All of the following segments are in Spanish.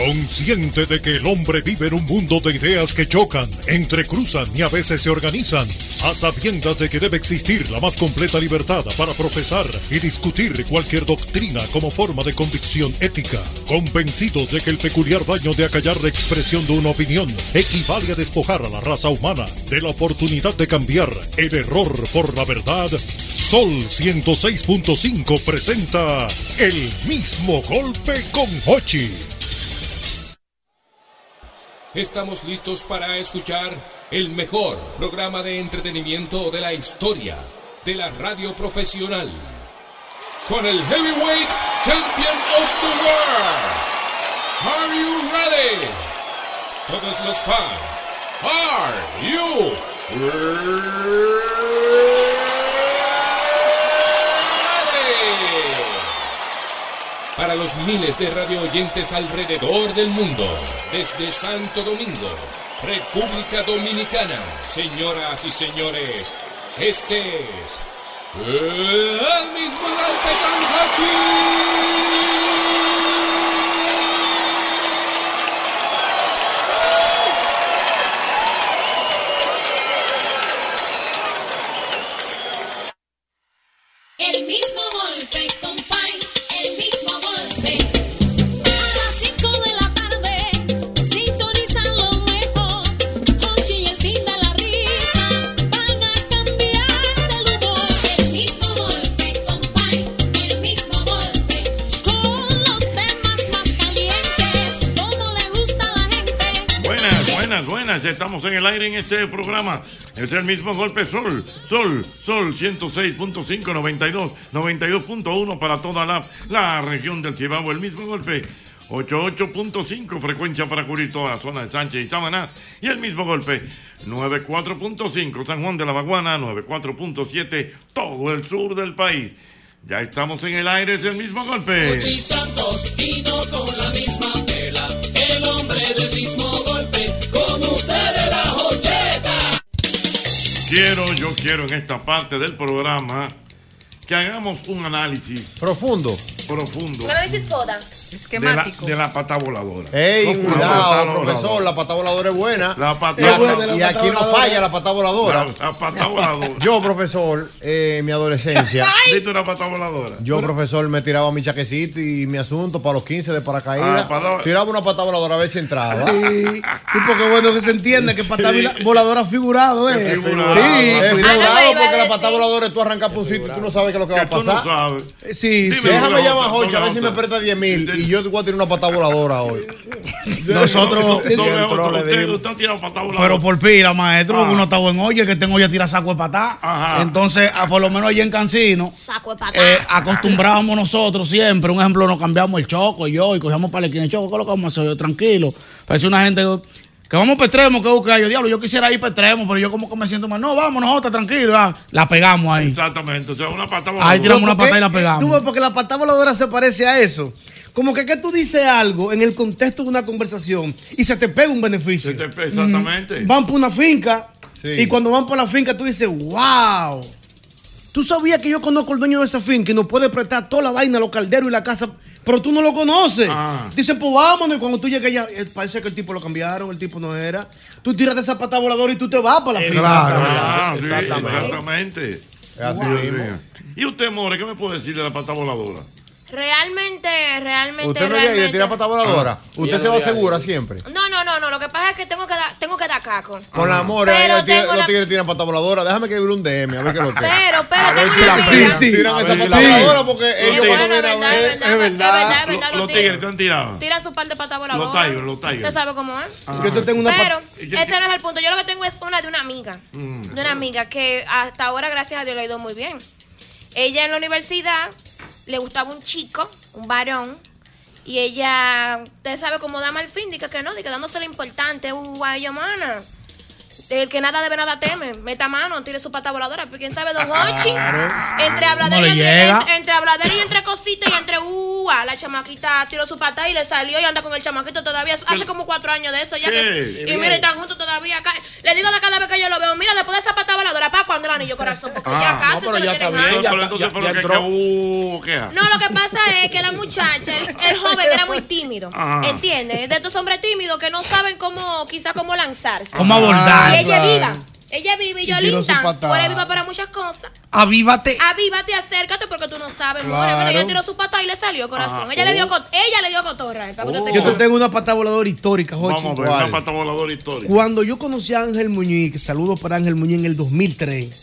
Consciente de que el hombre vive en un mundo de ideas que chocan, entrecruzan y a veces se organizan, a sabiendas de que debe existir la más completa libertad para profesar y discutir cualquier doctrina como forma de convicción ética, convencidos de que el peculiar daño de acallar la expresión de una opinión equivale a despojar a la raza humana de la oportunidad de cambiar el error por la verdad, Sol 106.5 presenta el mismo golpe con Hochi. Estamos listos para escuchar el mejor programa de entretenimiento de la historia de la radio profesional. Con el Heavyweight Champion of the World. Are you ready? Todos los fans, are you ready? Para los miles de radio oyentes alrededor del mundo, desde Santo Domingo, República Dominicana, señoras y señores, este es el mismo Hachi. Estamos en el aire en este programa. Es el mismo golpe Sol, Sol, Sol 106.5, 92, 92.1 para toda la, la región del Cibao. El mismo golpe 88.5 frecuencia para cubrir toda la zona de Sánchez y Samaná. Y el mismo golpe 94.5 San Juan de la Baguana, 94.7 todo el sur del país. Ya estamos en el aire, es el mismo golpe. Santos y con la misma Quiero, yo quiero en esta parte del programa que hagamos un análisis Profundo. profundo Análisis foda. De la, de la pata voladora. Ey, ¿Cómo la cuidado, profesor, voladora? la pata voladora es buena. La pata y aquí, voladora. y aquí no falla la pata voladora. La, la pata voladora. Yo, profesor, eh, en mi adolescencia, ¿Viste una pata voladora? yo, profesor, me tiraba mi chaquecito y mi asunto para los 15 de paracaídas. Ah, para- Tiraba una pata voladora a ver si entraba. Sí, sí, porque bueno que se entiende que pata voladora figurado, ¿eh? figurado. Sí, Es Ah, figurado no me iba a porque la pata voladora es tú arrancas por un sitio y tú no sabes qué es lo que va a tú no pasar. sabes. sí, sí. Déjame llamar a Jocha a ver si me presta 10 mil y yo voy a tirar una pata voladora hoy. Nosotros, le Usted, usted pero por pila, maestro, Ah. uno está en olla, el que tengo ya tira saco de patá. Ajá. Entonces, a, por lo menos allá en Cancino, Saco de patá. eh, acostumbrábamos nosotros siempre, un ejemplo, nos cambiamos el choco y yo, y cogíamos para la esquina el choco, ¿qué es lo que vamos a hacer? Yo, tranquilo. Parece una gente que vamos para extremo, que busca yo, diablo, yo quisiera ir para extremo, pero yo como que me siento mal. No, vamos, nosotros, tranquilo, ah. la pegamos ahí. Exactamente. O sea, una pata voladora. Ahí tiramos una patada y la pegamos. tú ves, porque la patada voladora se parece a eso. Como que, que tú dices algo en el contexto de una conversación y se te pega un beneficio. Se te- Exactamente. Van por una finca Sí. y cuando van por la finca tú dices, wow. Tú sabías que yo conozco al dueño de esa finca y nos puede prestar toda la vaina, los calderos y la casa, pero tú no lo conoces. Ah. Dice, pues vámonos. Y cuando tú llegas ya, eh, parece que el tipo lo cambiaron, el tipo no era. Tú tiras de esa pata voladora y tú te vas para la finca. Ah, sí, Exactamente. exactamente. Es así mío. ¿Y usted, More, qué me puede decir de la pata voladora? Realmente, realmente, Usted no llega y le realmente. tira pata voladora. Ah. Usted se va segura siempre. No, no, no, no. Lo que pasa es que tengo que dar, tengo que dar caco. Con la amor, Pero los tigres tengo los la- tigres tiran pata voladora. Déjame que vire un DM, a ver qué lo que. Pero, pero A tengo si una sí, sí. Tiran esa pata la- voladora porque Los ellos vienen a ver. Es verdad, es verdad. Los tigres te han tirado. tiran su par de patas voladoras. Los tigres, los tigres. Usted sabe cómo es. Ah. Yo te tengo una Pero ese no es el punto. Yo lo que tengo es una de una amiga. Mm. De una amiga que hasta ahora, gracias a Dios, le ha ido muy bien. Ella en la universidad le gustaba un chico, un varón. Y ella, usted sabe cómo da mal fin, dice que no, dice dándose lo importante. Uh. El que nada debe, nada teme. Meta mano, tire su pata voladora. Porque quién sabe, Don Hochi. Entre habladera, y entre, entre, habladera y entre cositas y entre uva, la chamaquita tiró su pata y le salió y anda con el chamaquito todavía. Hace como cuatro años de eso ya. Que, y mire, están juntos todavía. acá. Le digo de cada vez que yo lo veo, mira, después de esa pata voladora, ¿para cuando el anillo corazón? Porque ya Ah, casi no, pero se ya lo tienen bien, ya Pero ya- ya. No, lo que pasa es que la muchacha, el, el joven era muy tímido. Ajá. ¿Entiendes? De estos hombres tímidos que no saben cómo, quizá cómo lanzarse. ¿Cómo abordar? Ella viva. Ella vive y yo linda. patada. Tú eres viva para muchas cosas. Avívate. Avívate, acércate porque tú no sabes, more. Claro. Mira, ella tiró su pata y le salió corazón. Ella, le dio, Oh. ella le dio cotorra. eh, usted Yo te tengo una pata voladora histórica, Jochi. Vamos a ver, una pata voladora histórica. Cuando yo conocí a Ángel Muñiz, que saludos para Ángel Muñiz en el 2003,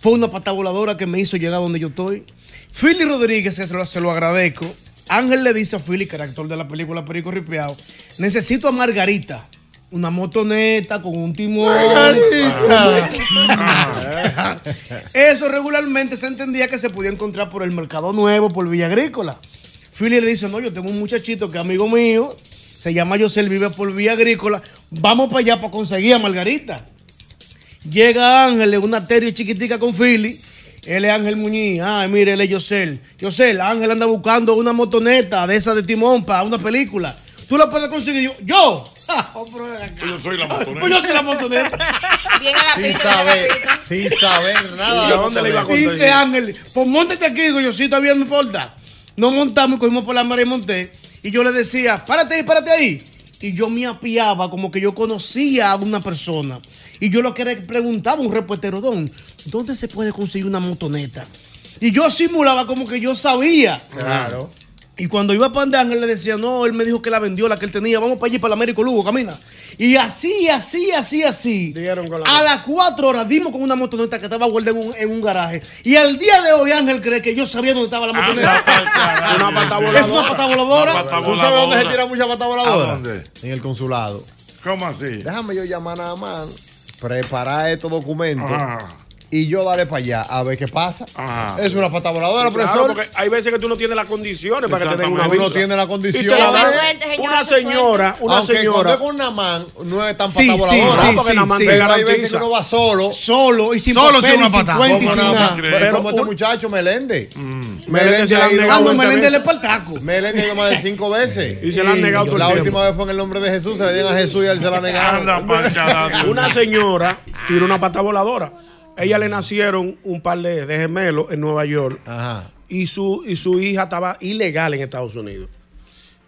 fue una pata voladora que me hizo llegar donde yo estoy. Philly Rodríguez, se lo, se lo agradezco. Ángel le dice a Philly, que era actor de la película Perico Ripiao, necesito a Margarita. Una motoneta con un timón. Eso regularmente se entendía que se podía encontrar por el Mercado Nuevo, por Villa Agrícola. Philly le dice, no, yo tengo un muchachito que es amigo mío, se llama José, vive por Villa Agrícola, vamos para allá para conseguir a Margarita. Llega Ángel en una terio chiquitica con Philly, él es Ángel Muñiz, ay, mire, él es José. José, Ángel anda buscando una motoneta de esa de timón para una película. ¿Tú la puedes conseguir? Yo, ¿yo? Yo soy la Pues yo motoneta. soy la motoneta. Bien Sin agapito, bien saber, agapito. sin saber nada. ¿Y a dónde le iba a contar? Dice Ángel, pues montate aquí, digo yo, sí, todavía no importa. Nos montamos y cogimos por la mar y monté. Y yo le decía, párate ahí, párate ahí. Y yo me apiaba como que yo conocía a una persona. Y yo lo que le preguntaba a un reportero, Don, ¿dónde se puede conseguir una motoneta? Y yo simulaba como que yo sabía. Claro. Y cuando iba para donde Ángel le decía, no, él me dijo que la vendió, la que él tenía, vamos para allí, para el Américo Lugo, camina. Y así, así, así, así. Dieron con la A las cuatro horas dimos con una motoneta que estaba guardada en un, en un garaje. Y al día de hoy Ángel cree que yo sabía dónde estaba la motoneta. Ah, Una pata es voladora. una pata voladora. Una pata ¿Tú sabes dónde se tira mucha pata voladora? ¿A dónde? En el consulado. ¿Cómo así? Déjame yo llamar nada más, preparar estos documentos Ajá. Y yo darle para allá a ver qué pasa. Ajá. Es una pata voladora, Claro, profesor. porque hay veces que tú no tienes las condiciones para que te den una Uno visa. tiene la Y condición. te la Eso dan. es suerte, señora, Una señora, una Aunque cuando señora. es con una man, no es tan Sí, pata voladora. sí, porque sí, sí. te Pero hay veces que uno va solo. Solo y sin Solo papel, sin una pata. Como, sin una- crees? como este muchacho Melende. Melende Melende se la ha han ido- Cuando Meléndez le veces. para el taco. Melende ha ido más de cinco veces. Y se la han negado todo el La última vez fue en el nombre de Jesús, se le dieron a Jesús y él se la negaron. Una señora tiró una pata voladora. Ella le nacieron un par de, de gemelos en Nueva York Ajá. y su, y su hija estaba ilegal en Estados Unidos.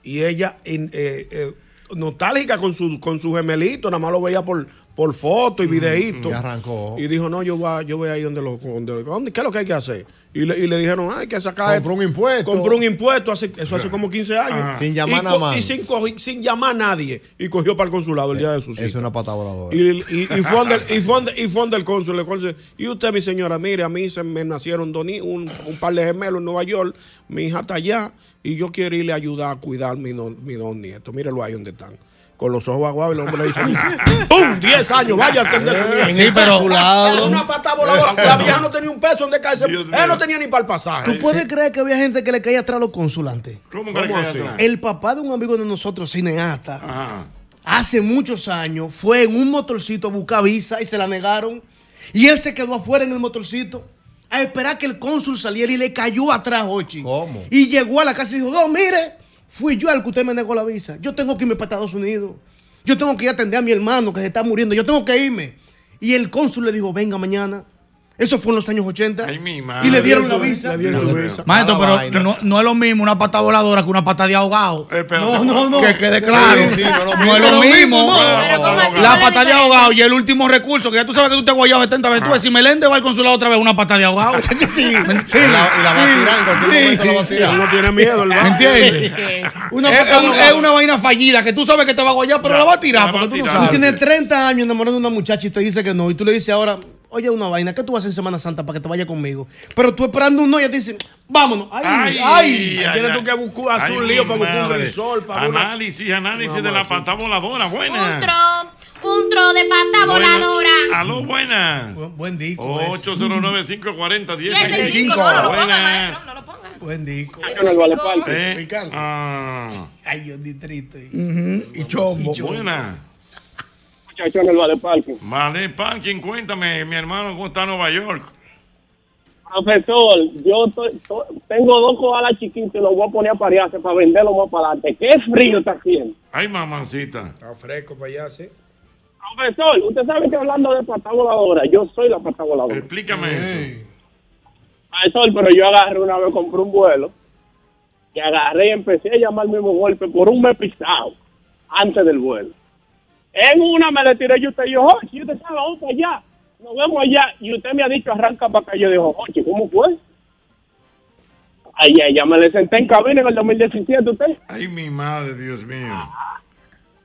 Y ella, en- eh, eh, nostálgica con su, con su gemelito, nada más lo veía por, por foto y videíto. Y arrancó. Y dijo, no, yo voy, a- yo voy ahí donde lo... Donde, ¿dónde- ¿Qué es lo que hay que hacer? Y le, y le dijeron, hay que sacar... Compró un impuesto. Compró un impuesto, hace, eso hace como 15 años. Ajá. Sin llamar co- más. Y sin, sin llamar a nadie. Y cogió para el consulado el día de su cita. Es una pata voladora. Y, y, y fue donde, y, fue donde- y fue donde el cónsul, el cónsul, y usted, mi señora, mire, a mí se me nacieron dos un, un par de gemelos en Nueva York, mi hija está allá, y yo quiero irle a ayudar a cuidar mi, no- mi dos nietos. Mírelo ahí donde están. Con los ojos aguados, y el hombre le dice, ¡pum! 10 años, vaya a atender su. Sí, pero- Era una pata voladora. La vieja no tenía un peso donde caerse. Ella no tenía ni para el pasaje. ¿Tú puedes creer que había gente que le caía atrás a los consulantes? ¿Cómo, ¿Cómo que así? El papá de un amigo de nosotros, cineasta, Ajá. hace muchos años fue en un motorcito a buscar visa y se la negaron. Y él se quedó afuera en el motorcito a esperar que el cónsul saliera y le cayó atrás, Ochi. ¿Cómo? Y llegó a la casa y dijo, no, mire, fui yo al que usted me negó la visa. Yo tengo que irme para Estados Unidos. Yo tengo que ir a atender a mi hermano que se está muriendo. Yo tengo que irme. Y el cónsul le dijo, venga mañana. Eso fue en los años 80. Ay, mi madre. y le dieron la Le visa. dieron su visa. Maestro, pero no, no es lo mismo una pata voladora que una pata de ahogado. Eh, No, no, no. Que quede claro. Sí, sí, no es lo no es mismo. La ¿Cuál es la pata de ahogado y el último recurso, que ya tú sabes que tú te has guayado 70 veces. Tú ves, si Meléndez va al consulado otra vez, una pata de ahogado. Sí, sí, sí. Y la, y la va a tirar, en cualquier momento la va a tirar. no tiene miedo, el ¿Me vago. entiendes? Es, una vaina fallida que tú sabes que te va a guayar, pero la va a tirar porque a tú no tirar. Tú sabes. tienes 30 años enamorando de una muchacha y te dice que no. Y tú le dices ahora, oye, una vaina, ¿qué tú vas a hacer en Semana Santa para que te vaya conmigo? Pero tú esperando un no, ella te dice, vámonos. Ay, Ay, ay. Ahí tienes tú que buscar- hacer Ay, un lío para buscar un sensor, para una- Análisis, análisis Vamos de la pata voladora. Buena. Un tro, un tro de pata Buena. voladora. Aló, buenas. Buen, buen disco. ese. 809-540-1065. Y ese cinco, no lo ponga, maestro, no lo ponga. Buen disco. Cinco, Eh, ah, Ay, Dios, distrito. Y chombo. buena. Muchacho en el Vale Parque. Vale, Parking, cuéntame, mi hermano, ¿cómo está Nueva York? Profesor, yo estoy- to- tengo dos koalas chiquitos y los voy a poner a parearse para venderlos más para adelante. ¿Qué frío está haciendo? Ay, mamacita. Está fresco para allá, sí. Profesor, usted sabe que hablando de pata voladora, yo soy la pata voladora. Explícame eso. Profesor, pero yo agarré una vez, compré un vuelo y agarré y empecé a llamar el mismo golpe por un mes pisado antes del vuelo. En una me le tiré yo usted y yo, oye, yo te estaba vamos para allá, nos vemos allá. Y usted me ha dicho, arranca para acá. Yo digo, oye, ¿cómo fue? Ay, ay, ya me le senté en cabina en el 2017 usted. Ay, mi madre, Dios mío.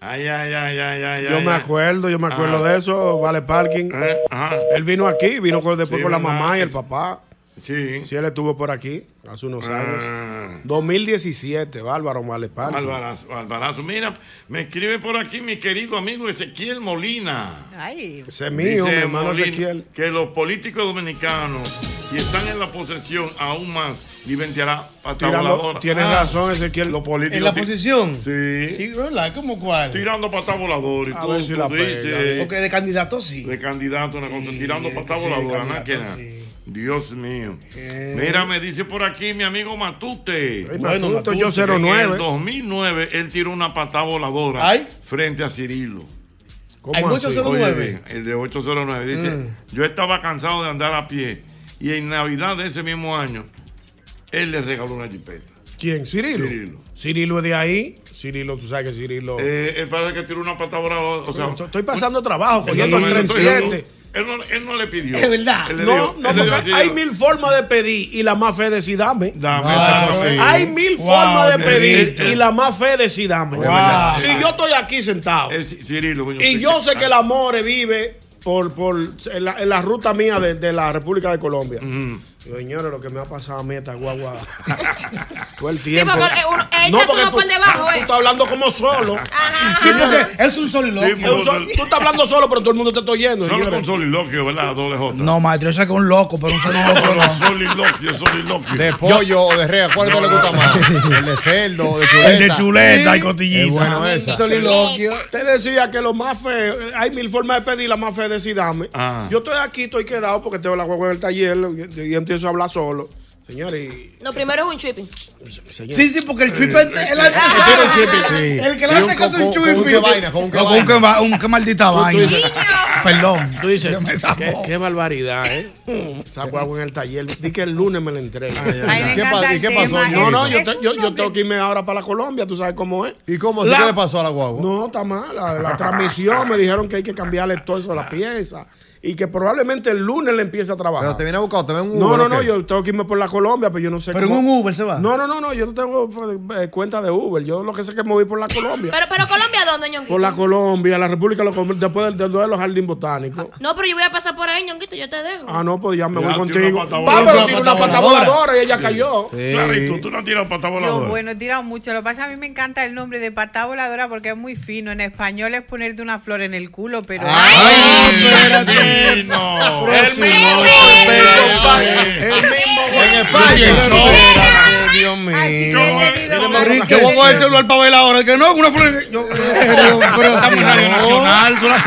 Ay, ay, ay, ay, ay. Yo ay, me ay. acuerdo, yo me acuerdo Ah. de eso, Vale Parking. Eh, ajá. Él vino aquí, vino después Sí, con la mamá y el papá. Sí. Sí, él estuvo por aquí hace unos años. Ah. 2017, Bárbaro. Albarazo, Albarazo. Mira, me escribe por aquí mi querido amigo Ezequiel Molina. Ay, Ese es mío, mi hermano Molina Ezequiel. Que los políticos dominicanos, si están en la posesión, aún más viventeará pata tienes Ah. razón, Ezequiel. Los políticos. En la posición. Sí. ¿Y verdad? ¿Cómo cuál? Tirando pata voladora y A tú, ver si tú la dices, pega. Porque de candidato sí. de candidato, una cosa, tirando pata voladora, nada que candidato, nada. sí. Dios mío. Eh. Mira, me dice por aquí mi amigo Matute. Bueno, Matute, yo En el 09. 2009 él tiró una patada voladora Ay. frente a Cirilo. ¿Cómo muchos solo- Oye, 09. bien, el de 809 dice, Mm. yo estaba cansado de andar a pie y en Navidad de ese mismo año él le regaló una jipeta. ¿Quién? Cirilo. Cirilo. Cirilo es de ahí. Cirilo, tú sabes que Cirilo. Eh, él parece que tiró una patada voladora. O sea, Estoy- pasando trabajo, cogiendo el tren no- 7. Él no, él no le pidió. Es verdad. Él No, no, porque hay mil formas de pedir y la más fe de sí dame. Dame, Ah, dame. sí. Hay mil Wow, formas de pedir eh, eh. y la más fe de sí dame. Si yo estoy aquí sentado Es Cirilo. coño, y yo sé que el amor vive por, por en, la, en la ruta mía de, de la República de Colombia. Señores, lo que me ha pasado a mí esta guagua todo el Sí, tiempo. porque eh, uno, échase porque uno tú, por debajo, tú eh. estás hablando como solo. Ajá. Sí, porque es un soliloquio. Sí, Es un sol- tú estás hablando solo, pero todo el mundo te está oyendo. No es un soliloquio, ¿verdad? Doble J. No, maestro, yo sé que es un loco, pero un soliloquio No, no. soliloquio, soliloquio. De pollo o de rea, ¿cuál te le gusta más? El de cerdo, de chuleta. El de chuleta y Es cotillita. bueno esa. soliloquio. Te decía que lo más feo, hay mil formas de pedir, la más fea de sí dame. Ah. Yo estoy aquí, estoy quedado porque tengo la guagua en el taller y, a hablar solo. Señores, y- No, primero es un señores. Sí, sí, porque el chuipe es el. El que le hace caso con un chuipi. que vaina, con un que maldita vaina. Perdón. Tú dices, qué, barbaridad, ¿eh? Guagua en el taller. Di que el lunes me la entrega. Ay, me ¿Qué encanta pa- y qué pasó? No, no, Es- yo, es tengo que irme ahora para la Colombia, tú sabes cómo es. ¿Y cómo? ¿Sí La- ¿Qué le pasó a la guagua? No, está mal. La, la transmisión me dijeron que hay que cambiarle todo eso a la pieza y que probablemente el lunes le empiece a trabajar. Pero te viene a buscar, te ven un No, Uber, no, ¿o no, qué? yo tengo que irme por la Colombia, pero yo no sé Pero en un Uber se va. No, no, no, no, yo no tengo eh, cuenta de Uber. Yo lo que sé es que me voy por la Colombia. Pero, pero Colombia, ¿dónde, ñonguito? por la Colombia, la República, lo- después del, del, de los jardines botánicos. No, pero yo voy a pasar por ahí, ñonguito, yo te dejo. Ah, no, pues ya me Ya, voy contigo. pero tiene una pata voladora y ella cayó. Sí. Clarito, tú no has tirado pata voladora. bueno, he tirado mucho. Lo que pasa es que a mí me encanta el nombre de pata voladora porque es muy fino. En español es ponerte una flor en el culo, pero. Ay, espérate. No. El mismo, el mismo, En España. Dios mío. Yo voy a celular para ver la hora. Que no, una flor. Yo, Pero, pero Estamos si en Radio no. Nacional, son las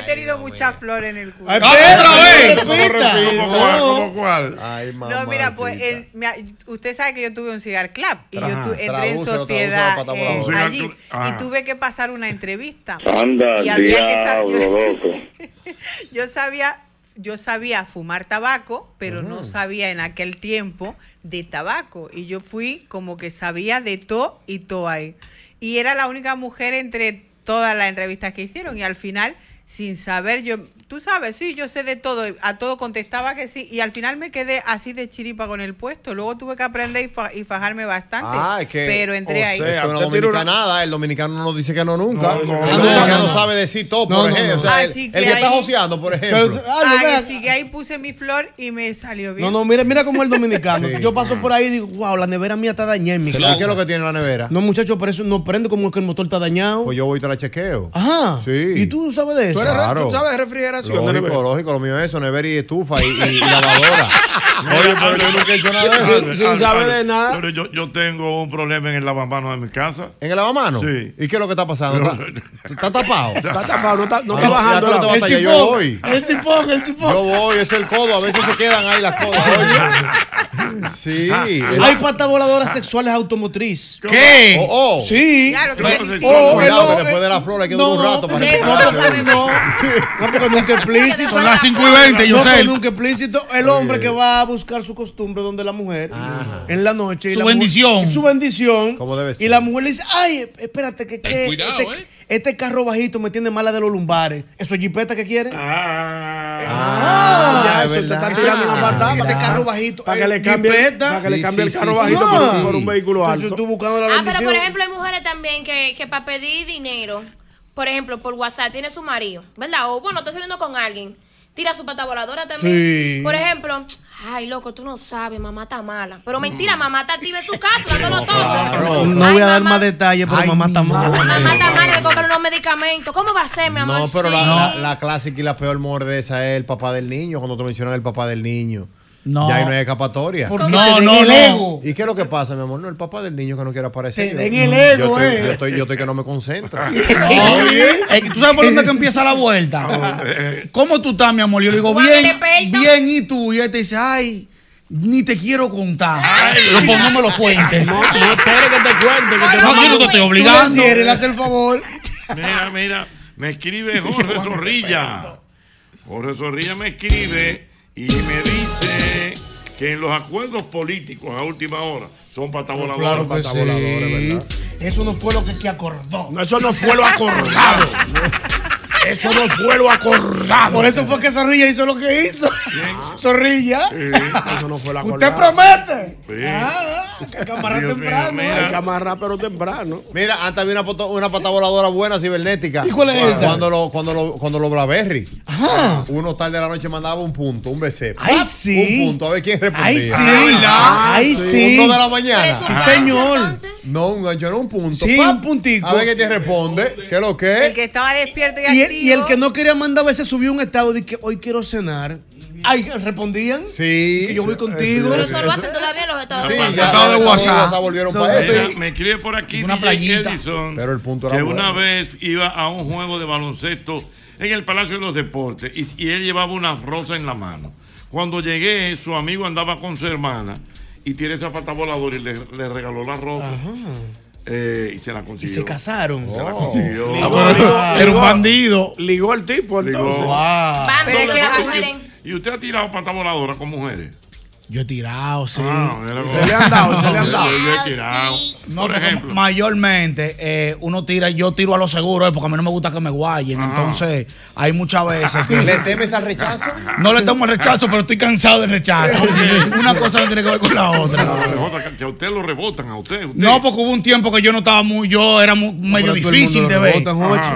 5 y 20. ¿Sabes la deuda que hay en. He tenido, mucha flor en el culo. Ay, otra vez. ¿Cómo cuál? No. ¿Cómo cuál? Ay, No, mira, pues el- mira, usted sabe que yo tuve un cigar club y yo Ajá. tu- entré en sociedad eh, allí ajá. y tuve que pasar una entrevista. Anda, Y había que diablo, saber- loco. Yo sabía, yo sabía fumar tabaco, pero no sabía en aquel tiempo de tabaco. Y yo fui como que sabía de todo y todo ahí. Y era la única mujer entre todas las entrevistas que hicieron. Y al final, sin saber, yo, tú sabes, sí, yo sé de todo. A todo contestaba que sí. Y al final me quedé así de chiripa con el puesto. Luego tuve que aprender y, fa- y fajarme bastante. Ah, es que, pero entré o ahí. sea, Eso una- dominicanada, el dominicano no nos dice que no nunca. No, no, el no, dominicano no, no. sabe decir todo, No, por no, ejemplo. no. O sea, el, que está Ah, joseando, por ejemplo. Pero, Ay, vea. así que ahí puse mi flor y me salió bien. No, no, mira, mira cómo el dominicano. Sí. Yo paso por ahí y digo, wow, la nevera mía está dañada en mi ¿Qué es casa. lo que tiene la nevera? No, muchachos, pero eso no prende como que el motor está dañado. Pues yo voy y te la chequeo. Ajá. Sí. ¿Y tú sabes de Claro. tú sabes refrigeración? Lógico, nevera? lógico, lo mío es eso, nevera y estufa y, y- y lavadora. Oye, pero yo nunca he hecho nada de eso. Sin- sin saber de nada. Pero yo, yo tengo un problema en el lavamanos de mi casa. ¿En el lavamano? Sí. ¿Y qué es lo que está pasando? Pero- ¿Está, está tapado? Está tapado, no está, no Ah, está bajando. no a tallar, yo voy. El sifón, el sifón. Yo voy, eso es el codo. A veces se quedan ahí las cosas. Oye. Sí. Hay patas voladoras sexuales automotriz. ¿Qué? Oh, oh. Sí. Claro, que. Oh, Cuidado, el- que después de la flor hay que no, durar un rato no, para recuperarse. no. No, no, porque nunca explícito. Son las 5 y 20, yo No, sé. pero nunca explícito. El hombre que va a buscar su costumbre donde la mujer en la noche. y Su la mujer- bendición. su bendición. Como debe Y ser. la mujer le dice, ay, espérate, que, que cuidado, este, eh. este carro bajito me tiene mala de los lumbares. ¿Eso es jipeta que quiere? Ah, Ah, ya, es eso te verdad. está tirando una patada. Sí, este para- carro bajito. Para eh, que le cambie, jipeta. para que le cambie sí, el carro sí, bajito sí, por, sí. por un vehículo Entonces, alto. tú buscando la Ah, bendición. pero por ejemplo hay mujeres también que, que para pedir dinero, por ejemplo, por WhatsApp tiene su marido, ¿verdad? O bueno, está saliendo con alguien. Tira su pata voladora también. Sí. Por ejemplo, ay, loco, tú no sabes, mamá está mala. Pero mentira, mamá está activa en su casa, dándolo todo. claro. No Ay, voy a dar más detalles, pero mamá está mala. Mamá está mala, le compran unos medicamentos. ¿Cómo va a ser, mi amor? No, pero Sí. la, la, la clásica y la peor muerde esa es el papá del niño, cuando te mencionan el papá del niño. No. Ya ahí no hay escapatoria. Porque No, te den no, el no. ego. ¿Y qué es lo que pasa, mi amor? No, el papá del niño que no quiere aparecer. Te Yo- den el yo ego, estoy, eh. Yo estoy, yo estoy que no me concentro. Oye, eh, ¿tú sabes por dónde que empieza la vuelta? ¿Cómo tú estás, mi amor? Yo le digo, bien, bien, ¿y tú? Y él te dice, ay, ni te quiero contar. Pero pues no me lo cuentes. No, no espere que te cuente. Que te No, yo no te estoy obligando. cierres, le hace el favor. Mira, mira, me escribe Jorge Zorrilla. Jorge Zorrilla me escribe y me dice que en los acuerdos políticos a última hora son patas voladoras. Claro que sí. ¿verdad? Eso no fue lo que se acordó. No, eso no fue lo acordado. Eso no fue lo acordado. Por eso fue que Zorrilla hizo lo que hizo. Zorrilla. Eso no fue lo ¿Usted acordado. promete? Sí. Ah, que Dios mío, temprano. mira. Hay que amarrar, pero temprano. Mira, antes había una, una pata voladora buena cibernética. ¿Y cuál es esa? Cuando lo, cuando lo, cuando lo Blaberry. Ajá. Uno tarde de la noche mandaba un punto, un BC. Ay, sí. Un punto, a ver quién respondía. Ay, sí. Ah, Ay, Un sí. dos de la mañana. ¿Eres Sí, señor. entonces? No, un gancho, no un punto. Sí, un puntico. A ver quién te responde. ¿Qué es lo El que? que estaba despierto y, Y activo. Y el que no quería mandar a veces subió un estado de que hoy quiero cenar. Ay, respondían. Sí. Que yo voy contigo. Pero eso lo hacen todavía en los Estados Sí, ya Estado de WhatsApp. volvieron para eso. me escribe por aquí Una DJ playita. Edison, Pero el punto era que bueno. una vez iba a un juego de baloncesto en el Palacio de los Deportes y, y él llevaba una rosa en la mano. Cuando llegué, su amigo andaba con su hermana y tiene esa pata voladora y le, le regaló la rosa. Eh, y se la Y consiguió. se casaron. Se la Oh. consiguió. Ligó, pero ligó, era un ligó. bandido. Ligó el tipo, Ligó. entonces. Wow. Pero es que ¿Y-. ¿Y usted ha tirado pata voladora con mujeres? Yo he tirado, sí. Ah, Se le han dado, se le han dado. Yo, he tirado. No, por ejemplo. mayormente eh, uno tira, yo tiro a lo seguro, eh, porque a mí no me gusta que me guayen. Entonces, hay muchas veces ¿Le que temes al rechazo? no le tomo el rechazo, pero estoy cansado del rechazo. Una cosa no tiene que ver con la otra. que a usted lo rebotan, a usted. usted. No, porque hubo un tiempo que yo no estaba muy, yo era medio difícil de ver.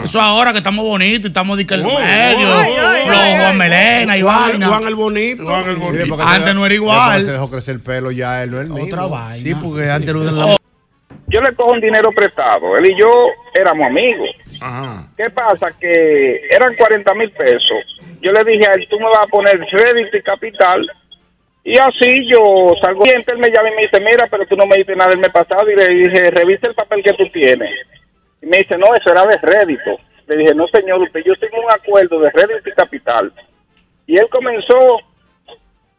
Eso ahora que estamos bonitos y estamos de que el Wow, medio, Juan ay. Melena y vaina. Juan el bonito. Juan el bonito. Antes no era igual. Se dejó crecer el pelo ya, él no es el mismo. Otra vaina. Sí, porque antes lo de la Yo le cojo un dinero prestado. Él y yo éramos amigos. Ajá. ¿Qué pasa? Que eran 40 mil pesos. Yo le dije a él, tú me vas a poner crédito y capital Y así yo salgo y él me llama y me dice, mira, pero tú no me diste nada el mes pasado. Y le dije, revisa el papel que tú tienes. Y me dice, no, eso era de rédito. Le dije, no, señor, usted, yo tengo un acuerdo de rédito y capital. Y él comenzó,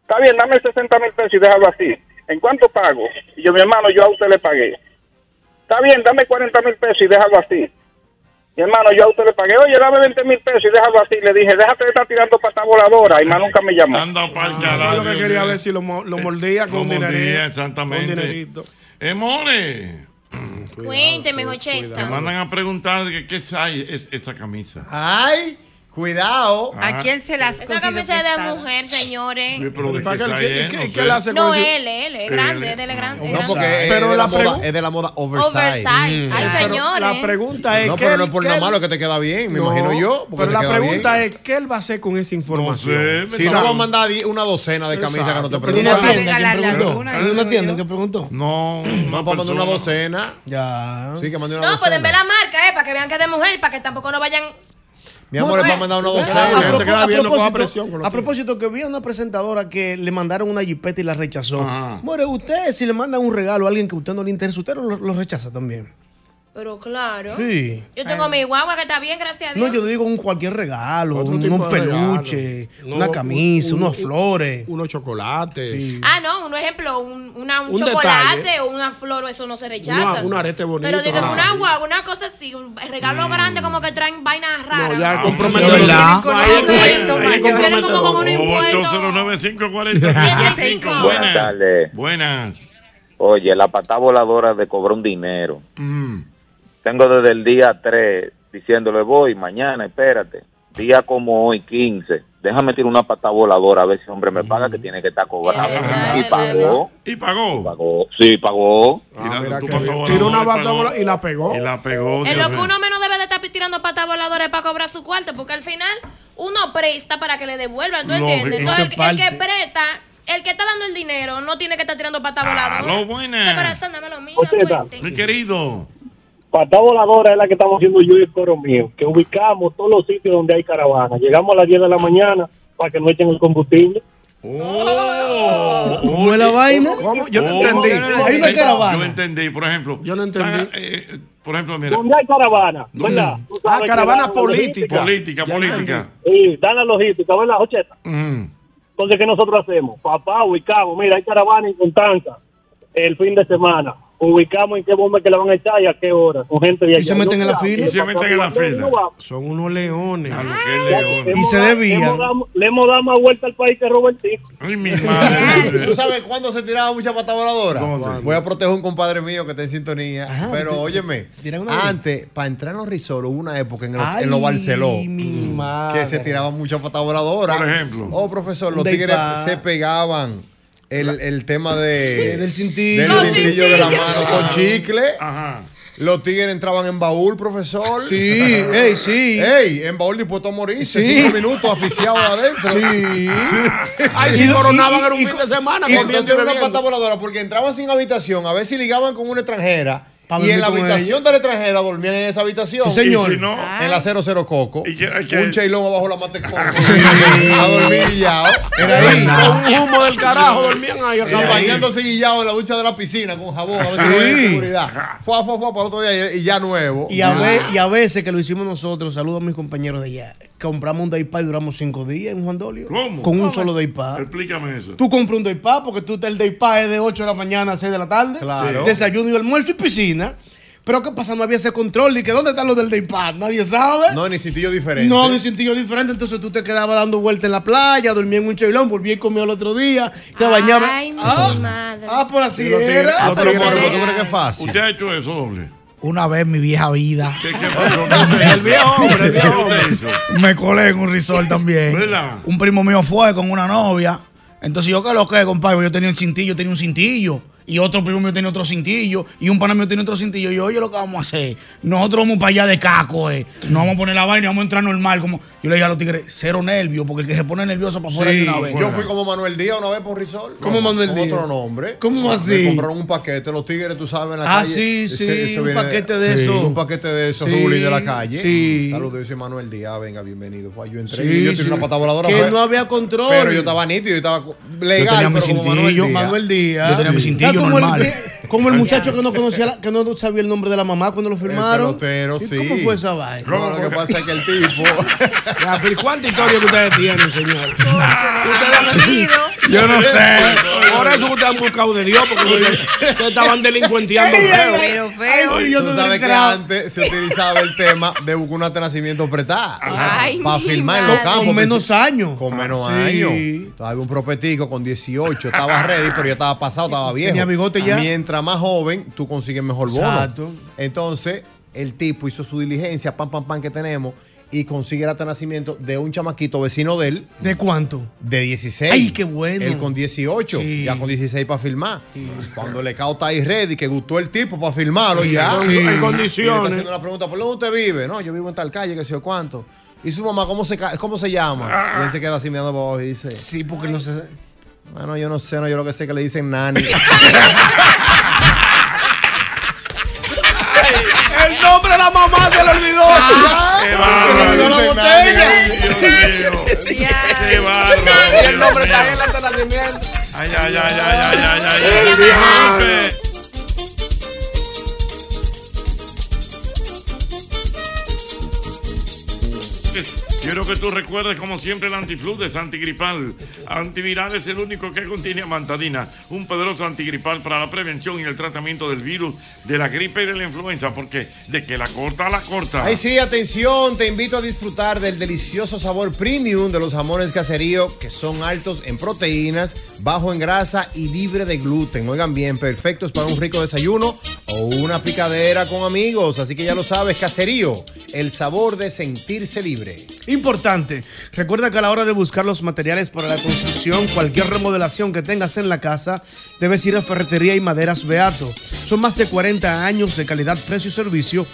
está bien, dame 60 mil pesos y déjalo así. ¿En cuánto pago? Y yo, mi hermano, yo a usted le pagué. Está bien, dame 40 mil pesos y déjalo así. Mi hermano, yo a usted le pagué, oye, dame 20 mil pesos y déjalo así. Le dije, déjate de estar tirando pata voladora. Y más nunca me llamó. Anda pa'l Yo carajo, lo que quería ver si lo, lo mordía con Lo un mordía, dinerito. exactamente. Con dinerito. Eh, more, Cuénteme, Jochesta. te mandan a preguntar que qué es esa camisa. Ay, cuidado. ¿A quién se las Esa camisa es de mujer, señores. Sí, pero ¿de ¿Para qué qué- qué- es? qué- No qué sé. le hace No, él, él, es grande, es de la grande. No, porque Pero es, de la la moda, es de la moda oversize. Oversize. Ay, Pero señores. La pregunta es No, ¿qué pero él- no es por nada él- malo que te queda bien, me No, imagino yo. Pero la pregunta bien. es ¿qué él va a hacer con esa información? sé, Si no va a mandar una docena de camisas que no te Exacto. ¿En una preguntan. ¿En una tienda que preguntó? No, No, para mandar una docena. Ya. Sí, que mande una No, pueden docena. ver la marca, eh, para que vean que es de mujer, para que tampoco no vayan. Mi amor, es para mandar una A, docena. a a a que- propósito que vi a una presentadora que le mandaron una jipeta y la rechazó. More, usted si le mandan un regalo a alguien que a usted no le interesa, usted lo, lo rechaza también. Pero claro. Sí. Yo tengo mi guagua que está bien, gracias a Dios. No, yo digo un cualquier regalo, un, regalo. peluche, No, una camisa, un- unos un- flores. Unos chocolates. Ah, no, un ejemplo, un, una- un Un chocolate detalle. o una flor, eso no se rechaza. Una- un arete bonito. Pero digo, Ah. una guagua, una cosa así, un regalo grande como que traen vainas raras. No, ya Ah, comprometedor, Vienen como con un impuesto. 809-540-1065. Buenas Buenas. tardes. Buenas. Oye, la pata voladora de cobrar un dinero. Mm. Tengo desde el día 3 diciéndole voy mañana, espérate. Día como hoy, 15. Déjame tirar una pata voladora a ver si hombre me paga que tiene que estar cobrando. verdad, Y es pagó. ¿Y pagó? Pagó. Sí, pagó. Ah, mira que pata voladora Tiró una pata voladora y la pegó. Y la pegó. En lo que uno menos debe de estar tirando patas voladoras para cobrar su cuarto, porque al final uno presta para que le devuelvan, ¿tú entiendes? Entonces, es el, el que presta, el que está dando el dinero, no tiene que estar tirando. Ese corazón, dame lo mío, cuente. Mi querido. Pata voladora es la que estamos haciendo yo y el coro mío, que ubicamos todos los sitios donde hay caravana. Llegamos a las 10 de la mañana para que no echen el combustible. Oh, ¿Cómo es la vaina? ¿Cómo? Yo no Oh, entendí. Hay una entendí. caravana. Yo entendí, por ejemplo. Yo no entendí. está, eh, por ejemplo, mira. Donde hay caravana, ¿Dónde? ¿verdad? Ah, caravana política. Política, política. Sí, dan la logística, ¿verdad, Ocheta? Mm. Entonces, ¿qué nosotros hacemos? Papá, ubicamos, mira, hay caravana en Constanza el fin de semana. Ubicamos en qué bomba que la van a echar y a qué hora. Con gente de allá. Y se meten en la fila. Y se meten en la fila. Son unos leones. A lo que es león. Y se desvían. Le hemos dado más vuelta al país que Robertito. Ay, mi madre. ¿Tú sabes cuándo se tiraba mucha pata voladora? Voy a proteger a un compadre mío que está en sintonía. Ajá, pero óyeme, antes, para entrar en los resorts, hubo una época en, el, Ay, en los Barceló mi madre. que se tiraba mucha pata voladora. Por ejemplo. Oh, profesor, los tigres se pegaban el, el tema de, Del cintillo. del cintillo de la mano con chicle. Ajá. Los tigres entraban en baúl, profesor. Sí, ey, sí. Ey, en baúl dispuesto a morirse. Sí. Cinco minutos asfixiado adentro. Sí. Ay, Y- si coronaban y- era un y- fin de semana. Y entonces una pata voladora porque entraban sin habitación a ver si ligaban con una extranjera y en la habitación de la extranjera dormían en esa habitación. Sí, señor. Si no, En la 00 Coco. ¿Y qué- hay que- Un cheilón abajo la matecón. a dormir guillado. Era ahí. Con un humo del carajo dormían ahí. Y bañándose guillado en la ducha de la piscina con jabón a ver si no hay Sí. seguridad. Fue, fue, fue para otro día y ya nuevo. Y a, ve- y a veces que lo hicimos nosotros, saludo a mis compañeros de allá, compramos un day y duramos cinco días en Juan Dolio. ¿Cómo? Con un ¿Cómo? solo day Explícame eso. Tú compras un day porque tú el day es de 8 de la mañana a 6 de la tarde. Claro. Desayuno y almuerzo y piscina. Pero ¿qué pasa? No había ese control. ¿Y que dónde están los del day Nadie sabe. No, ni cintillo diferente. No, de cintillo diferente. Entonces tú te quedabas dando vueltas en la playa, dormía en un cheilón, volví y comía el otro día, te bañabas. Ay, mi ah, madre. ah, por así Sí, era. Ah, pero ¿tú crees que es fácil? ¿Usted ha hecho eso, doble? Una vez en mi vieja vida ¿Qué, qué pasó? El viejo hombre, el ¿Qué viejo hombre. me colé en un resort también. ¿Verdad? Un primo mío fue con una novia. Entonces yo que lo que, compadre, yo tenía un cintillo, tenía un cintillo. Y otro primo mío tiene otro cintillo, y un pana mío tiene otro cintillo. Y yo, oye, lo que vamos a hacer, nosotros vamos para allá de caco, eh. No vamos a poner la vaina y vamos a entrar normal. Como yo le dije a los tigres, cero nervios, porque el que se pone nervioso para afuera de una vez. Yo fui como Manuel Díaz una vez por Risol. ¿Cómo Manuel Con Díaz? otro nombre. ¿Cómo Me así? compraron un paquete, los tigres, tú sabes, en la Ah, calle. sí, sí, un paquete de sí, eso. Un paquete de esos, Sí, ruling de la calle. sí. Saludos, dice Manuel Díaz, venga, bienvenido. Fue, yo entré Sí, y yo sí. tenía una pata voladora. Que no había control. Pero yo estaba nítido, yo estaba Yo legal, mi pero como Manuel Díaz. Manuel Díaz. Yo tenía mi cintillo Como normal. El, como el muchacho que no conocía, la- que no sabía el nombre de la mamá cuando lo firmaron. pelotero, ¿Y sí. ¿Cómo fue esa vaina? No, lo que pasa es que el tipo. Ya, pero ¿y ¿Cuántas historias que ustedes tienen, señor? Yo no sé. Por eso ustedes han buscado de Dios, porque ustedes, estaban delincuenteando feo. Pero feo. Ay, Tú no sabes que antes se utilizaba el tema de buscar un nacimiento prestada. Ay, Para mi filmar en los campos. Con menos años. Con menos Sí. años. Todavía un propetico con 18. Estaba ready, pero ya estaba pasado, estaba viejo. Tenía bigote ya. Mientras más joven, tú consigues mejor bono. Exacto. Entonces, el tipo hizo su diligencia, pam, pam, pam, que tenemos, y consigue el acta de nacimiento de un chamaquito vecino de él, ¿De cuánto? de 16. Ay, qué bueno. Él con 18, Sí. ya con 16 para filmar. Cuando le cao está ahí ready, que gustó el tipo para filmarlo ya. en- en Y le está condiciones. haciendo una pregunta, ¿por dónde usted vive? No, yo vivo en tal calle, que sé yo cuánto. Y su mamá, ¿cómo se, cómo se llama? Y él se queda así mirando para abajo y dice, Sí, porque no sé. Bueno, yo no sé, no, yo lo que sé que le dicen nani. El nombre de la mamá se le olvidó. ¡Qué Se le bárbaro! olvidó la Dios botella. ¡Qué bárbaro! El nombre está en el nacimiento. Ay, ay, ay, ay, ay, ay, ay, Quiero que tú recuerdes, como siempre, el antifludes antigripal. Antiviral es el único que contiene amantadina, un poderoso antigripal para la prevención y el tratamiento del virus, de la gripe y de la influenza, porque de que la corta, la corta. Ay, sí, atención, te invito a disfrutar del delicioso sabor premium de los jamones caserío, que son altos en proteínas, bajo en grasa y libre de gluten. Oigan bien, perfectos para un rico desayuno o una picadera con amigos. Así que ya lo sabes, caserío, el sabor de sentirse libre. Importante, recuerda que a la hora de buscar los materiales para la construcción, cualquier remodelación que tengas en la casa, debes ir a Ferretería y Maderas Beato. Son más de 40 años de calidad, precio y servicio.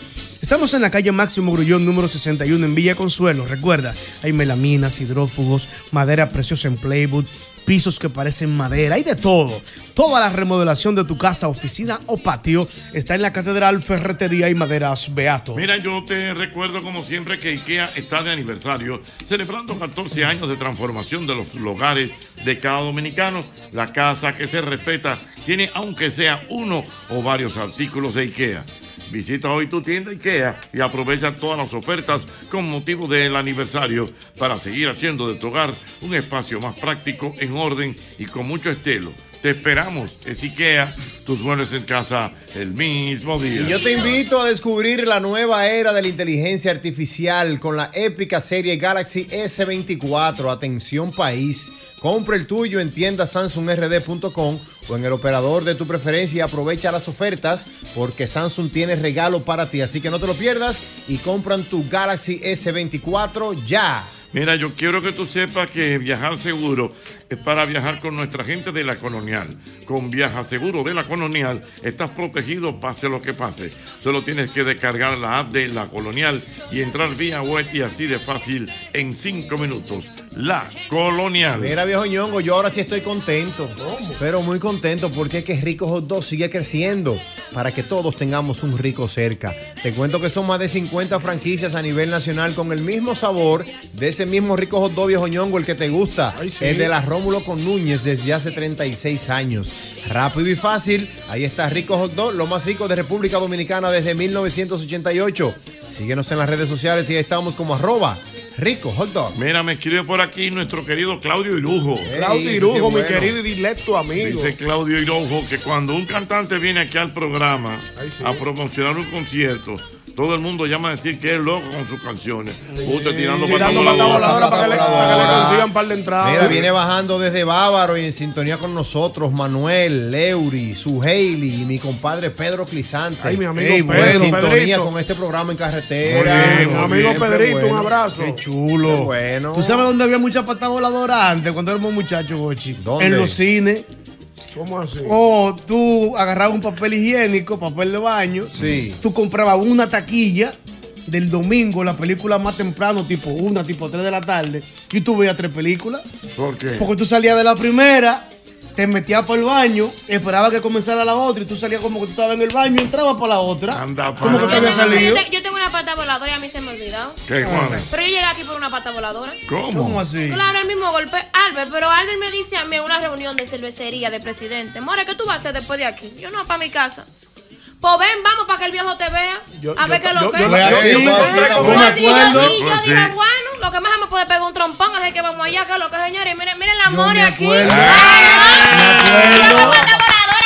Estamos en la calle Máximo Grullón número 61 en Villa Consuelo. Recuerda, hay melaminas, hidrófugos, madera preciosa en Playwood, pisos que parecen madera, hay de todo. Toda la remodelación de tu casa, oficina o patio está en la Catedral Ferretería y Maderas Beato. Mira, yo te recuerdo como siempre que IKEA está de aniversario, celebrando 14 años de transformación de los hogares de cada dominicano. La casa que se respeta tiene aunque sea uno o varios artículos de IKEA. Visita hoy tu tienda IKEA y aprovecha todas las ofertas con motivo del aniversario para seguir haciendo de tu hogar un espacio más práctico, en orden y con mucho estilo. Te esperamos, es IKEA, tus muebles en casa el mismo día. Y yo te invito a descubrir la nueva era de la inteligencia artificial con la épica serie Galaxy S24. Atención país. Compra el tuyo en tiendasamsungrd.com o en el operador de tu preferencia y aprovecha las ofertas porque Samsung tiene regalo para ti. Así que no te lo pierdas y compran tu Galaxy S24 ya. Mira, yo quiero que tú sepas que viajar seguro para viajar con nuestra gente de la colonial. Con Viaja Seguro de la colonial estás protegido pase lo que pase. Solo tienes que descargar la app de la colonial y entrar vía web y así de fácil en cinco minutos. La colonial. Mira, viejo ñongo, yo ahora sí estoy contento. Pero muy contento porque es que Rico Hot Dog sigue creciendo para que todos tengamos un rico cerca. Te cuento que son más de 50 franquicias a nivel nacional con el mismo sabor de ese mismo Rico Hot Dog, viejo ñongo, el que te gusta. El de la Rómulo con Núñez desde hace 36 años. Rápido y fácil, ahí está Rico Hot Dog, lo más rico de República Dominicana desde 1988. Síguenos en las redes sociales y ahí estamos como arroba Rico Hot Dog. Mira, me escribe por aquí nuestro querido Claudio Irujo. Claudio Irujo, mi querido y dilecto amigo. Dice Claudio Irujo que cuando un cantante viene aquí al programa sí. a promocionar un concierto, todo el mundo llama a decir que es loco con sus canciones. Usted tirando Tirando pata voladora para que le, para que le voladora. consigan un par de entradas. Mira, viene bajando desde Bávaro y en sintonía con nosotros Manuel, Leury, su Hailey y mi compadre Pedro Clisante. Ay, mi amigo Ey, Pedro, en sintonía Pedrito. con este programa en carretera. Bien, amigo bien, Pedrito, un abrazo. Qué Chulo. Qué bueno. ¿Tú sabes dónde había mucha pata voladora antes, cuando éramos muchachos, Gochi? ¿Dónde? En los cines. ¿Cómo así? O tú agarrabas un papel higiénico, papel de baño. Sí. Tú comprabas una taquilla del domingo, la película más temprano, tipo una, tipo 3 de la tarde, y tú veías tres películas. ¿Por qué? Porque tú salías de la primera, te metías para el baño, esperabas que comenzara la otra, y tú salías como que tú estabas en el baño y entrabas para la otra. Anda, Como que pa- te había Yo salido. te- Yo tengo una pata voladora y a mí se me ha olvidado. ¿Qué, cuál? Pero yo llegué aquí por una pata voladora. ¿Cómo? ¿Cómo así? Claro, el mismo golpe. Albert, pero Albert me dice a mí en una reunión de cervecería de presidente, More, ¿qué tú vas a hacer después de aquí? Yo no, para mi casa. Pues ven, vamos para que el viejo te vea. Yo- a ver qué es lo que yo- es. yo- yo- Pues dije, bueno, lo que más me puede pegar un trompón es que vamos allá, que es lo que señores. Miren, miren la Yo more me aquí. acuerdo. Ay, Me acuerdo.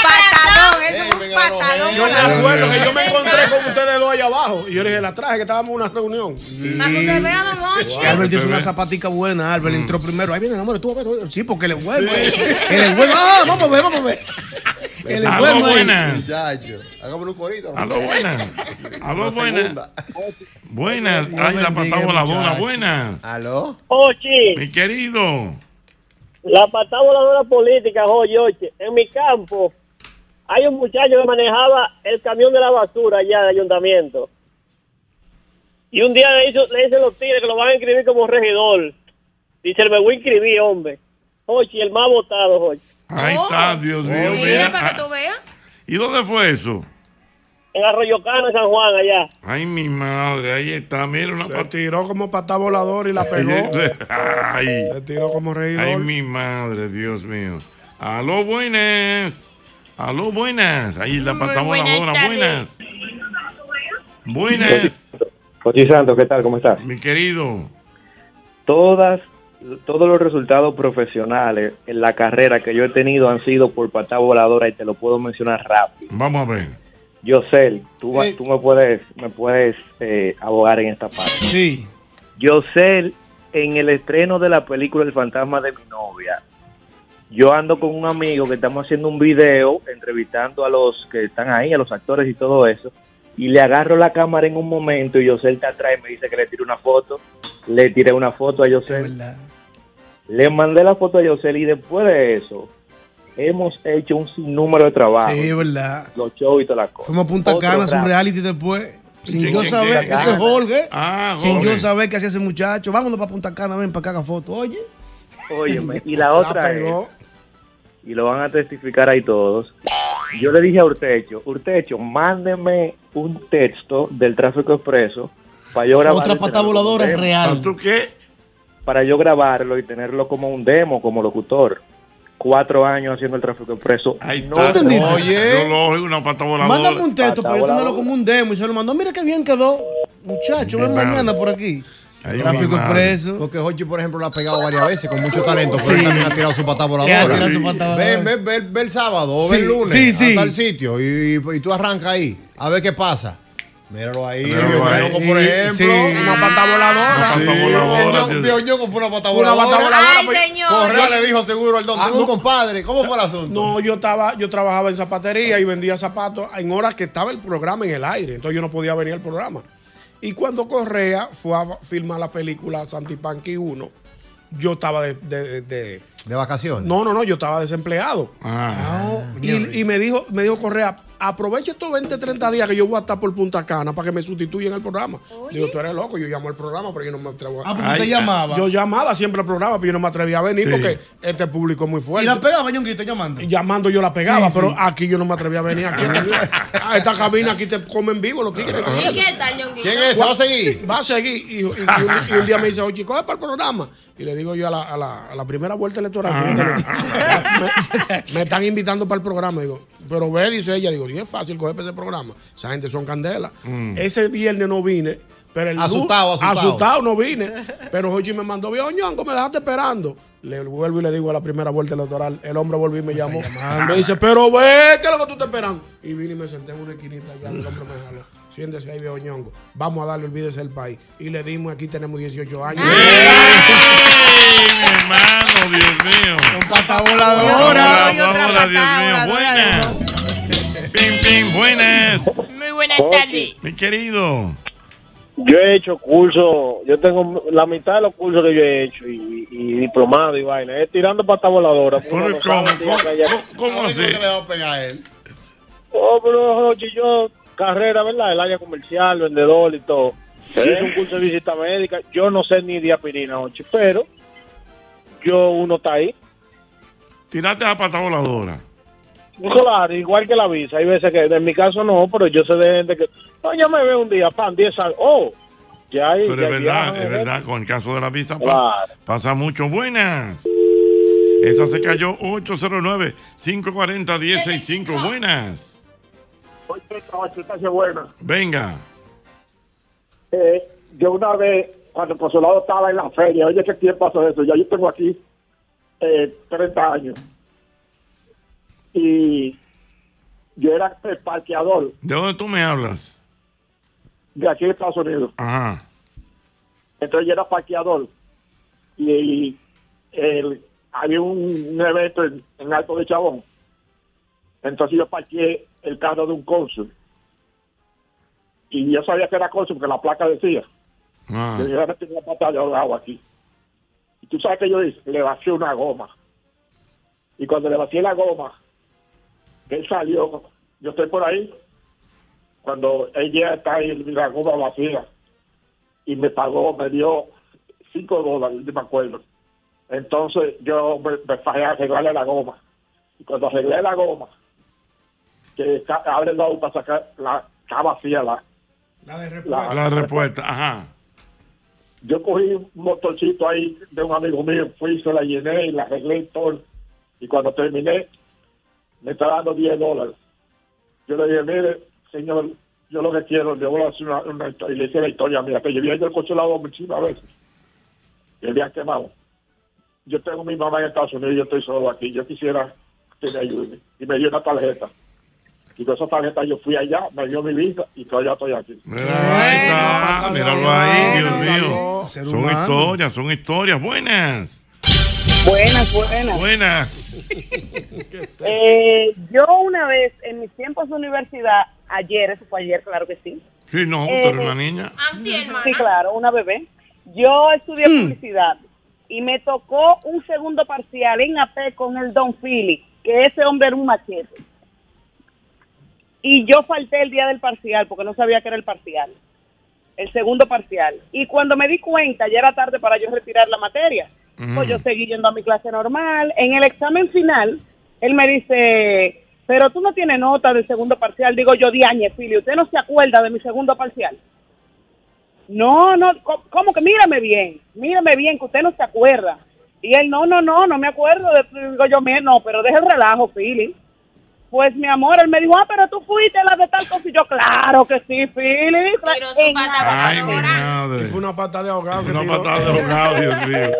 Patadón, eso es un patadón. Yo me acuerdo que yo me encontré con ustedes dos allá abajo. Y yo le dije, la traje que estábamos en una reunión. Para que usted vea, don Hochi. Y Albert hizo una zapatica buena. Albert entró primero. Ahí viene el amor. Tú, a ver. Sí, porque eh. Él es bueno. Ah, vamos a ver, vamos a ver. Es Aló, bueno. ahí. buenas. Muchacho, hagámosle un corito. Aló, buenas. Aló, Una buenas. segunda. Buenas. Ay, la patada voladora. Buenas. ¿Aló? Ochi, Mi querido. la patada voladora política, oye, oye, en mi campo hay un muchacho que manejaba el camión de la basura allá del ayuntamiento. Y un día le, hizo, le dicen los tigres que lo van a inscribir como regidor. Dice, me voy a inscribir, hombre. Oye, el más votado, oye. Ahí está, Dios mío. Mira, para que tú veas. ¿Y dónde fue eso? En Arroyo Cano, San Juan, allá. Ay, mi madre, ahí está. Mira una Se tiró como patada voladora y la pegó. Ay, Se tiró como ay, reidor. mi madre, Dios mío. Aló, buenas. Aló, buenas. Ahí la Muy patada buenas voladora. Buenas. tardes. Buenas, Cochi Santos, ¿qué tal? ¿Cómo estás? mi querido. Todas, todos los resultados profesionales en la carrera que yo he tenido han sido por patada voladora y te lo puedo mencionar rápido. Vamos a ver. Yosel, tú, Sí. tú me puedes, me puedes eh, abogar en esta parte. Sí. Yosel, en el estreno de la película El fantasma de mi novia, yo ando con un amigo que estamos haciendo un video entrevistando a los que están ahí, a los actores y todo eso, y le agarro la cámara en un momento y Yosel te atrae y me dice que le tire una foto, le tiré una foto a Yosel. Le mandé la foto a Yosel y después de eso hemos hecho un sinnúmero de trabajo, Sí, verdad. los shows y todas las cosas. Fuimos a Punta Cana, rap. reality después. Sin ¿Quién, yo saber, ese es Jorge. Ah, Sin Jorge. yo saber qué hacía ese muchacho. Vámonos para Punta Cana, ven para que haga foto. Oye. Óyeme, y la La otra es, y lo van a testificar ahí todos. Yo le dije a Urtecho, Urtecho, mándeme un texto del tráfico expreso para yo grabarlo. Otra y pata voladora es real. ¿Tú qué? Para yo grabarlo y tenerlo como un demo, como locutor. Cuatro años haciendo el tráfico expreso. Ahí No, está. entendí. Oye. Yo lo oigo una patada voladora. Mándame un texto para yo Pata tenerlo como un demo y se lo mandó. Mira qué bien quedó. Muchacho, ven mañana por aquí. Ay, Tráfico expreso. Porque Hochi, por ejemplo, lo ha pegado varias veces con mucho talento, pero él también ha tirado su pata voladora. tirado su pata Ve, voladora. ve, ve, ve el sábado o Sí, ve el lunes sí, sí. a tal sitio y, y- y tú arrancas ahí a ver qué pasa. Míralo ahí, Míralo ahí. Por Sí, ejemplo. sí. Una patada voladora. Una Sí, pata voladora, Ñongo fue una pata Una pata voladora. pues, señor. Correa le dijo seguro al don, Ah, tengo un no. compadre. ¿Cómo fue el asunto? No, yo estaba, yo trabajaba en zapatería y vendía zapatos en horas que estaba el programa en el aire, entonces yo no podía venir al programa. Y cuando Correa fue a filmar la película Santipanqui 1, yo estaba de, de- de- De vacaciones. no, no, no, yo estaba desempleado. Ah. Y, y me dijo, me dijo Correa, aprovecha estos 20, 30 días que yo voy a estar por Punta Cana para que me sustituyan el programa. Oye. Digo, tú eres loco, yo llamo al programa, pero yo no me atrevo Ah, a... porque Ay, te llamaba. Yo llamaba siempre al programa, pero yo no me atrevía a venir Sí. porque este público es muy y fuerte. la pegaba, Ñonguito, llamando. Llamando yo la pegaba, Sí, pero sí. aquí yo no me atrevía a venir. Aquí, a esta cabina aquí te comen vivo los tigres. ¿Y qué tal, Ñonguito? ¿Quién es? ¿Se va a seguir? Va a seguir. Y, y- y un, y un día me dice, oye, coge para el programa. Y le digo yo a la, a la, a la primera vuelta electoral, me, me están invitando para el programa. Digo, pero ve, dice ella, digo, y es fácil coger para ese programa. Esa gente son candela. Mm. Ese viernes no vine. Pero el Asustado, asustado. asustado no vine. Pero Jochi me mandó, viejo ñongo, me dejaste esperando. Le vuelvo y le digo a la primera vuelta electoral, el hombre volvió y me llamó. Me dice, pero ve, ¿qué es lo que tú estás esperando? Y vine y me senté en una esquinita allá, el hombre me jaló. Siéntese ahí, viejo ñongo. Vamos a darle, olvídese el país. Y le dimos, aquí tenemos 18 años. ¡Ey, mi hermano, Dios mío! Con pata voladora. Otra hola, Dios mío. Buenas. Pim, pim, buenas. Muy buenas tardes. Mi querido. Yo he hecho cursos, yo tengo la mitad de los cursos que yo he hecho y, y diplomado y vaina. Es tirando pata voladora. uno no que haya- ¿Cómo así? le va a pegar a él? Oh, pero yo, carrera, ¿verdad? El área comercial, vendedor y todo. Hice un curso de visita médica. Yo no sé ni de aspirina, Jochi, pero yo, uno está ahí. Tírate la pata voladora. Claro, igual que la visa. Hay veces que, en mi caso no, pero yo sé de gente que, no, ya me veo un día, pan, 10 años. Oh, ya hay. Pero ya es verdad, es ¿eh? verdad, con el caso de la visa Claro. pasa mucho. Buenas. Esta se cayó 809-540-1065. Buenas. Buena. Venga. Eh, yo una vez, cuando el consulado estaba en la feria, oye, ¿qué tiempo hace eso? Ya yo tengo aquí eh, 30 años. Y yo era el parqueador ¿De dónde tú me hablas? de aquí de Estados Unidos. Ajá. Entonces yo era parqueador. Y, el- había un, un evento en, en Alto de Chabón. Entonces yo parqueé el carro de un cónsul. Y yo sabía que era cónsul porque la placa decía. Ah. Yo dije, tengo una pata de agua aquí. Y tú sabes que yo hice, le vacié una goma. Y cuando le vacié la goma, él salió, yo estoy por ahí, cuando ella está ahí, la goma vacía, y me pagó, me dio cinco dólares, no me acuerdo. Entonces yo me, me fallé a arreglarle la goma. Y cuando arreglé la goma, que ca- abre la para sacar la, está vacía la, la, La respuesta, ajá. yo cogí un motorcito ahí de un amigo mío, fui, se la llené y la arreglé y todo. Y cuando terminé, me está dando 10 dólares. Yo le dije, mire, señor, yo lo que quiero, le voy a hacer una, una historia. Y le hice la historia mía, que yo vi el consulado muchísimas veces. Y el día quemado. Yo tengo mi mamá en Estados Unidos, yo estoy solo aquí. Yo quisiera que me ayude. Y me dio una tarjeta. Y con esa tarjeta yo fui allá, me dio mi visa y todavía estoy aquí. Ahí está, míralo ahí, Dios mío. Son historias, son historias buenas. Buenas, buenas. Buenas. Eh, yo una vez en mis tiempos de universidad, ayer, eso fue ayer, claro que sí. Sí, no, Eh, pero una niña. Sí, claro, una bebé. Yo estudié publicidad y me tocó un segundo parcial en AP con el Don Philly, que ese hombre era un machete. Y yo falté el día del parcial porque no sabía que era el parcial, el segundo parcial. Y cuando me di cuenta, ya era tarde para yo retirar la materia. Pues yo seguí yendo a mi clase normal. En el examen final, él me dice, pero tú no tienes nota del segundo parcial. Digo yo, Diañe, Philly, ¿usted no se acuerda de mi segundo parcial? No, no, ¿cómo que? Mírame bien, mírame bien, que usted no se acuerda. Y él, no, no, no, no me acuerdo. De, digo yo, "Mire, no, pero deja el relajo, Philly. Pues, mi amor, él me dijo, ah, pero tú fuiste la de tal cosa. Y yo, claro que sí, Philly. En nada. Ay, mi madre. Fue una pata de ahogado. que Una patada de ahogado, Dios mío.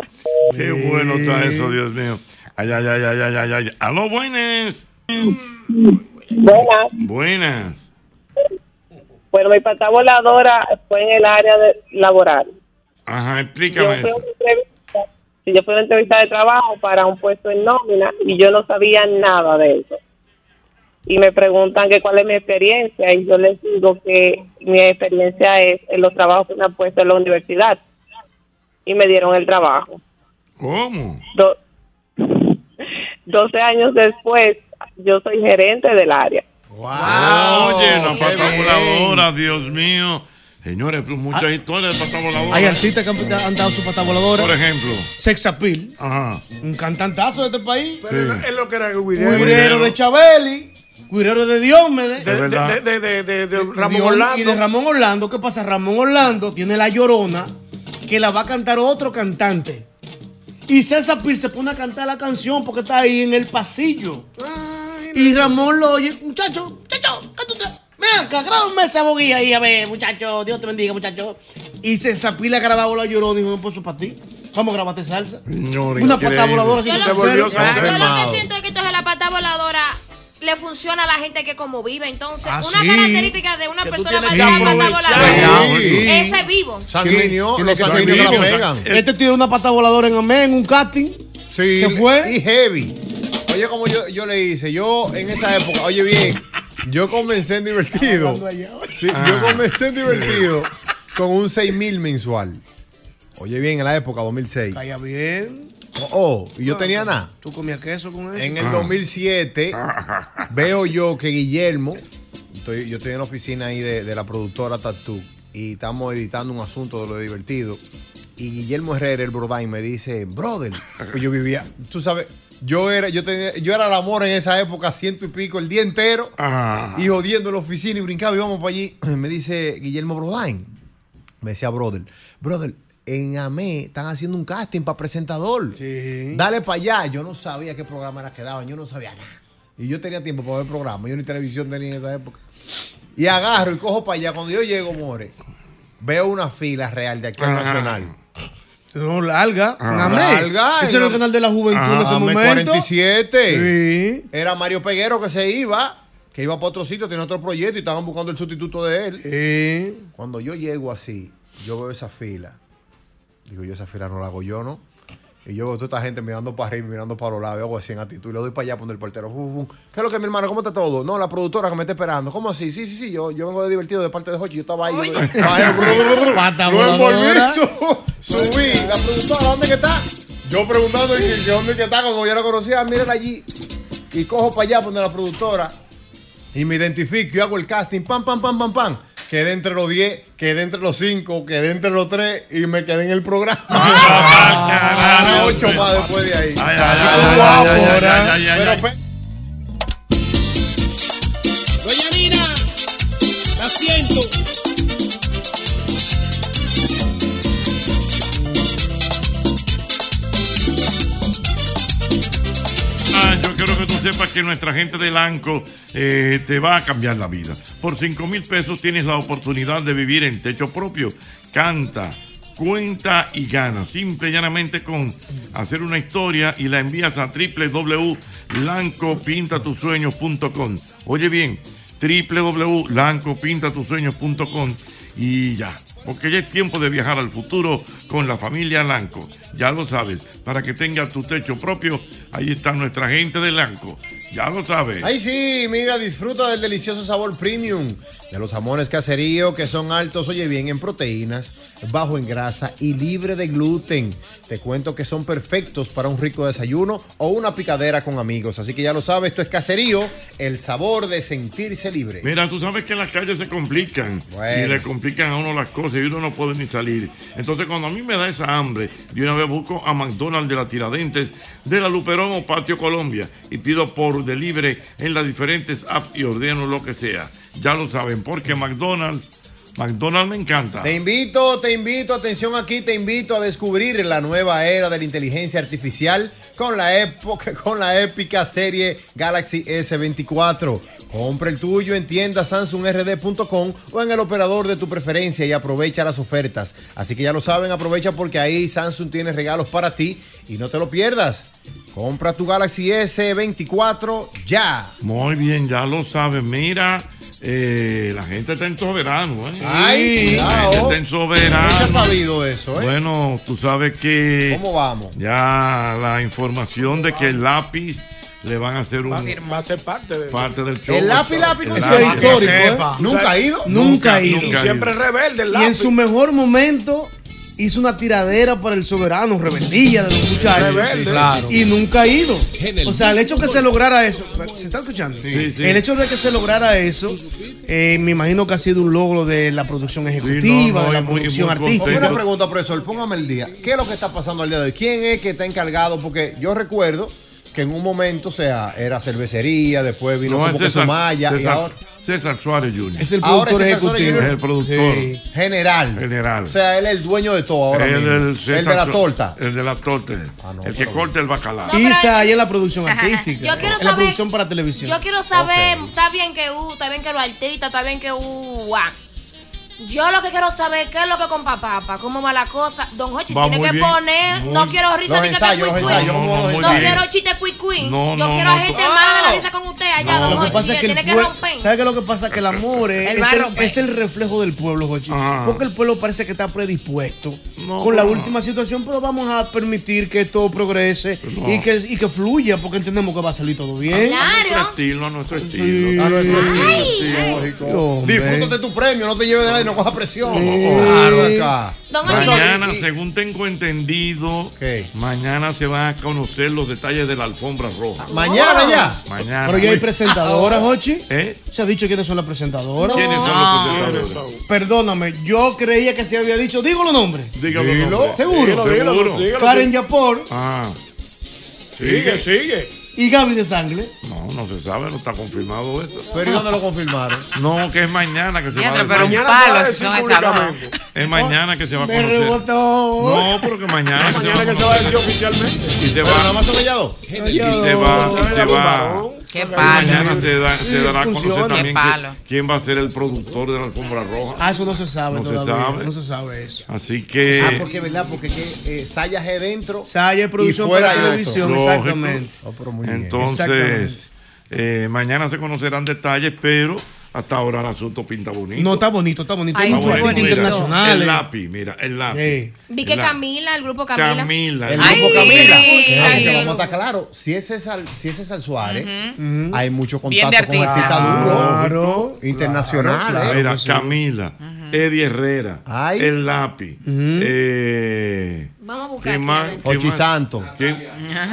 Qué bueno está eso, Dios mío. Ay, ay, ay, ay, ay, ay, ay. Aló, buenas. Buenas. Buenas. Bueno, mi pata voladora fue en el área de- laboral. Ajá, Yo explícame fui, entrevista, sí, yo fui a una entrevista de trabajo para un puesto en nómina y yo no sabía nada de eso. Y me preguntan que cuál es mi experiencia y yo les digo que mi experiencia es en los trabajos que me han puesto en la universidad. Y me dieron el trabajo. ¿Cómo? Do- 12 años después, yo soy gerente del área. Oye, la pata voladora, Dios mío. Señores, pues, muchas historias de pata voladora. Hay artistas que han, han dado su pata voladora. Por ejemplo. Sex Appeal. Ajá. Un cantantazo de este país. Pero es lo que era el guirero. Guirero de Chabeli. Guirero de Diómedes. De, de, de, de, de, de- de Ramón Dios- Orlando. Y de Ramón Orlando, ¿qué pasa? Ramón Orlando tiene la llorona que la va a cantar otro cantante. Y César Pil se pone a cantar la canción porque está ahí en el pasillo. Y Ramón lo oye, muchacho, muchacho, ¿qué tú te- Ven acá, grábame esa boguilla ahí, a ver, muchacho, Dios te bendiga, muchacho. Y César Pil ha grabado la llorona y pues eso para ti. Vamos, grabaste salsa. Señor, Una patada voladora Yo lo, yo lo que siento es que entonces la pata voladora le funciona a la gente que como vive. Entonces, Ah, una sí. característica de una Que persona que pata aprovechar. voladora Sí. es ese vivo. Sanguíneo, los que sanguíneos que la pegan. Este tiene una pata voladora en Amén, en un casting. Sí, ¿Qué fue? y heavy. Oye, como yo, yo le hice, yo en esa época, oye bien, yo comencé en divertido. Sí, Ah. yo comencé en divertido con un 6 mil mensual. Oye bien, en la época 2006. Calla bien. Oh, oh, y yo tenía nada. ¿Tú comías queso con eso? En el 2007 veo yo que Guillermo, estoy- yo estoy en la oficina ahí de, de la productora Tattoo y estamos editando un asunto de lo divertido. Y Guillermo Herrera, el Brodain, me dice, brother, pues yo vivía, tú sabes, yo era, yo tenía, yo era el amor en esa época, ciento y pico, el día entero, y jodiendo en la oficina y brincaba y vamos para allí. Me dice Guillermo Brodain, me decía, brother, brother, en AME están haciendo un casting para presentador. Dale para allá. Yo no sabía qué programa era que daban, yo no sabía nada. Y yo tenía tiempo para ver programas, yo ni televisión tenía en esa época. Y agarro y cojo para allá. Cuando yo llego, More, veo una fila real de aquí al Ajá. Nacional. No, larga. Ah. en AME. Larga, Ese era el canal de la juventud en ese AME momento. 47. Era Mario Peguero que se iba, que iba para otro sitio, tenía otro proyecto y estaban buscando el sustituto de él. Cuando yo llego así, yo veo esa fila. Digo, yo esa fila no la hago yo, ¿no? Y yo veo toda esta gente mirando para arriba, y mirando para los lados, y hago así en actitud. Y le doy para allá, poner el portero. Fu, fu. ¿Qué es lo que mi hermano? ¿Cómo está todo? No, la productora que me está esperando. ¿Cómo así? Sí, sí, sí. Yo, yo vengo de divertido de parte de Hochi. Yo estaba ahí. yo- estaba ahí, Pata lo envolví, voladora. su- subí. La productora, ¿dónde que está? Yo preguntando que, que dónde que está, como yo la conocía, mírenla allí. Y cojo para allá, poner la productora. Y me identifico y hago el casting, pam, pam, pam, pam, pam. Quedé entre los 10, quedé entre los 5, quedé entre los 3 y me quedé en el programa. Ah, ocho más después de ahí. ay, ay, ay, sepas que nuestra gente de Lanco eh, te va a cambiar la vida. Por 5 mil pesos tienes la oportunidad de vivir en techo propio. Canta, cuenta y gana. Simple y llanamente con hacer una historia y la envías a www.lancopintatusueños.com. Oye bien, www.lancopintatusueños.com y ya. Porque ya es tiempo de viajar al futuro con la familia Lanco. Ya lo sabes, para que tengas tu techo propio, ahí está nuestra gente de Lanco. Ya lo sabes. Ahí sí, mira, disfruta del delicioso sabor premium de los jamones caserío que son altos, oye bien, en proteínas, bajo en grasa y libre de gluten. Te cuento que son perfectos para un rico desayuno o una picadera con amigos. Así que ya lo sabes, esto es caserío, el sabor de sentirse libre. Mira, tú sabes que las calles se complican Bueno. y le complican a uno las cosas y uno no puede ni salir. Entonces, cuando a mí me da esa hambre, de una vez busco a McDonald's de la Tiradentes, de la Luperón o Patio Colombia y pido por delivery en las diferentes apps y ordeno lo que sea. Ya lo saben, porque McDonald's, McDonald's me encanta. Te invito, te invito, atención aquí, te invito a descubrir la nueva era de la inteligencia artificial con la época, con la épica serie Galaxy S24. Compra el tuyo en tiendas samsungrd.com o en el operador de tu preferencia y aprovecha las ofertas. Así que ya lo saben, aprovecha porque ahí Samsung tiene regalos para ti y no te lo pierdas. Compra tu Galaxy S24 ya. Muy bien, ya lo saben. Mira, eh, la gente está en soberano. ¿eh? Ay, la gente está en soberano. ¿Qué has sabido de eso, eh? Bueno, tú sabes que. ¿Cómo vamos? Ya la información de que el lápiz le van a hacer un. Va a ser parte de Parte del show. El lápiz, lápiz, El Eso es lápiz. histórico, ¿eh? ¿Nunca ha ido? Nunca ha ido. nunca ha Siempre rebelde el Y en lápiz. su mejor momento hizo una tiradera para el soberano, rebeldía de los muchachos. Rebelde. Sí, claro. Y nunca ha ido. O sea, el hecho que mismo se lograra eso. ¿Se está escuchando? Sí, sí. El hecho de que se lograra eso, eh, me imagino que ha sido un logro de la producción ejecutiva, Sí, no, no, de la muy- producción muy artística. Una pregunta, profesor, póngame el día. ¿Qué es lo que está pasando al día de hoy? ¿Quién es que está encargado? Porque yo recuerdo que en un momento, o sea, era cervecería, después vino No, como es que César, Sumaya, y César, ahora César Suárez Jr. Es el Ahora productor César ejecutivo. Es el productor. Sí. general. General. O sea, él es el dueño de todo ahora Él, mismo. el, El, César de la torta. El de la torta. Ah, no, el que corta el bacalao. No, Isa hay- ahí en la producción Ajá. artística. Yo quiero en la producción para televisión. Yo quiero saber, está bien que uh, está bien que los artistas, está bien que uh. Yo lo que quiero saber qué es lo que con papá, cómo va la cosa. Don Hochi tiene que bien. poner, Muy- no quiero risa ni que ensayos, ¿cómo No, No bien. quiero chiste cuicuí. No, Yo no, quiero no, gente mala de la No. risa con usted allá, No. don Hochi. es que el tiene que romper. ¿sabe qué es lo que pasa? Que el amor es, a el, es el reflejo del pueblo, Jochi. Ajá. Porque el pueblo parece que está predispuesto No, con la última situación, pero vamos a permitir que todo progrese No. y, que, y que fluya, porque entendemos que va a salir todo bien. A nuestro Claro. estilo, a nuestro Sí. estilo. No, es Ay. sí, lógico. Hombre. Disfrútate tu premio, no te lleves de la no coja presión. Sí. Claro, acá. Don Mañana, Ochi, según tengo entendido, mañana se van a conocer los detalles de la alfombra roja. ¿Mañana ya? Mañana. Pero ya hay presentadoras, Hochi. ¿Eh? ¿Se ha dicho quiénes son las presentadoras? ¿Quiénes son los presentadores? Perdóname, yo creía que se había dicho. Digo los nombres. Dígalo, nombre. ¿Seguro? Dígalo, dígalo, Seguro. dígalo. Karen Yapor Ah. Sigue, sigue. Y Gaby de Sangle. No, no se sabe, no está confirmado eso. ¿Pero y dónde lo confirmaron? No, que es mañana que se va a decir. pero un Mañana palo se va a si decir son esas. Es mañana que se va a Me conocer. rebotó. No, pero que mañana, Mañana que se va a decir oficialmente. Y se va. nada más dos. Y se va. Y se va. Qué Y palo. Mañana se, da- se dará a conocer Funciona. también Qué palo. que- quién va a ser el productor de la alfombra roja. Ah, eso no se sabe No se todavía. sabe. No se sabe eso. Así que. Ah, porque verdad, porque que eh, Sayas es dentro. Saya es producción y fuera para televisión, exactamente. Oh, pero muy Entonces, eh, mañana se conocerán detalles, pero hasta ahora el asunto pinta bonito. No, está bonito, está bonito. Ay, Hay muchos internacionales. El lápiz, mira, el lápiz. Sí. vi que El. Camila, el grupo Camila. Camila. El Ay, grupo. Camila. Sí. Ay, sí. vamos a estar claro, si ese es Al, si ese es Al Suárez, hay mucho Bien de contacto con artista. artistas duros, Claro. internacionales. Claro. Mira, sí. Camila, Eddie Herrera, Ay. el lápiz, eh, Vamos a buscar. ¿quién aquí, más? a ver. ¿Quién Ochi? Santo. ¿Quién?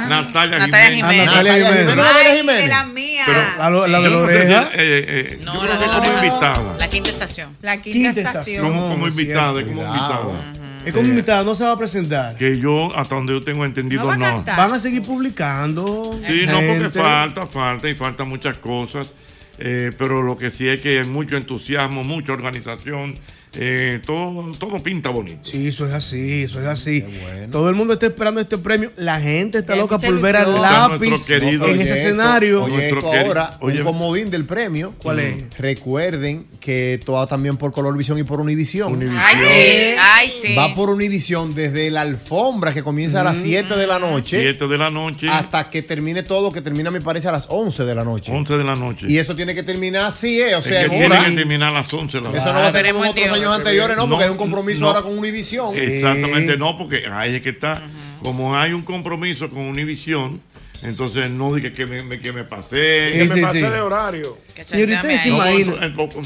Natalia Natalia Jiménez. Ah, Jiménez. Natalia Natalia Jiménez. Ay, Jiménez. de la mía. Pero- La, lo- la de Yo no eh, eh, la de como Loreja. invitada. La quinta estación. La quinta, Quinta estación. estación. Como, invitada, como invitada. Es como invitada, no se va a presentar. Que yo, hasta donde yo tengo entendido, No va a no. Van a seguir publicando. Sí, no, porque gente. falta, falta y falta muchas cosas. eh, pero lo que sí es que hay mucho entusiasmo, mucha organización. Eh, todo, todo pinta bonito. Sí, eso es así, eso es así. bueno. Todo el mundo está esperando este premio. La gente está loca por ver al lápiz querido- en Oye, ese esto, escenario. Oye, esto ahora, oye, un comodín del premio. ¿Cuál es? Recuerden que todo va también por Colorvisión y por Univisión. Ay, sí. Ay, sí. Va por Univisión desde la alfombra que comienza a las 7 de la noche 7 de la noche, hasta que termine todo, que termina me parece a las 11 de la noche. 11 de la noche. Y eso tiene que terminar así, ¿eh? O Es sea, que en hora. tiene que terminar a las 11 de la Eso noche. no va a ser como en otros. Años anteriores, no, porque hay un compromiso no. ahora con Univisión. Exactamente, no, porque ahí es que está. Como hay un compromiso con Univisión, entonces no diga que me, me- que me pasé. Sí, Que me sí, pasé sí. de horario. Señorita, chance se imagina.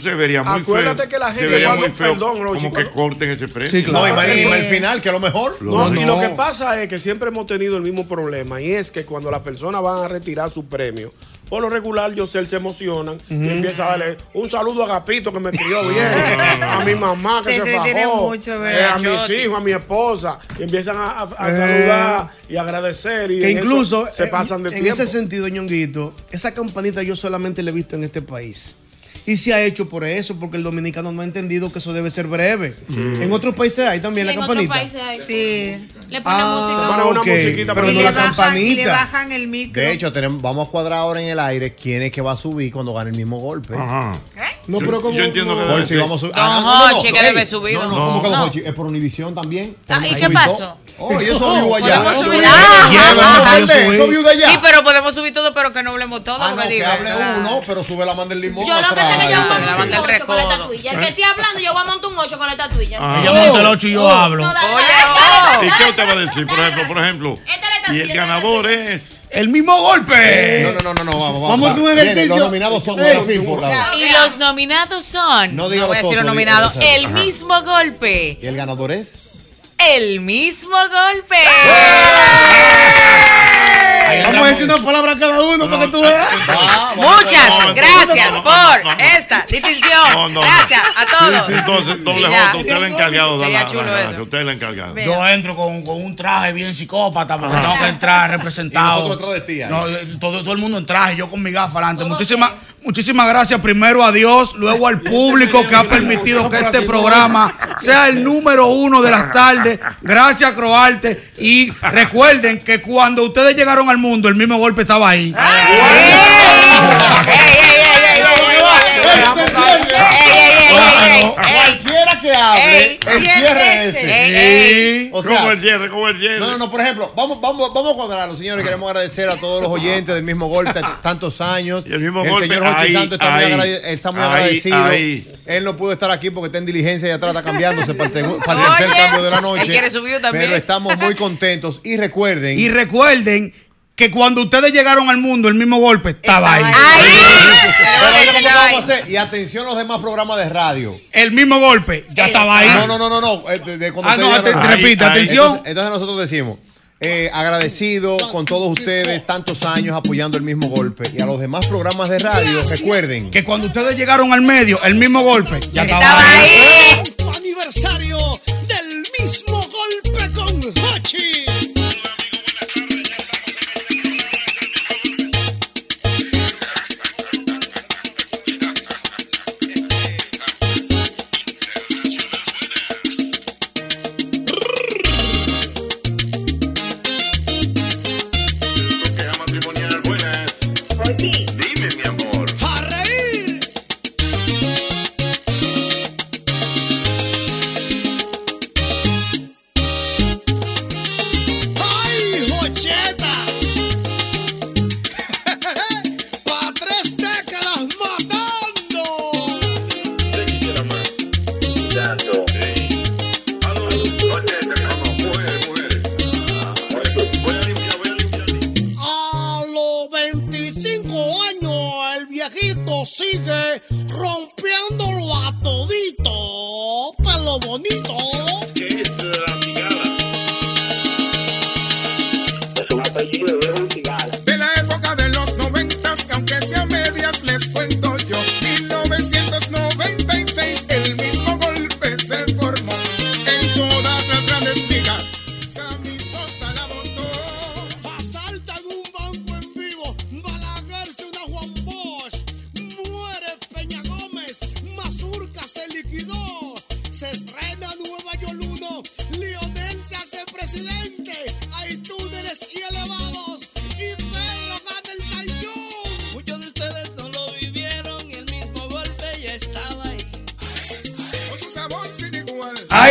se vería muy Acuérdate feo. que la gente cuando- muy feo perdón, Rochi, como que corten ese premio. Sí, claro. No, y. Marina, el final, que es lo mejor. No, y lo que pasa es que siempre hemos tenido el mismo problema y es que cuando las personas van a retirar su premio, por lo regular Yosel se emocionan y empieza a darle un saludo a Agapito que me crió bien, a mi mamá que Se se, fajó, mucho, eh, ¿verdad, a mis hijos, a mi esposa y empiezan a, a- a Eh. saludar y agradecer y Que incluso se eh, pasan de en tiempo. ese sentido, ñonguito, esa campanita yo solamente la he visto en este país. Y se ha hecho por eso, porque el dominicano no ha entendido que eso debe ser breve. En otros países hay también Sí, la en otros campanita. países hay. Sí. Le ponen Ah, música. Una musiquita, pero no la y le campanita. bajan el micro. De hecho, tenemos, vamos a cuadrar ahora en el aire quién es que va a subir cuando gane el mismo golpe. Ajá. No, Yo- pero como- yo entiendo que no. debe Por si ser- vamos a subir. Don Hochi, que debe subir, No, no, Hochi. ¿cómo que Don No. Hochi? Es por Univisión también. Ah, ¿y Ahí qué subí pasó? todo. Oh, y eso view allá. Podemos subir. Ah, ah, eso de allá. Sí, pero podemos subir todo, pero que no hablemos todo. Ah, no, que digo, hable uno, pero sube la mano del limón. Yo lo que sé que yo montar banda un del 8 con la recodo. estatuilla. El que esté hablando, yo voy a montar un 8 con la estatuilla. Ah. Ella monta el 8 y yo hablo. No, dale, Oye, dale, oh. dale, ¿Y qué usted va a dale, decir? Por ejemplo, por ejemplo. Esta es la Y estatuilla, el ganador es. El mismo golpe. No, no, no, no, no, vamos, vamos. Vamos a un ejercicio. Los nominados son. Y los nominados son. No diga voy a decir los nominados. El mismo golpe. ¿Y el ganador es? El mismo golpe. Vamos a decir una palabra a cada uno para que tú veas. Muchas gracias por esta distinción. Gracias a todos. Entonces, doble. J, usted es el encargado de la. Usted es el encargado. Ve. Yo entro con, con un traje bien psicópata porque tengo que entrar representado. Y nosotros detrás de ti ahí. No, eh, todo, todo el mundo en traje, yo con mi gafa adelante. Muchísimas, muchísimas gracias primero a Dios, luego al público que ha permitido que este programa sea el número uno de las tardes. Gracias, Croarte. Y recuerden que cuando ustedes llegaron al mundo, el mismo golpe estaba ahí. Cualquiera que hable, Ey, el cierre es ese. Ey, ey. O como sea, el cierre, como el cierre. no, no, no, por ejemplo, vamos, vamos, vamos a cuadrarlo, señores. Queremos agradecer a todos los oyentes del mismo golpe, tantos años. Y el mismo golpe, señor Jochi ahí, Santos está, muy, ahí, está muy ahí, agradecido. ahí. Él no pudo estar aquí porque está en diligencia y atrás está cambiándose para el, para el tercer cambio de la noche. él quiere subir también. Pero estamos muy contentos. Y recuerden, Y recuerden que cuando ustedes llegaron al mundo, el mismo golpe estaba ahí. Pero oye, ¿cómo lo vamos a hacer? Y atención a los demás programas de radio. El mismo golpe, ya estaba ahí. No, no, no, no, no. eh, de- de cuando Ah, no, te- Ahí, ahí. atención. Entonces, entonces nosotros decimos, eh, agradecido con todos ustedes, tantos años apoyando el mismo golpe. Y a los demás programas de radio, recuerden. Que cuando ustedes llegaron al medio, el mismo golpe, ya estaba, Estaba ahí. Aniversario del mismo golpe con Hochi.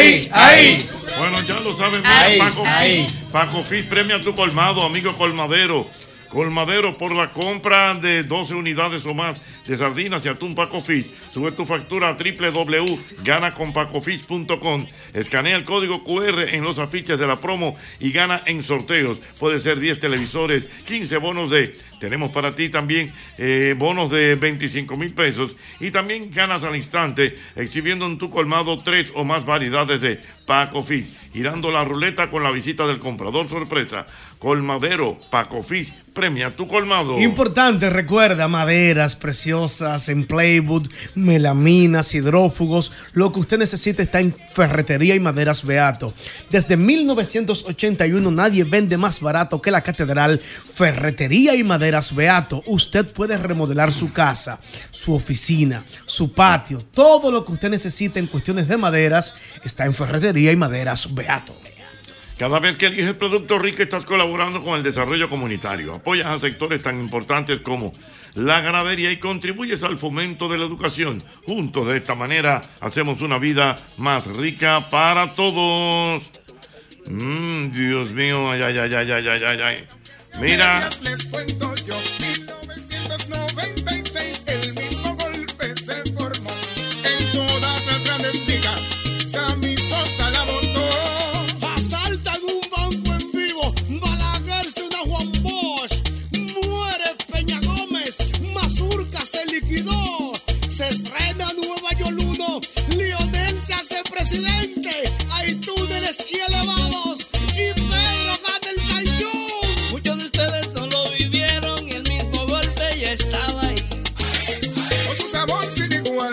Ahí, ahí. Bueno, ya lo saben, Ahí, Paco ahí. Paco Fish premia tu colmado, amigo colmadero. Colmadero por la compra de 12 unidades o más de sardinas y atún Paco Fish. Sube tu factura a www.ganaconpacofish.com. Escanea el código QR en los afiches de la promo y gana en sorteos. Puede ser 10 televisores, 15 bonos de tenemos para ti también eh, bonos de 25 mil pesos y también ganas al instante exhibiendo en tu colmado tres o más variedades de Paco Fish. Girando la ruleta con la visita del comprador sorpresa. Colmadero Paco Fish premia tu colmado. Importante, recuerda, maderas preciosas en Playwood, melaminas, hidrófugos. Lo que usted necesita está en Ferretería y Maderas Beato. Desde 1981 nadie vende más barato que la Catedral Ferretería y Maderas Beato. Usted puede remodelar su casa, su oficina, su patio. Todo lo que usted necesita en cuestiones de maderas está en Ferretería y Maderas Beato. Cada vez que eliges Producto Rica estás colaborando con el desarrollo comunitario, apoyas a sectores tan importantes como la ganadería y contribuyes al fomento de la educación. Juntos de esta manera hacemos una vida más rica para todos. Mm, Dios mío, ay, ay, ay, ay, ay, ay, ay. Mira. Presidente. Hay túneles y elevados. Y Pedro gana el Sayón. Muchos de ustedes no lo vivieron y el mismo golpe ya estaba ahí. Con su sabor sin igual.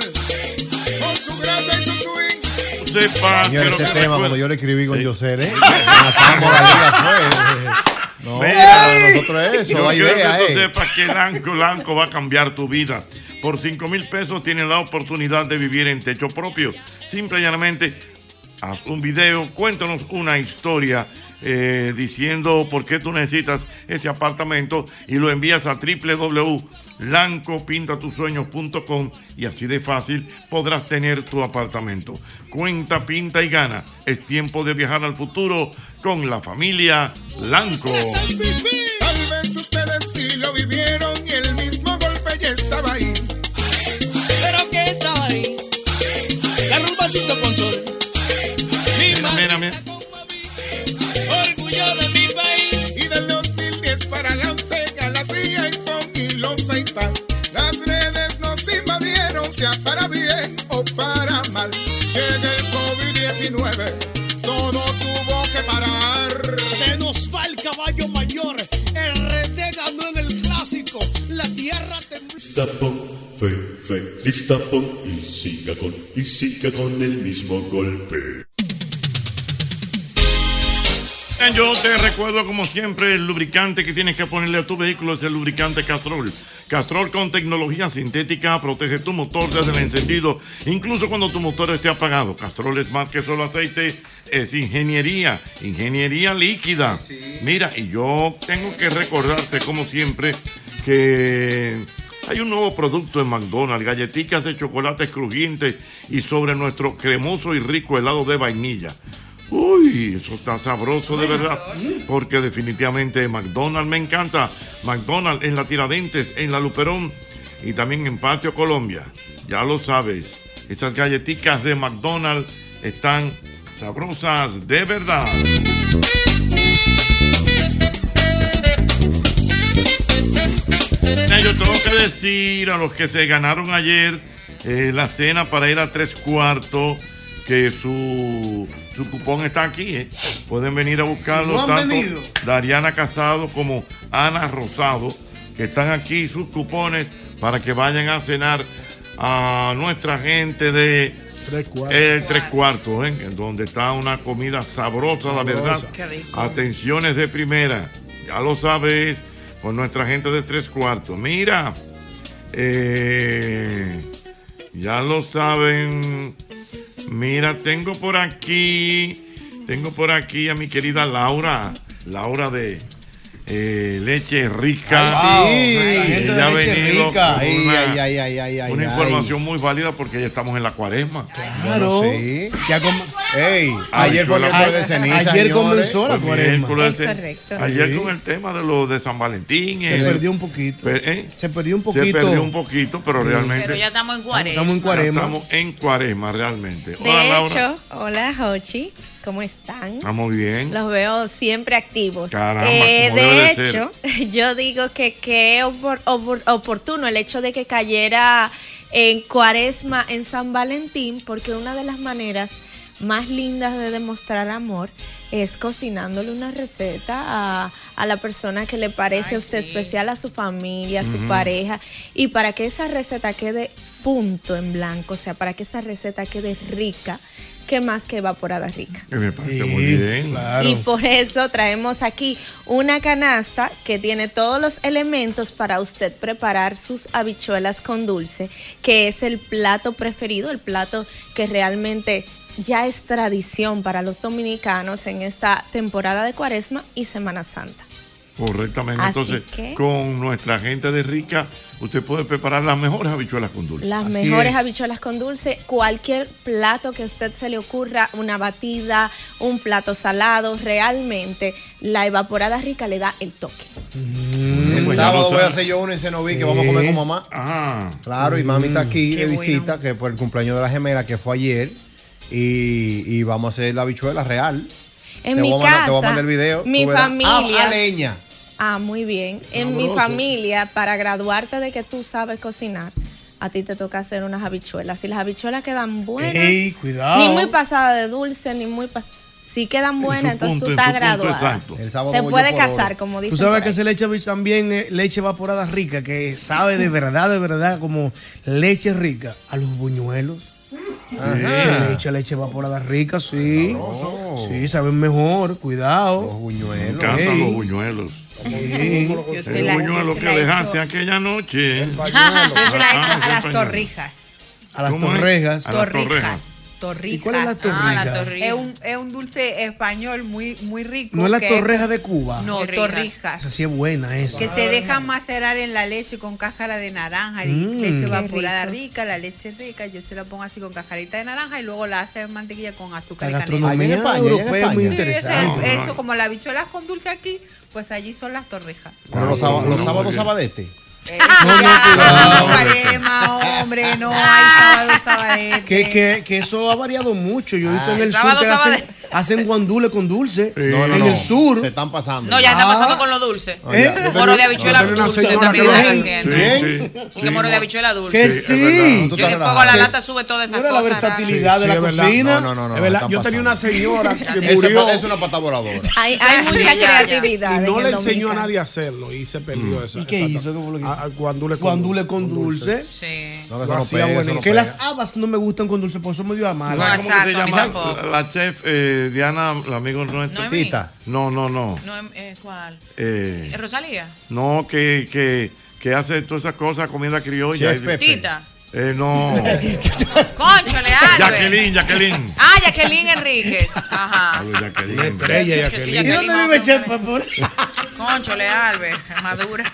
Con su grasa y su swing. Sepa lo ese tema recuerda- cuando yo le escribí con Yosel, ¿eh? Matamos la liga, fue. No, Mira, nosotros eso, yo la quiero idea, que tú eh. sepas que Lanco Lanco va a cambiar tu vida. Por 5 mil pesos tienes la oportunidad de vivir en techo propio. Simple y llanamente, haz un video, cuéntanos una historia eh, diciendo por qué tú necesitas ese apartamento y lo envías a www.lancopintatusueños.com y así de fácil podrás tener tu apartamento. Cuenta, pinta y gana. Es tiempo de viajar al futuro con la familia Lanco. Tal vez ustedes sí lo vivieron y el Cristo Consol. Mi mira, mira. Orgullo de mi país. Y del 2010 para la Ortega, la CIA, con y los Aipa. Las redes nos invadieron, sea para bien o para mal. Llega el COVID-19, todo tuvo que parar. Se nos va el caballo mayor, el rete ganó en el clásico, la tierra tembló feliz tapón y siga con, y siga con el mismo golpe. Yo te recuerdo como siempre el lubricante que tienes que ponerle a tu vehículo es el lubricante Castrol. Castrol con tecnología sintética protege tu motor desde el encendido, incluso cuando tu motor esté apagado. Castrol es más que solo aceite, es ingeniería, ingeniería líquida. Mira, y yo tengo que recordarte como siempre que hay un nuevo producto en McDonald's, galletitas de chocolate crujientes y sobre nuestro cremoso y rico helado de vainilla. Uy, eso está sabroso de verdad. Porque definitivamente McDonald's me encanta. McDonald's en la Tiradentes, en la Luperón y también en Patio Colombia. Ya lo sabes. Estas galletitas de McDonald's están sabrosas de verdad. Yo tengo que decir a los que se ganaron ayer eh, la cena para ir a tres cuartos que su, su cupón está aquí. eh. Pueden venir a buscarlo ¿No han tanto venido? Dariana Casado como Ana Rosado, que están aquí sus cupones para que vayan a cenar a nuestra gente de Tres cuartos. tres cuartos, ¿eh? en donde está una comida sabrosa, la verdad. Qué rico. Atenciones de primera, ya lo sabes, con nuestra gente de tres cuartos. Mira, eh, ya lo saben. Mira, tengo por aquí, tengo por aquí a mi querida Laura, Laura de eh, Leche Rica. Ay, sí, la gente de ha Leche venido Rica. con Ay, una, ay, ay, ay, ay, ay, una ay. información muy válida porque ya estamos en la cuaresma. Claro. sí. Ya com- Ey, ayer fue el de ceniza, Ayer comenzó la Fue cuaresma. correcto. Ayer Sí. con el tema de lo de San Valentín. Se el- perdió un poquito. ¿eh? Se perdió un Se poquito. perdió un poquito, pero Sí. realmente. Pero ya estamos en cuaresma. Estamos en cuaresma. Estamos en cuaresma, realmente. De Hola, Laura. hecho, hola Jochi, ¿cómo están? Estamos bien. Los veo siempre activos. Caramba, Eh, como debe de hecho, yo digo que qué opor- opor- oportuno el hecho de que cayera en cuaresma en San Valentín, porque una de las maneras más lindas de demostrar amor es cocinándole una receta a, a la persona que le parece a usted especial, a su familia, a su pareja, y para que esa receta quede punto en blanco, o sea, para que esa receta quede rica, ¿qué más que evaporada rica? Que me parece muy bien. Y por eso traemos aquí una canasta que tiene todos los elementos para usted preparar sus habichuelas con dulce, que es el plato preferido, el plato que realmente ya es tradición para los dominicanos en esta temporada de Cuaresma y Semana Santa. Correctamente. Así Entonces, que- con nuestra gente de Rica, usted puede preparar las mejores habichuelas con dulce. Las mejores habichuelas con dulce, cualquier plato que a usted se le ocurra, una batida, un plato salado, realmente la evaporada rica le da el toque. El pues sábado voy a hacer yo uno en Cenoví que vamos a comer con mamá. Claro, y mami está aquí Qué de bueno. visita, que por el cumpleaños de la gemela que fue ayer. Y, y vamos a hacer la habichuela real. En te mi voy a mandar, casa, te voy a mandar el video. mi familia- Ah, a leña. Ah, muy bien. En mi familia, para graduarte de que tú sabes cocinar, a ti te toca hacer unas habichuelas. Y las habichuelas quedan buenas. Ey, cuidado. Ni muy pasada de dulce, ni muy pas- Si quedan buenas, entonces punto, tú en estás punto graduada. Se puede casar, como dicen. Tú sabes que se le echa también eh, leche evaporada rica, que sabe de verdad, de verdad, como leche rica a los buñuelos. Ajá. Se le echa leche evaporada rica, sí. Sí, saben mejor, cuidado. Los buñuelos. Me encantan los buñuelos. Sí. Yo se El buñuelo yo se que la he dejaste hecho- aquella noche. Yo se la he hecho Ah, a las pañuelo. torrijas. A las ¿Cómo es? torrejas. A las torrejas. Torrijas. ¿Y cuál es la torrija? Ah, Es, un, es un dulce español muy, muy rico. No es la que- torreja de Cuba. No, torrijas. Esa sí es buena esa. Que se dejan macerar en la leche con cáscara de naranja y Mm. leche evaporada rica, la leche rica, yo se la pongo así con cascarita de naranja y luego la hace en mantequilla con azúcar La y canela. en España, europea es muy Sí, interesante. eso, como las habichuelas con dulce aquí, pues allí son las torrijas. Pero los, sábados- los sábados sabadete. no, Cuaresma, hombre, no hay sábado. Que, que, que eso ha variado mucho. Yo he visto Ah, en el el sur sábado, que hacen, sábado. Hacen guandule con dulce. No, no, en no. el sur. Se están pasando. No, ya está Ah. pasando con lo dulce. Ah. Yo Moro de habichuela dulce también están haciendo. Y que moro de habichuela dulce. Que Sí, Yo que fuego relajado. la lata sube todas esas Mira la versatilidad de la cocina. No, no, no, están yo tenía una señora que murió Es una pata voladora. Hay, mucha creatividad. y no le enseñó a nadie a hacerlo y se perdió eso. ¿Y qué hizo? ¿Qué fue lo que hizo? Guandule con Guandule con dulce. Sí. No, que las habas no me gustan con dulce, por eso me dio a mal. No, ¿Cómo que se exacto, a la chef eh, Diana, la amigo nuestra? Noemí. Tita. No, no, no. No, eh, ¿cuál? Eh, ¿Es Rosalía? no, que, que, que hace todas esas cosas, comida criolla. Chef Y- Pepe. Tita. Eh, no. Conchole, Albert. Jacqueline, Jacqueline. Ah, Jacqueline Enríquez. Ajá. Jacqueline. Estrella, Jacqueline. ¿Y dónde vive menos. Papor? Conchole, Albert. Madura.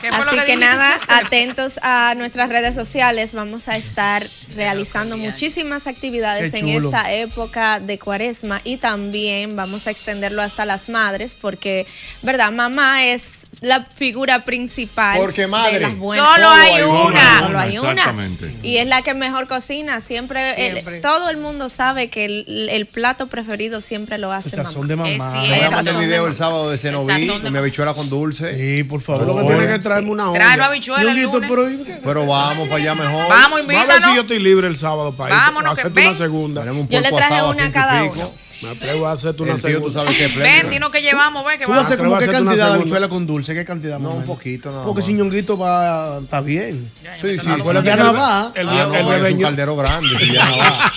¿Qué fue lo Así que, dijiste, nada, atentos a nuestras redes sociales. Vamos a estar realizando muchísimas actividades en esta época de cuaresma y también vamos a extenderlo hasta las madres porque, ¿verdad? Mamá es la figura principal Porque madre. de las buenas. Solo hay una. Solo hay una. Exactamente. Y es la que mejor cocina. Siempre, el- todo el mundo sabe que el, el plato preferido siempre lo hace El mamá. de mamá. Es Voy a mandar el video de- el sábado de Cenoví con mi habichuela con dulce. Sí, por favor. Lo que tiene que traerme una olla. habichuela Ñonguito, lunes. pero vamos para allá mejor. Vamos, Va a ver si yo invítanos. estoy libre el sábado para ir. Vámonos, que una segunda. Yo le traje una cada uno. Me atrevo a hacerte una El tío, tú sabes que es Ven, dinos que llevamos, ve, que ¿Tú vas a hacer como qué a cantidad de habichuela con dulce? ¿Qué cantidad más No, o un menos? poquito nada Porque más. si ñonguito va, está bien. Sí, sí. Acuérdate que el- va. El, Ah, el es un caldero grande. si ya no va.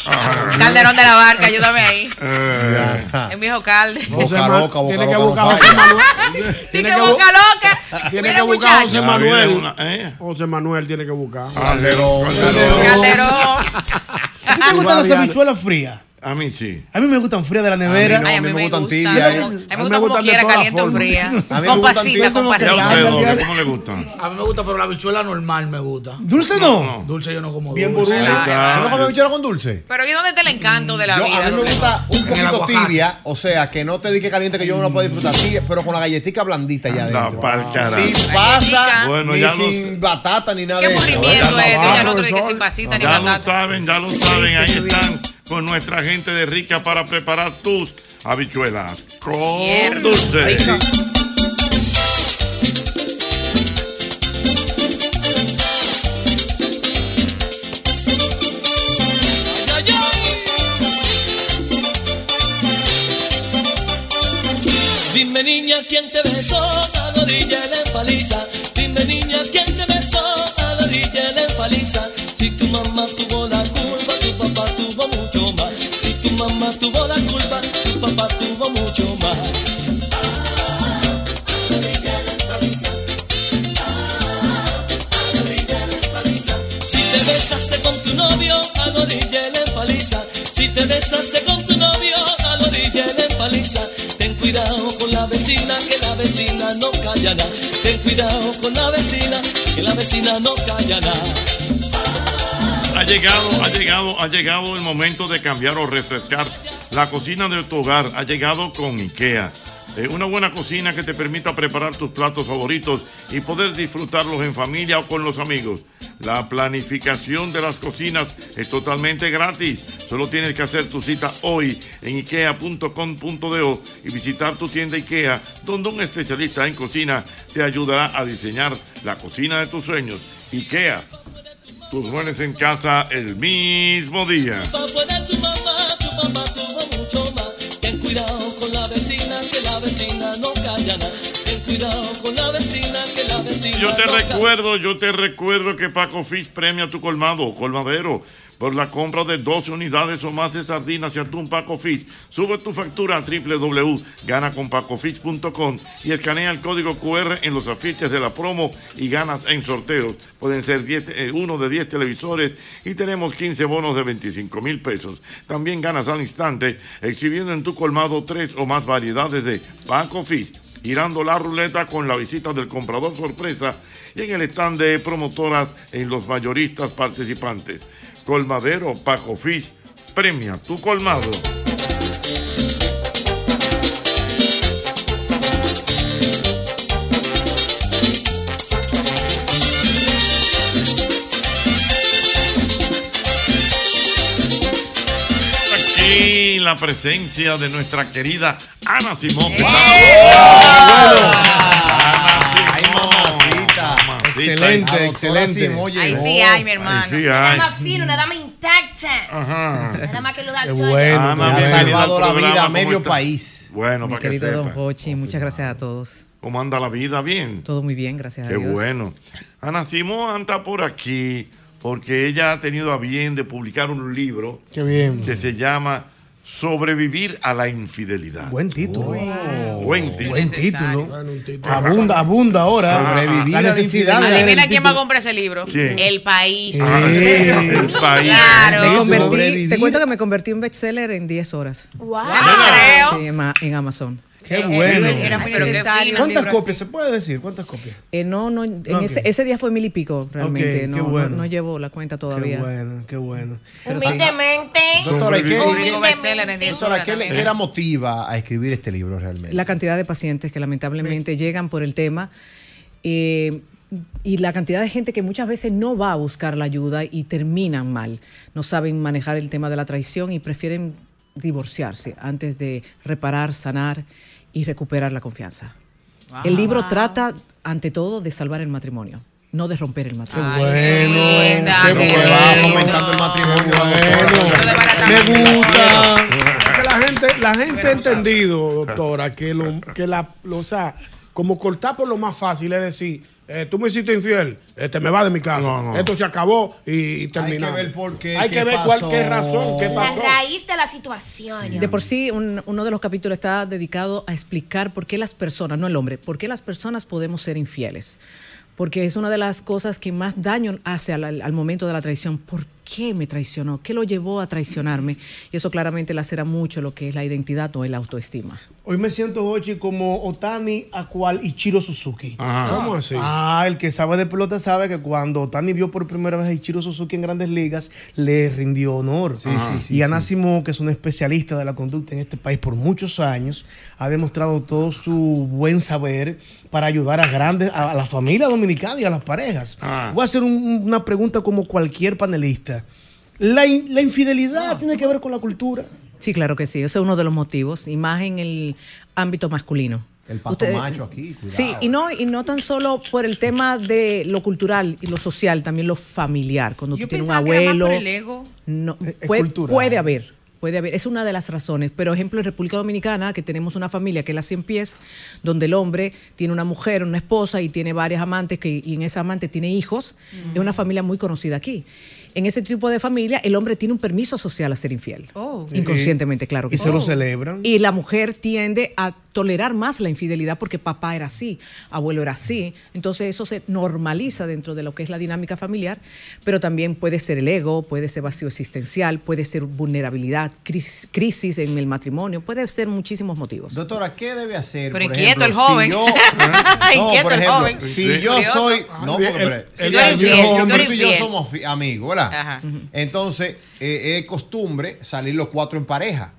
Calderón de la barca, ayúdame ahí. Eh, Ya. El viejo calde. Boca Ma- loca, boca tiene que loca, buscar a José falla. Manuel. Sí, Tiene que que boca bu- loca. Tiene Mira, que buscar a. José Manuel. eh. José Manuel tiene que buscar. Calderón. Calderón. ¿A ti te gustan las habichuelas frías? A mí sí. A mí me gustan frías de la nevera. no, Ay, a mí me gustan gusta. tibias. A ¿eh? mí me A mí gusta me como gustan de quiera, caliente o fría. A mí me gustan tibias, con como que ¿Y a pasita. usted, Anda, doble, Diana. cómo le gustan? A mí me gusta, pero la habichuela normal me gusta. ¿Dulce No, no? no. Dulce yo no como Bien dulce. burbuja. ¿Tú no comes habichuela con dulce? Pero ¿y dónde está el encanto de la Yo, vida? a mí me gusta un poquito tibia, o sea, que no te diga caliente que yo no la puedo disfrutar así, pero con la galletita blandita ya adentro. Sin pasa, ni ya sin batata, ni nada Qué de eso. aburrimiento Ya es. no Ella va, no que profesor. sin pasita ni Ya lo batata. saben, ya lo saben. Ahí están con nuestra gente de Rica para preparar tus habichuelas con dulce. Dime niña quién te besó a la orilla de paliza. Dime niña quién te besó a la orilla de paliza. Si tu mamá tuvo te besaste con tu novio a la orilla de la paliza. Ten cuidado con la vecina, que la vecina no callará. Ten cuidado con la vecina, que la vecina no callará. Ha llegado, ha llegado, ha llegado el momento de cambiar o refrescar la cocina de tu hogar. Ha llegado con IKEA. Eh, una buena cocina que te permita preparar tus platos favoritos y poder disfrutarlos en familia o con los amigos. La planificación de las cocinas es totalmente gratis. Solo tienes que hacer tu cita hoy en ikea.com.do y visitar tu tienda IKEA, donde un especialista en cocina te ayudará a diseñar la cocina de tus sueños. IKEA, tus muebles en casa el mismo día. De vecina, no callará. Ten cuidado con la vecina, que la vecina Yo te recuerdo, yo te recuerdo que Paco Fish premia tu colmado o colmadero por la compra de 12 unidades o más de sardinas y atún Paco Fish. Sube tu factura a www.ganaconpacofish.com y escanea el código QR en los afiches de la promo y ganas en sorteos. Pueden ser 10, eh, uno de 10 televisores y tenemos 15 bonos de 25 mil pesos. También ganas al instante exhibiendo en tu colmado tres o más variedades de Paco Fish girando la ruleta con la visita del comprador sorpresa y en el stand de promotoras en los mayoristas participantes. Colmadero Paco Fish premia tu colmado. La presencia de nuestra querida Ana Simón. ¡Eh! Ay, mamacita. Excelente, La doctora excelente. Simón Ahí sí hay, mi hermano. Sí Nada hay. más fino, nada más intacta. Ajá. Nada más que lo da Qué todo. bueno, Ana, ha salvado la vida a ¿cómo medio está? país. Bueno, Mi para que querido Don sepa. Hochi, muchas gracias a todos. ¿Cómo anda la vida? Bien. Todo muy bien, gracias Qué a Dios. bueno. Ana Simón anda por aquí porque ella ha tenido a bien de publicar un libro Qué bien. que se llama Sobrevivir a la infidelidad. Buen título. Buen título. Buen título. Abunda, abunda ahora. Sobrevivir la a la necesidad Adivina quién va a comprar ese libro. ¿Quién? El país. Ah, el país. Claro. Convertí- te cuento que me convertí en bestseller en 10 horas. Wow. Se lo creo. Sí, en, en Amazon. Qué bueno. Era muy Pero necesario. ¿Cuántas copias? ¿Se puede decir? ¿Cuántas copias? Eh, no, no, en ese, ese día fue mil y pico, realmente. Ok, qué no, no- bueno. no, llevo la cuenta todavía. Qué bueno, qué bueno. Humildemente. Doctora, ¿y qué, Un Humildemente. bestseller en 10 doctora, ¿qué, le- también. qué la motiva a escribir este libro realmente? La cantidad de pacientes que lamentablemente llegan por el tema eh, y la cantidad de gente que muchas veces no va a buscar la ayuda y terminan mal. No saben manejar el tema de la traición y prefieren divorciarse antes de reparar, sanar y recuperar la confianza. El libro trata, ante todo, de salvar el matrimonio, no de romper el matrimonio. Ay, qué Porque va fomentando el matrimonio. Bueno, me gusta. La gente, la gente ha entendido, doctora, que lo, que la, lo- o sea, como cortar por lo más fácil es decir, eh, tú me hiciste infiel, este me va de mi casa, No, no. esto se acabó y, y terminamos. ver por qué, Hay qué que ver cuál, pasó. qué razón, qué La pasó. raíz de la situación. De por sí, un- uno de los capítulos está dedicado a explicar por qué las personas, no el hombre, por qué las personas podemos ser infieles. Porque es una de las cosas que más daño hace al, al momento de la traición. ¿Por qué me traicionó? ¿Qué lo llevó a traicionarme? Y eso claramente lacera mucho lo que es la identidad o el autoestima. Hoy me siento, Hochi, como Otani, Acual y Chiro Suzuki. Ajá. ¿Cómo así? Ah, el que sabe de pelota sabe que cuando Otani vio por primera vez a Ichiro Suzuki en grandes ligas, le rindió honor. Sí, sí, sí, y Ana sí. Simón, que es una especialista de la conducta en este país por muchos años, ha demostrado todo su buen saber para ayudar a grandes, a, a la familia dominicana y a las parejas. Ah. Voy a hacer un- una pregunta como cualquier panelista. ¿La, in- la infidelidad tiene que ver con la cultura? Sí, claro que sí. Ese es uno de los motivos, y más en el ámbito masculino. El pato macho aquí, cuidado. Sí, y no, y no tan solo por el tema de lo cultural y lo social, también lo familiar. Cuando Yo tú tienes un pensaba que era más abuelo. por el ego. No, Es- es puede haber, puede haber. Es una de las razones. Pero, ejemplo, en República Dominicana, que tenemos una familia que es la 100 pies, donde el hombre tiene una mujer, una esposa y tiene varias amantes, que, y en esa amante tiene hijos, es una familia muy conocida aquí. En ese tipo de familia, el hombre tiene un permiso social a ser infiel. Oh. Inconscientemente, claro. que Y se lo celebran. Y la mujer tiende a tolerar más la infidelidad porque papá era así, abuelo era así. Entonces eso se normaliza dentro de lo que es la dinámica familiar, pero también puede ser el ego, puede ser vacío existencial, puede ser vulnerabilidad, crisis, crisis en el matrimonio, puede ser muchísimos motivos. Doctora, ¿qué debe hacer? Pero por inquieto ejemplo, el joven. Si yo, no, Inquieto por el ejemplo, joven. si Sí. yo soy. No, El- porque, el- el- si el yo- yo- tú y yo somos amigos, ¿verdad? Ajá. Entonces, eh, es costumbre salir los cuatro en pareja.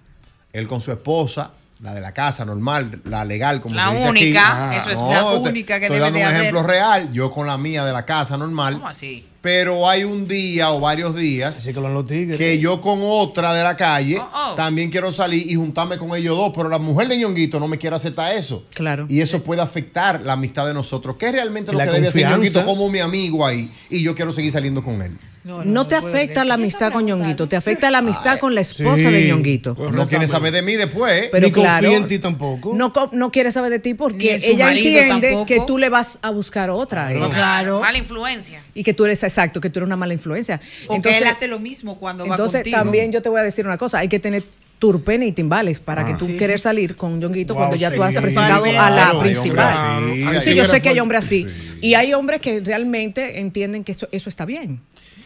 Él con su esposa, la de la casa normal, la legal, como La se dice única, aquí. eso es No, la te- única que estoy debe dando de un haber. ejemplo real. Yo con la mía de la casa normal. ¿Cómo así? Pero hay un día o varios días Así que lo van los tigres. que yo con otra de la calle Oh, oh. también quiero salir y juntarme con ellos dos, pero la mujer de ñonguito no me quiere aceptar eso. Claro. Y eso puede afectar la amistad de nosotros. ¿Qué es realmente lo La que debe hacer ñonguito como mi amigo ahí? Y yo quiero seguir saliendo con él. No, te afecta la amistad con Ñonguito, te afecta la amistad con la esposa sí. de Ñonguito. No quiere saber de mí después. Pero Ni confía claro, en ti tampoco. No, no quiere saber de ti porque ella entiende tampoco. que tú le vas a buscar otra. No, claro. Mala influencia. Y que tú eres exacto, que tú eres una mala influencia. O que él hace lo mismo cuando va entonces contigo. también yo te voy a decir una cosa, hay que tener turpene y timbales para Ah. que tú Sí. quieras salir con Ñonguito Wow, cuando ya tú has presentado Claro, a la principal. Sí, yo sé que hay hombres así. Y hay hombres que realmente entienden que eso, eso está bien.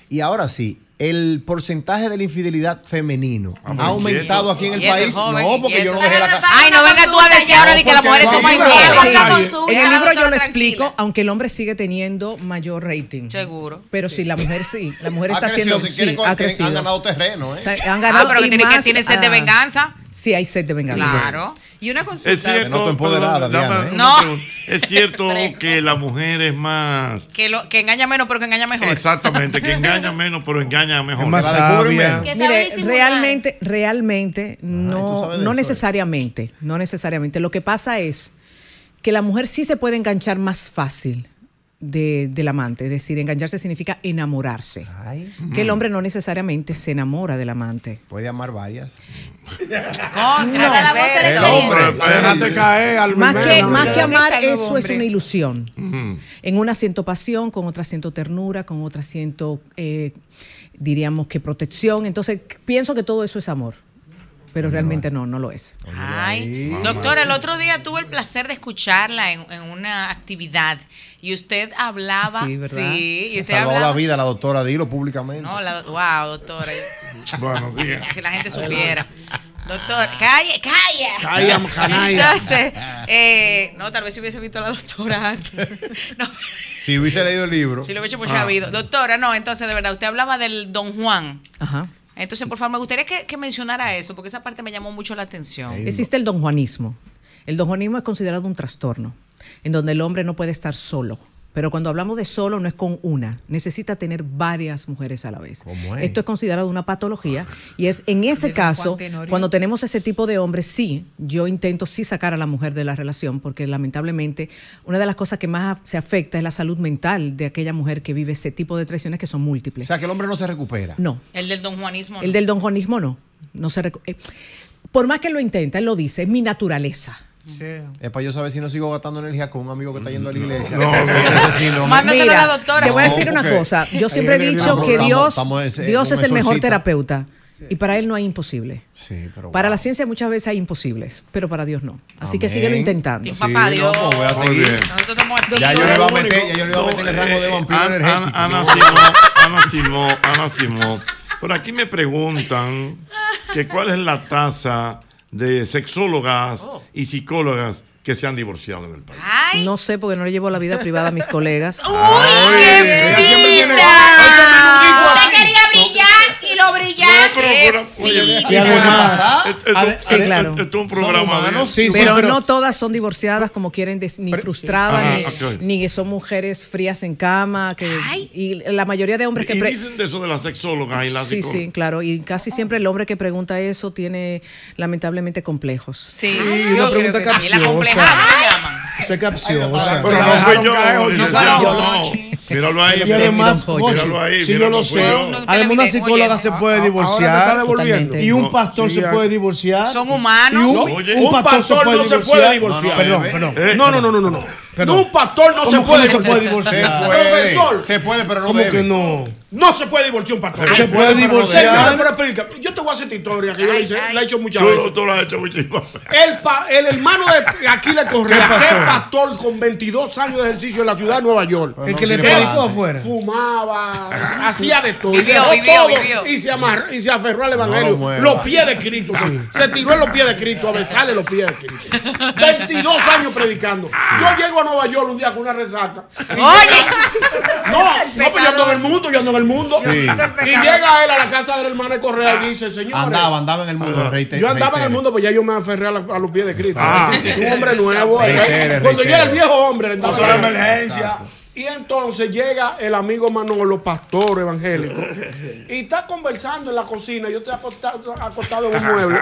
Y ahora sí, el porcentaje de la infidelidad femenino Ah, ha aumentado aquí en el país. joven, No, porque yo no dejé la casa. Ay, no venga tú a decir ahora de que las mujeres no, somos sí, infieles. En el libro yo lo explico, aunque el hombre sigue teniendo mayor rating. Seguro. Pero sí, la mujer sí. La mujer está haciendo. si han ganado terreno, ¿eh? Han Ah, ganado pero que tiene, que más, tiene sed de venganza. Sí, hay sed de venganza. Claro. Y una consulta. Es cierto, noto empoderada, perdón, dame Diana, ¿eh? No. Es cierto que la mujer es más Que, lo, que engaña menos, pero que engaña mejor. Exactamente, que engaña menos, pero engaña mejor. Es más sabia. Mire, realmente, realmente no, no eso, necesariamente, no necesariamente. Lo que pasa es que la mujer sí se puede enganchar más fácil de- del amante, es decir, engancharse significa enamorarse. Que el hombre no necesariamente se enamora del amante. Puede amar varias. Contra la voz de la El hombre, déjate caer al Más que, más que amar, ¿Dónde está el eso es una ilusión. En una siento pasión, con otra siento ternura, con otra siento, eh, diríamos que protección. Entonces, pienso que todo eso es amor. Pero realmente no, no lo es. Ay, doctora, el otro día tuve el placer de escucharla en, en una actividad y usted hablaba, Sí, ¿verdad? sí, y usted salvó hablaba, la vida la doctora, dilo públicamente. no, la, wow, doctora, Bueno, diga. si la gente supiera. Doctor, calle, calla. Calla, canalla. Entonces, eh, no, tal vez si hubiese visto a la doctora antes. No, Si hubiese leído el libro. si lo hubiese pues Ah. habido. Doctora, no, entonces de verdad, usted hablaba del Don Juan. Ajá. Entonces, por favor, me gustaría que, que mencionara eso, porque esa parte me llamó mucho la atención. Existe el don Juanismo. El don Juanismo es considerado un trastorno, en donde el hombre no puede estar solo. Pero cuando hablamos de solo, no es con una, necesita tener varias mujeres a la vez. ¿Cómo es? Esto es considerado una patología y es en ese caso, cuando tenemos ese tipo de hombres, sí, yo intento sí sacar a la mujer de la relación, porque lamentablemente una de las cosas que más se afecta es la salud mental de aquella mujer que vive ese tipo de traiciones que son O múltiples. sea, que el hombre no se recupera. No, El del Don Juanismo. el del don Juanismo no. no se recu- eh, por más que lo intenta, él lo dice, es mi naturaleza. Es para yo saber si no sigo gastando energía con un amigo que está yendo a la iglesia. No, no. Sí, no me- Mándaselo a la doctora. Te voy a No, decir una cosa. Yo siempre he dicho no, que Dios, Dios es el mejor terapeuta. Y para él no hay imposible. Sí, pero Para wow. la ciencia muchas veces hay imposibles, pero para Dios no. Así que síguelo intentando. Sí, Sí, papá no, Dios. pues voy a seguir. Ya yo le iba a meter, ya yo le iba a meter el rango de vampiro Eh, energético. Ana, Simó, Ana Simó, Ana Simó. Por aquí me preguntan que cuál es la tasa de sexólogas y psicólogas que se han divorciado en el país. Ay, No sé porque no le llevo la vida privada a mis colegas. uy, qué siempre tiene- quería brillar lo brillante. pero, oye, ¿Y además- Sí, claro. esto es un Son programa. humanos, bien. Sí, sí, pero, pero- no todas son divorciadas como quieren, ni frustradas, Ajá, ni, ok. ni que son mujeres frías en cama. Que, y la mayoría de hombres que... Y dicen de eso de las sexólogas y las Sí, psicólogas. sí, claro. Y casi siempre el hombre que pregunta eso tiene lamentablemente complejos. Sí, una pregunta. La capciosa. complejada me llaman. Usted es capciosa. Pero La no yo. No no. Míralo ahí. Y además, Míralo ahí, si yo míralo, lo sé, además una psicóloga oye, se puede divorciar y un No. pastor se puede divorciar. Son Y humanos. un, Oye, un un pastor, se puede no se puede divorciar. Perdón, bebé. perdón. Eh, No, no, no, no, no. no. Perdón. Un pastor no se ¿Cómo puede no se puede divorciar. Se puede, Profesor. se puede, pero no ¿Cómo debe. que no? No se puede divorciar un pastor. Se puede pero no divorciar. Pero explica, yo te voy a hacer esta historia que yo le Ay, hice- ay. la he hecho muchas Tú, veces. tú lo has hecho veces. El, pa- el hermano de Aquiles Correa, ¿Qué que es pastor con 22 años de ejercicio en la ciudad de Nueva York. Pero El no que le tiene predicó balance. afuera. Fumaba, hacía de todo. y Vivió, todo vivió. Y, se amarró, y se aferró al evangelio. los pies de Cristo. Se, se tiró en los pies de Cristo a besarle los pies de Cristo. 22 años predicando. Yo llego a Nueva York un día con una resaca. y Oye, No, no, pues yo ando en el mundo, yo ando en el mundo. Sí. Y llega él a la casa del hermano de Correa y dice, señor. Andaba, andaba en el mundo. Yo andaba en el mundo, pues ya yo me aferré a, la- a los pies de Cristo. Ah. Un hombre nuevo. eh. Cuando reitere. llega el viejo hombre, entonces Pasó la emergencia. Y entonces llega el amigo Manolo, pastor evangélico, y está conversando en la cocina. Yo estoy acostado, acostado en un mueble.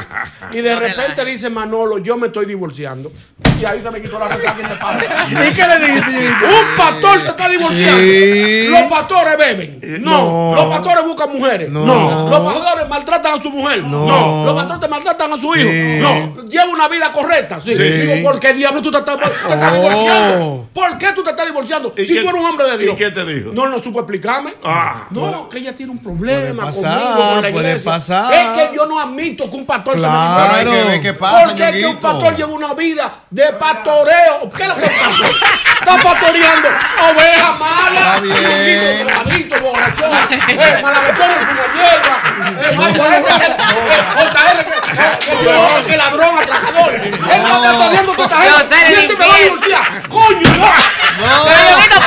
Y de No repente relaje. dice Manolo, yo me estoy divorciando. Y ahí se me quitó la resaca y me paró. ¿Y qué le dijiste? Un pastor se está divorciando. Sí. Los pastores beben. No. No. Los pastores buscan mujeres. No. No. Los pastores maltratan a su mujer. No. Los pastores maltratan a su hijo. Sí. No. Lleva una vida correcta. Sí. Sí. Digo, ¿por qué diablo tú te estás, te estás Oh. divorciando? ¿Por qué tú te estás divorciando? ¿Y Si un hombre de Dios. ¿Y qué te dijo? No, no supo explicarme. Ah. no, que ella tiene un problema Puede pasar, conmigo, con la puede iglesia. pasar. Es que yo no admito que un pastor se me Claro. Pero hay que ver qué pasa, Porque es que un pastor lleva una vida de pastoreo. ¿Qué es lo que pastor? Está pastoreando ovejas malas, Está bien. drogadictos, borrachón, eh, malagatones con la hierba, eh, Marco ese, eh, JR, que, eh, que violador, que ladrón, atracador. Él está pastoreando toda esta Yo gente. sé el ¿Quién te me va a divorciar? ¡Coño! no! pero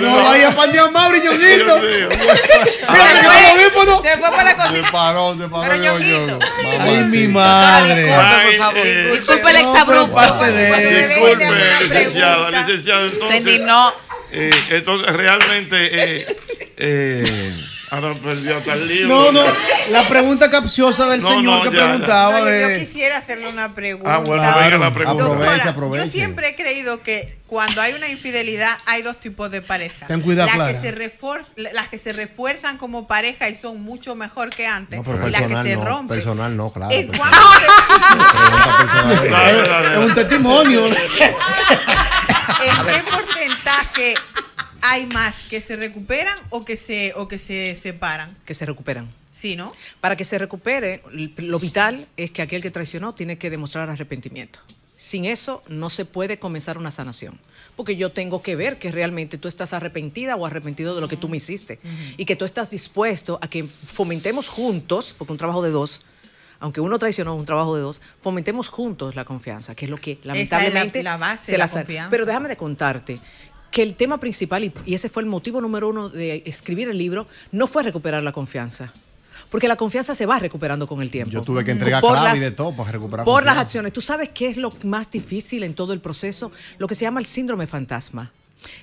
No vaya a pañar Mauri, Ñonguito. Mira, que audífonos. Se fue para la cocina. Se paró, se paró. Pero Ñonguito. Ay, mi madre. Disculpe, por favor. Disculpe el exabrupto. Disculpe, licenciada, licenciada. Entonces, Se indignó. eh, entonces, realmente, eh, eh, ahora perdió hasta el libro. No, no. La pregunta capciosa del No, señor no, que ya, preguntaba No, yo, yo de. quisiera hacerle una pregunta. Ah, bueno, venga la pregunta. Aprovecha, Yo aprovecha. siempre he creído que cuando hay una infidelidad hay dos tipos de pareja. Ten cuidado, las Clara. que, se refuer- las que se refuerzan como pareja y son mucho mejor que antes. No, pero y las que personal se no. rompen. Personal no, claro. ¿En personal. cuánto Es un testimonio. ¿En qué porcentaje hay más que se recuperan o que se o que se separan? Que se recuperan. Sí, ¿no? Para que se recupere, lo vital es que aquel que traicionó tiene que demostrar arrepentimiento. Sin eso no se puede comenzar una sanación. Porque yo tengo que ver que realmente tú estás arrepentida o arrepentido de lo que tú me hiciste. Y que tú estás dispuesto a que fomentemos juntos, porque un trabajo de dos, aunque uno traicionó, un trabajo de dos, fomentemos juntos la confianza, que es lo que la- lamentablemente la base se de la sa- confianza. Pero déjame de contarte que el tema principal, y, y ese fue el motivo número uno de escribir el libro, no fue recuperar la confianza. Porque la confianza se va recuperando con el tiempo. Yo tuve que entregar Por clave y de todo para recuperar por las acciones. ¿Tú sabes qué es lo más difícil en todo el proceso? Lo que se llama el síndrome fantasma.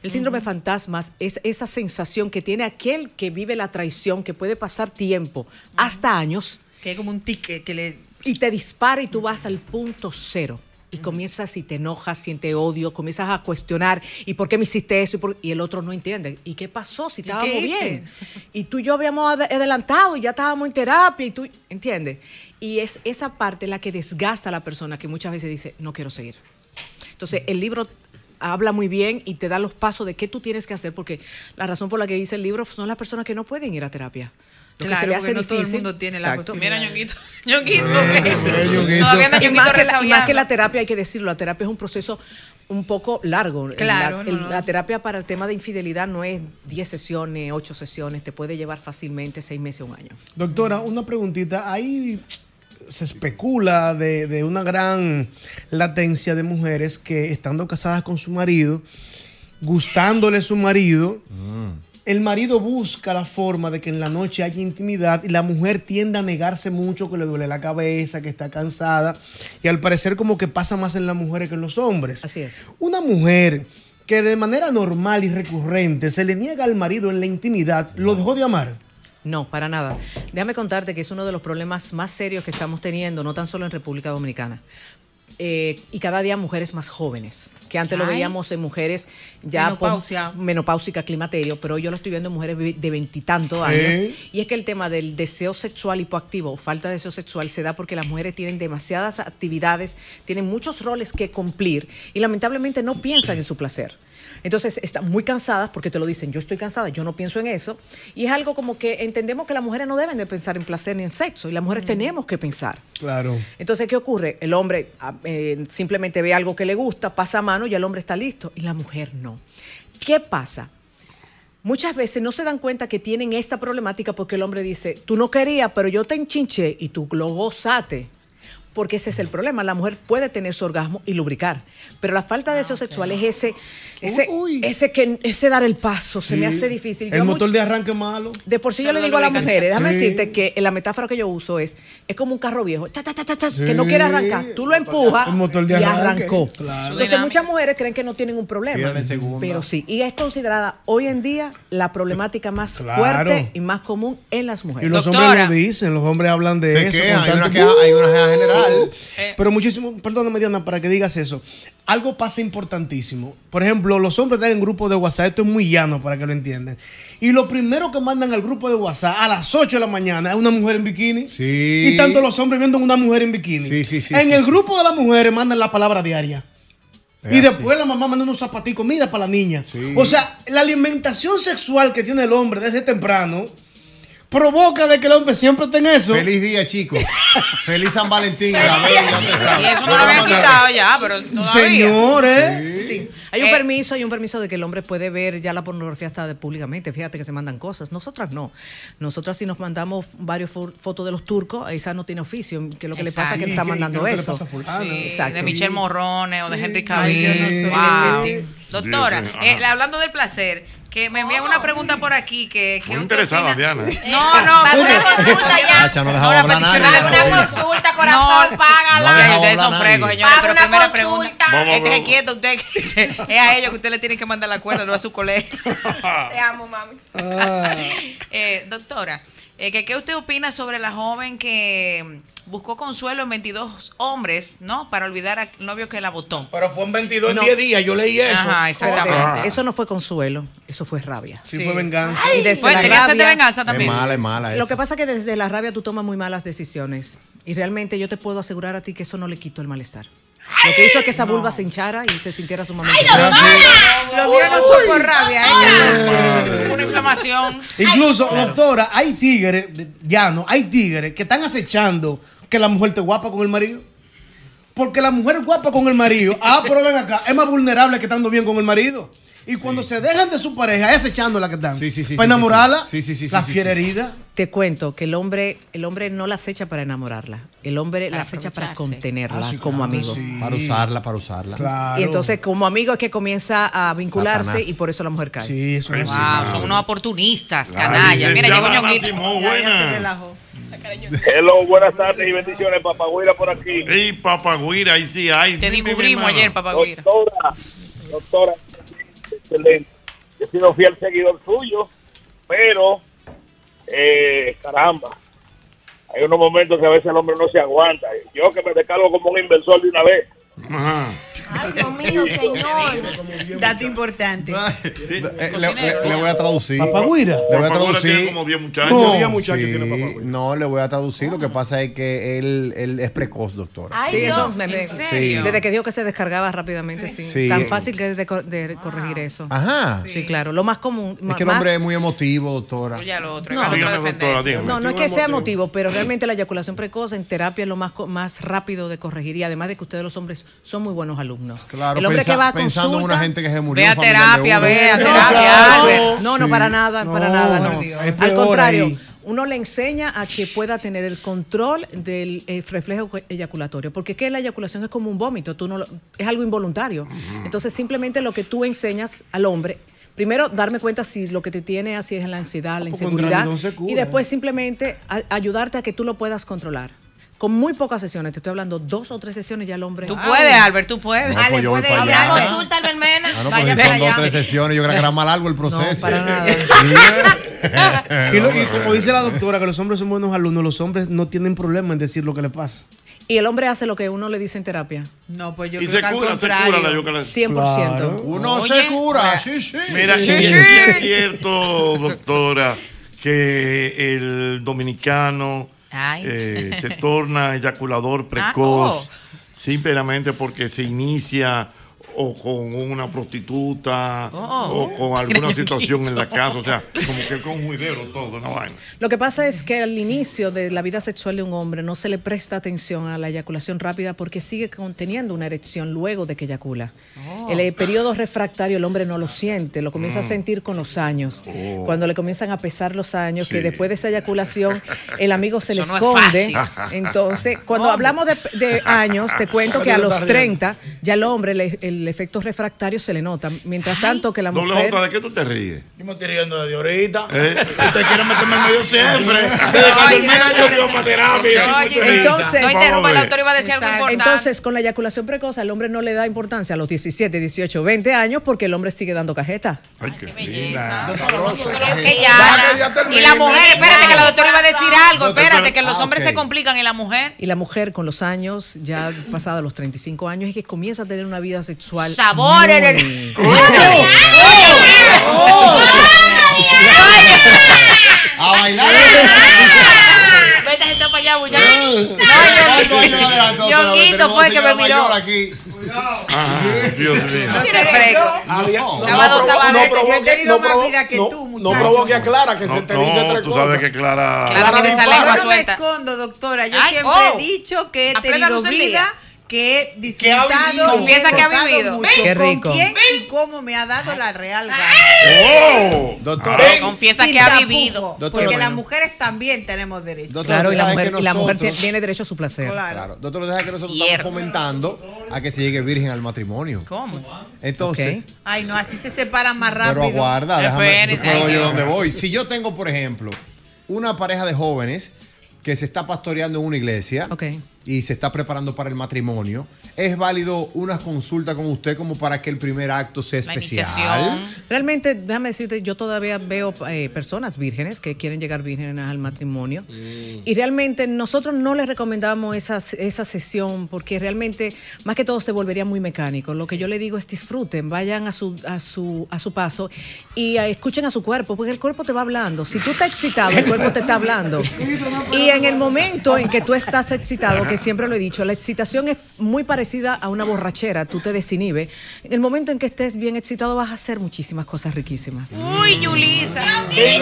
El síndrome fantasmas es esa sensación que tiene aquel que vive la traición, que puede pasar tiempo, hasta años. Que es como un tic que le... Y te dispara y tú vas al punto cero. Y comienzas y te enojas, sientes odio, comienzas a cuestionar, ¿y por qué me hiciste eso? Y, por- y el otro no entiende. ¿Y qué pasó si ¿Y estábamos bien? Y tú y yo habíamos ad- adelantado y ya estábamos en terapia y tú, ¿entiendes? Y es esa parte la que desgasta a la persona que muchas veces dice, no quiero seguir. Entonces, el libro habla muy bien y te da los pasos de qué tú tienes que hacer, porque la razón por la que dice el libro son las personas que no pueden ir a terapia. Lo que Claro, se no todo el mundo tiene la Exacto. posibilidad. Mira. Y Todavía anda más, que la, y más que la terapia, hay que decirlo, la terapia es un proceso un poco largo. Claro, la, no, el- no. la terapia para el tema de infidelidad no es 10 sesiones, 8 sesiones, te puede llevar fácilmente 6 meses, un año. Doctora, una preguntita. Ahí se especula de, de una gran latencia de mujeres que estando casadas con su marido, gustándole su marido, el marido busca la forma de que en la noche haya intimidad y la mujer tiende a negarse mucho, que le duele la cabeza, que está cansada. Y al parecer como que pasa más en las mujeres que en los hombres. Así es. Una mujer que de manera normal y recurrente se le niega al marido en la intimidad, ¿lo dejó de amar? No, para nada. Déjame contarte que es uno de los problemas más serios que estamos teniendo, no tan solo en República Dominicana. Eh, y cada día mujeres más jóvenes, que antes lo veíamos en mujeres ya Menopausia. menopáusica, climaterio, pero hoy yo lo estoy viendo en mujeres de veintitantos años. ¿Eh? Y es que el tema del deseo sexual hipoactivo o falta de deseo sexual se da porque las mujeres tienen demasiadas actividades, tienen muchos roles que cumplir y lamentablemente no piensan en su placer. Entonces están muy cansadas porque te lo dicen, yo estoy cansada, yo no pienso en eso. Y es algo como que entendemos que las mujeres no deben de pensar en placer ni en sexo y las mujeres tenemos que pensar. Claro. Entonces, ¿qué ocurre? El hombre ah, eh, simplemente ve algo que le gusta, pasa a mano y el hombre está listo y la mujer no. ¿Qué pasa? Muchas veces no se dan cuenta que tienen esta problemática porque el hombre dice, tú no querías, pero yo te enchinché y tú lo gozaste. Porque ese es el problema. La mujer puede tener su orgasmo y lubricar. Pero la falta de deseo sexual es ese, ese, ese, que, ese dar el paso. Se me hace difícil. El motor de arranque malo. de por sí yo le digo a las mujeres, déjame Sí. decirte que la metáfora que yo uso es, es como un carro viejo, cha, cha, cha, cha, cha, Sí. que no quiere arrancar. Tú lo empujas El motor de y arrancó. claro. Entonces muchas mujeres creen que no tienen un problema. Pero sí, y es considerada hoy en día la problemática más Claro. fuerte y más común en las mujeres. Y los hombres lo dicen, los hombres hablan de Se eso. hay una queja- hay una queja general. Sí. Pero muchísimo, perdóname Diana, para que digas eso. Algo pasa importantísimo. Por ejemplo, los hombres están en grupo de WhatsApp, esto es muy llano para que lo entiendan. Y lo primero que mandan al grupo de WhatsApp a las 8 de la mañana es una mujer en bikini. Sí. Y tanto los hombres viendo una mujer en bikini. Sí, sí, sí, en el grupo de las mujeres mandan la palabra diaria. Es y así. después la mamá manda unos zapaticos, mira para la niña. O sea, la alimentación sexual que tiene el hombre desde temprano provoca de que el hombre siempre esté en eso. Feliz día, chicos. Feliz San Valentín. Y eso no lo habían quitado ya, pero todavía. Señores, Sí. Hay un Eh, permiso, hay un permiso de que el hombre puede ver ya la pornografía hasta de- públicamente. Fíjate que se mandan cosas. Nosotras no. Nosotras si nos mandamos varios fo- fotos de los turcos, esa no tiene oficio. Que lo que le pasa es que está Sí, mandando le eso. pasa. Sí, Sí, de Michelle Morrone o de Henry Cavill. Wow. Doctora, eh, hablando del placer, que me envían una pregunta por aquí que, que Muy interesada, opina- Diana. No, no, una consulta ya. Hacha, no dejaba hablar una consulta, corazón, No, págala. No ustedes hablar son nadie. señores. Paga Pero una primera consulta. pregunta. Vamos, Este vamos. se quieto, usted. es a ellos que usted le tiene que mandar la cuerda, no a su colegio. Te amo, mami. Eh, doctora, eh, que, ¿qué usted opina sobre la joven que buscó consuelo en 22 hombres, ¿no? Para olvidar al novio que la votó. Pero fue en 22 No. en 10 días, yo leí eso. Ajá, exactamente. Eso no fue consuelo, eso fue rabia. Sí, fue venganza. Y desde Bueno, la tenía sed de venganza también. Es mala, es mala Lo esa. que pasa es que desde la rabia tú tomas muy malas decisiones. Y realmente yo te puedo asegurar a ti que eso no le quitó el malestar. Lo que hizo es que esa vulva se hinchara y se sintiera sumamente mal. Lo mío no fue por rabia, ¿eh? Una inflamación. Incluso, doctora, hay tigres, ya no, hay tigres que están acechando que la mujer te guapa con el marido. Porque la mujer guapa con el marido, ah, pero ven acá, es más vulnerable que estando bien con el marido. Y cuando se dejan de su pareja, es acechando la que están. Sí, sí, sí, Para sí, enamorarla, sí, sí, sí, sí, la sí, fiera sí. herida. Te cuento que el hombre, el hombre no la acecha para enamorarla. El hombre Para la acecha para contenerla Ah, sí, como claro, amigo. sí. Para usarla, para usarla. Claro. Y entonces como amigo es que comienza a vincularse Satanás. y por eso la mujer cae. Sí, eso es sí, así. Wow, son unos oportunistas, La canalla. Mira, llegó Ñonguito. Hello, buenas tardes y bendiciones, Papagüira por aquí. Ey, papagüira, ahí sí hay. Te Sí, descubrimos ayer, papá Guira. Doctora, doctora, excelente. Yo he sido fiel seguidor suyo, pero, eh, caramba, hay unos momentos que a veces el hombre no se aguanta. Yo que me descargo como un inversor de una vez. Ajá. Ay, Dios mío, señor. Dato importante. Le, le- le voy a traducir. Papagüira. Le voy a traducir. como 10 muchachos. No. Diez muchachos Sí, tiene papagüira. no, le voy a traducir. Lo que pasa es que él, él es precoz, doctora. Ay, Sí, eso Dios. me- me- ¿En serio? Desde que dijo que se descargaba rápidamente, sí. Sí. Tan fácil que es de, co- de corregir eso. Ajá. Sí, claro. Lo más común. Es que el más- hombre es muy emotivo, doctora. Ya lo otro. No. Dígame, doctora, dígame. No, no es que sea emotivo. motivo, pero realmente la eyaculación precoz en terapia es lo más, co- más rápido de corregir y además de que ustedes los hombres son muy buenos alumnos. Claro, el hombre pensa- que va a pensando en una gente que se murió. Ve a terapia, ve a No, terapia. No, no, para nada, para nada, no. Al contrario, ahí. uno le enseña a que pueda tener el control del eh, reflejo eyaculatorio, porque es que la eyaculación es como un vómito, tú no lo- es algo involuntario. Entonces, simplemente lo que tú enseñas al hombre Primero, darme cuenta si lo que te tiene así es la ansiedad, la con inseguridad. Y después simplemente a- ayudarte a que tú lo puedas controlar. Con muy pocas sesiones, te estoy hablando dos o tres sesiones ya el hombre. Tú puedes, Albert, tú puedes. No, pues yo voy para consulta, Albert Mena. Ah, no, Vaya pues son dos o tres sesiones. Yo creo que era más largo el proceso. para nada. Y, lo- y como dice la doctora, que los hombres son buenos alumnos, los hombres no tienen problema en decir lo que le pasa. Y el hombre hace lo que uno le dice en terapia. No, pues yo Y creo se que al cura, se cura la eyaculación. 100%. Uno Oye, se cura, mira, sí, sí. Mira, Sí, ¿es sí. es cierto, doctora, que el dominicano. Eh, se torna eyaculador precoz oh. simplemente porque se inicia o con una prostituta Oh. o con alguna situación en la casa, o sea, como que con un juidero todo, una vaina. Lo que pasa es que al inicio de la vida sexual de un hombre no se le presta atención a la eyaculación rápida porque sigue conteniendo una erección luego de que eyacula. Oh. El eh, periodo refractario el hombre no lo siente, lo comienza a Mm. sentir con los años. Oh. Cuando le comienzan a pesar los años, que después de esa eyaculación el amigo se le Eso no es esconde. fácil. Entonces, cuando hablamos de, de años, te cuento que a los 30 ya el hombre le- el efecto refractario se le nota. Mientras tanto que la Doble mujer... J, ¿de qué tú te ríes? Yo me estoy riendo desde ahorita. ¿Eh? Usted quiere meterme en medio siempre. Desde yo quiero para terapia. Entonces- no interrumpa, el autor iba a decir algo importante. Entonces, con la eyaculación precoz, al hombre no le da importancia a los 17, 18, 20 años porque el hombre sigue dando cajeta. Ay, qué belleza. Y la mujer, espérate que la doctora iba a decir algo, espérate que los ah, hombres se complican y la mujer Y la mujer con los años, ya pasados los 35 años, es que comienza a tener una vida sexual. Sabor muy- en el- A bailar. Vete gente para allá, muchacho. ¿Cuántos años adelante, doctora? Ñonguito Tenemos fue que me miró. mayor aquí. Ajá, Dios mío. No. Sábado, provo- sábado. no Yo he provoque- tenido no más provo- vida que no- tú, No muchacho. provoque a Clara, que No, se te dice no, tres tú cosas. sabes que Clara... Clara tiene esa Yo no me escondo, doctora. Yo siempre oh. he dicho que he tenido vida. Que he disfrutado. vivido. Confiesa y he que ha vivido. mucho Qué con rico. quién y cómo me ha dado la real gana. ¡Oh! Doctora. Sin Confiesa que ha vivido. Doctora, Porque bueno. las mujeres también tenemos derecho. Claro, y la mujer, que y la mujer nosotros- tiene derecho a su placer. Claro. Doctor, lo deja que nosotros Cierto. estamos fomentando a que se llegue virgen al matrimonio. ¿Cómo? Entonces, Ay, no, así se separan más rápido. pero aguarda, déjame puedo yo dónde voy. Si yo tengo, por ejemplo, una pareja de jóvenes que se está pastoreando en una iglesia y se está preparando para el matrimonio, ¿es válido una consulta con usted como para que el primer acto sea especial? Realmente, déjame decirte, yo todavía veo eh, personas vírgenes que quieren llegar vírgenes al matrimonio. Y realmente nosotros no les recomendamos esa, esa sesión porque realmente más que todo se volvería muy mecánico. Lo que yo le digo es disfruten, vayan a su, a su, a su paso y eh, escuchen a su cuerpo, porque el cuerpo te va hablando. Si tú estás excitado, el cuerpo te está hablando. Y en el momento en que tú estás excitado, que siempre lo he dicho, la excitación es muy parecida a una borrachera, tú te desinhibes. En el momento en que estés bien excitado vas a hacer muchísimas cosas riquísimas. Uy, Yulisa. Ven,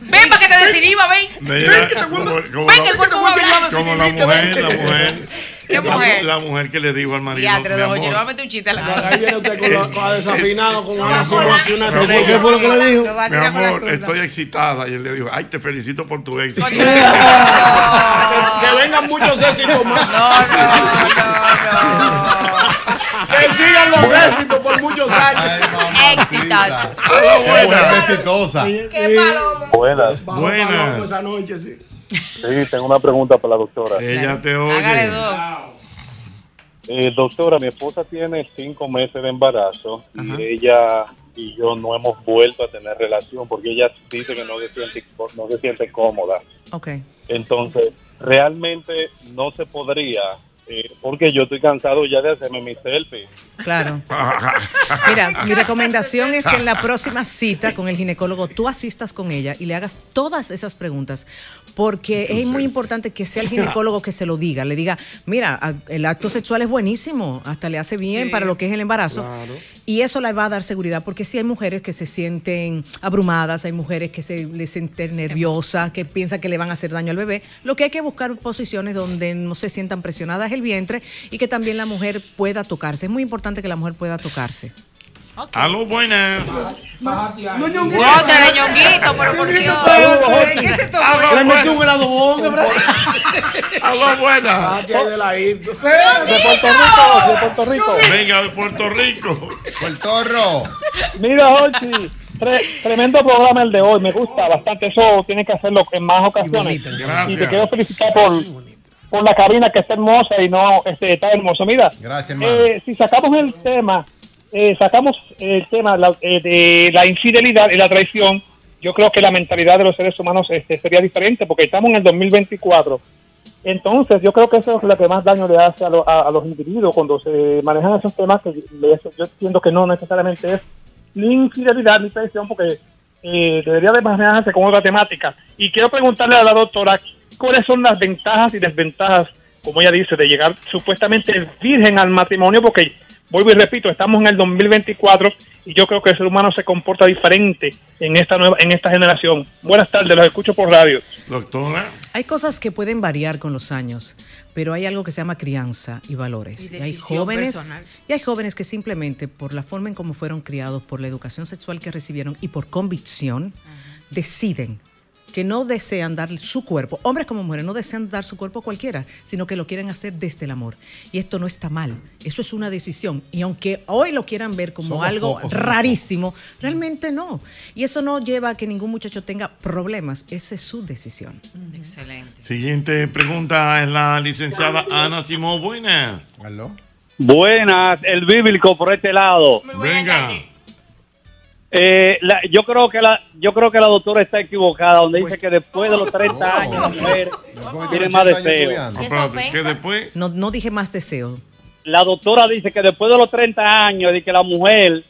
ven para que te desinhiba, ven. Mira, como, como Ven, que el cuerpo va a hablar. como la mujer, la mujer. ¿Qué la- mujer? La mujer que le dijo al marido. Le voy a meter un chiste a la Ahí viene usted con la, con aquí una ¿Qué fue lo que le dijo? Mi amor, estoy excitada. Y él le dijo, ay, te felicito por tu éxito. que, que vengan muchos éxitos más. Que sigan los éxitos por muchos años. Éxitos. Qué mujer exitosa. Buenas. Buenas. Esa noche, sí. Sí, tengo una pregunta para la doctora. Ella te oye. Eh, doctora, mi esposa tiene cinco meses de embarazo y ella y yo no hemos vuelto a tener relación porque ella dice que no se siente, no se siente cómoda. Ok. Entonces, realmente no se podría, eh, porque yo estoy cansado ya de hacerme mi selfie. Claro. Mira, mi recomendación es que en la próxima cita con el ginecólogo tú asistas con ella y le hagas todas esas preguntas, porque es muy importante que sea el ginecólogo que se lo diga, le diga, mira, el acto sexual es buenísimo, hasta le hace bien Sí. para lo que es el embarazo, Claro. y eso le va a dar seguridad, porque sí hay mujeres que se sienten abrumadas, hay mujeres que se les sienten nerviosas, que piensan que le van a hacer daño al bebé, lo que hay que buscar posiciones donde no se sientan presionadas el vientre y que también la mujer pueda tocarse, es muy importante que la mujer pueda tocarse. Aló, buenas. No, te ñonguito, pero por Dios. ¿Qué se tocó? Le metí un helado ¿verdad? Aló, buenas. Hay de la De Puerto Rico, de Puerto Rico. Venga, de Puerto Rico. El torro. Mira, Jorge, tre- tremendo programa el de hoy, me gusta bastante. Eso tiene que hacerlo en más ocasiones. Gracias. Y te quiero felicitar por, por la cabina que está hermosa y no este, está hermoso. Mira, Gracias, eh, si sacamos el tema, eh, sacamos el tema la- eh, de la infidelidad y la traición, yo creo que la mentalidad de los seres humanos este, sería diferente porque estamos en el 2024. Entonces, yo creo que eso es lo que más daño le hace a, lo- a- a los individuos cuando se manejan esos temas que yo entiendo que no necesariamente es ni infidelidad ni traición porque eh, debería de manejarse con otra temática. Y quiero preguntarle a la doctora cuáles son las ventajas y desventajas, como ella dice, de llegar supuestamente virgen al matrimonio, porque vuelvo y repito, estamos en el 2024 y yo creo que el ser humano se comporta diferente en esta nueva, en esta generación. Buenas tardes, los escucho por radio. Doctora. Hay cosas que pueden variar con los años, pero hay algo que se llama crianza y valores. Y Y, hay jóvenes personal. y hay jóvenes que simplemente por la forma en cómo fueron criados, por la educación sexual que recibieron y por convicción deciden que no desean dar su cuerpo, hombres como mujeres, no desean dar su cuerpo a cualquiera, sino que lo quieren hacer desde el amor. Y esto no está mal, eso es una decisión. Y aunque hoy lo quieran ver como Somos algo pocos, rarísimo, realmente no. Y eso no lleva a que ningún muchacho tenga problemas, esa es su decisión. Excelente. Siguiente pregunta es la licenciada Ana Simón. Buenas. Aló. Buenas, el bíblico por este lado. Venga. Eh, la- yo creo que la yo creo que la doctora está equivocada donde dice que después de los 30 años la mujer tiene más deseo. que después No, no dije más deseo. La doctora dice que después de los 30 años de que la mujer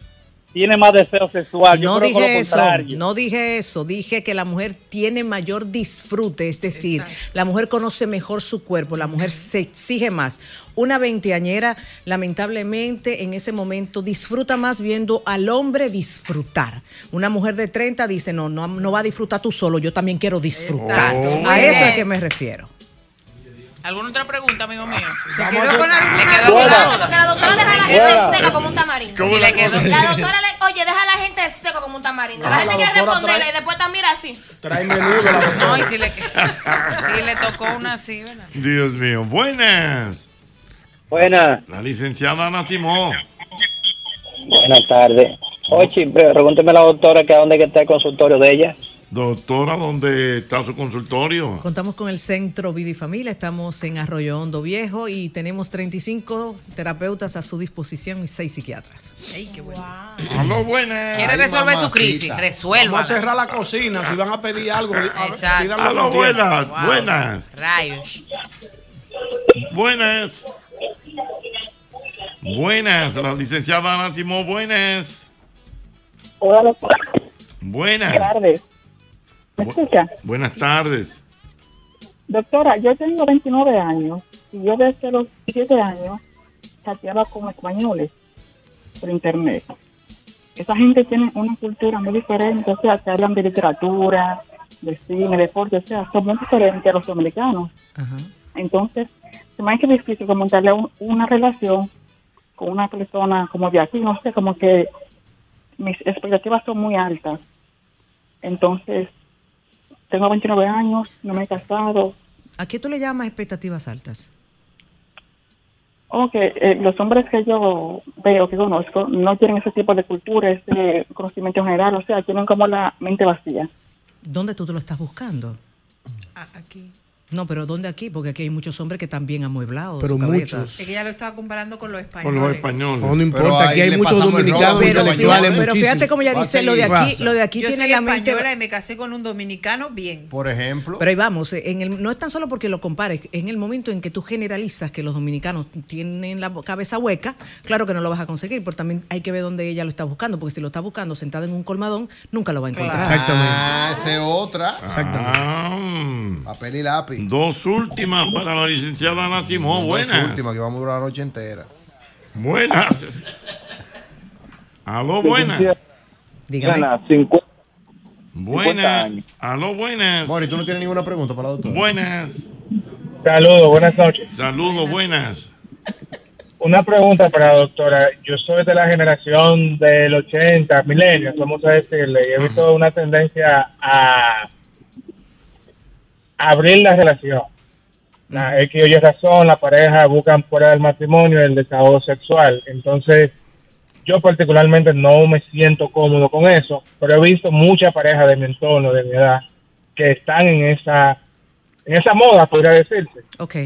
tiene más deseo sexual. Yo no creo que dije lo eso, contrario. no dije eso, dije que la mujer tiene mayor disfrute, es decir, la mujer conoce mejor su cuerpo, la mujer se exige más. Una veinteañera, lamentablemente, en ese momento disfruta más viendo al hombre disfrutar. Una mujer de 30 dice, no, no, no va a disfrutar tú solo, yo también quiero disfrutar. Exacto. A eso es que me refiero. ¿Alguna otra pregunta, amigo mío? quedó con alguna Le quedó duda? con la Porque la doctora deja a la gente seca como un tamarindo. Sí, le quedó. La doctora le, oye, deja a la gente seca como un tamarindo. Ah, La gente la quiere responderle y después está mira así. Trae menudo la doctora. No, y si le, si le tocó una así, ¿verdad? Dios mío. Buenas. Buenas. La licenciada Ana Simón. Buenas tardes. Oye, pregúnteme a la doctora que a dónde está el consultorio de ella. Doctora, ¿dónde está su consultorio? Contamos con el Centro Vida y Familia, estamos en Arroyo Hondo Viejo y tenemos 35 terapeutas a su disposición y 6 psiquiatras. Ay, qué bueno. Aló, buenas. Quiere resolver su crisis, resuelva. Vamos a cerrar la cocina. Si van a pedir algo, a- Exacto. pídanlo Aló, con tiempo. buenas, buenas. Rayos. Buenas. Buenas, la licenciada Ana Simón, buenas. Hola, doctora. Buenas. Buenas tardes. ¿Me escucha? Buenas tardes. Doctora, yo tengo 29 años y yo desde los 7 años chateaba con españoles por internet. Esa gente tiene una cultura muy diferente, o sea, que hablan de literatura, de cine, deporte, o sea, son muy diferentes a los dominicanos. Entonces, se me ha hecho difícil como darle un- una relación con una persona como de aquí, no sé, como que mis expectativas son muy altas. Entonces, tengo 29 años, no me he casado. ¿A qué tú le llamas expectativas altas? O que eh, los hombres que yo veo, que conozco, no tienen ese tipo de cultura, ese conocimiento general, o sea, tienen como la mente vacía. ¿Dónde tú te lo estás buscando? Aquí. No, pero ¿dónde aquí? Porque aquí hay muchos hombres que también amueblados. Pero su cabeza. muchos. Es que ella lo estaba comparando con los Con españoles. los españoles. No, no importa, aquí hay muchos dominicanos Pero, intelectuales, pero fíjate como ella Va a dice, lo de aquí, lo de aquí Yo tiene soy la mente... española y me casé con un dominicano, bien. Por ejemplo. Pero ahí vamos, eh, en el, no es tan solo porque lo compares, en el momento en que tú generalizas que los dominicanos tienen la cabeza hueca, claro que no lo vas a conseguir, pero también hay que ver dónde ella lo está buscando, porque si lo está buscando sentado en un colmadón, nunca lo va a encontrar. Ah, esa es otra. Exactamente. Papel y lápiz. Dos últimas para la licenciada Ana Simón. Dos Buenas. últimas que vamos a durar la noche entera. Buenas. Aló, buenas. Dígame. 50, Buenas. Aló, buenas. Mori, tú no tienes ninguna pregunta para la doctora. Buenas. Saludos, buenas noches. Saludos, buenas. Una pregunta para la doctora. Yo soy de la generación del 80, milenios, vamos a decirle, y he visto una tendencia a abrir la relación. La X o Y razón, la pareja buscan fuera del matrimonio el desahogo sexual. Entonces, yo particularmente no me siento cómodo con eso, pero he visto muchas parejas de mi entorno, de mi edad, que están en esa, en esa moda, podría decirse. Ok.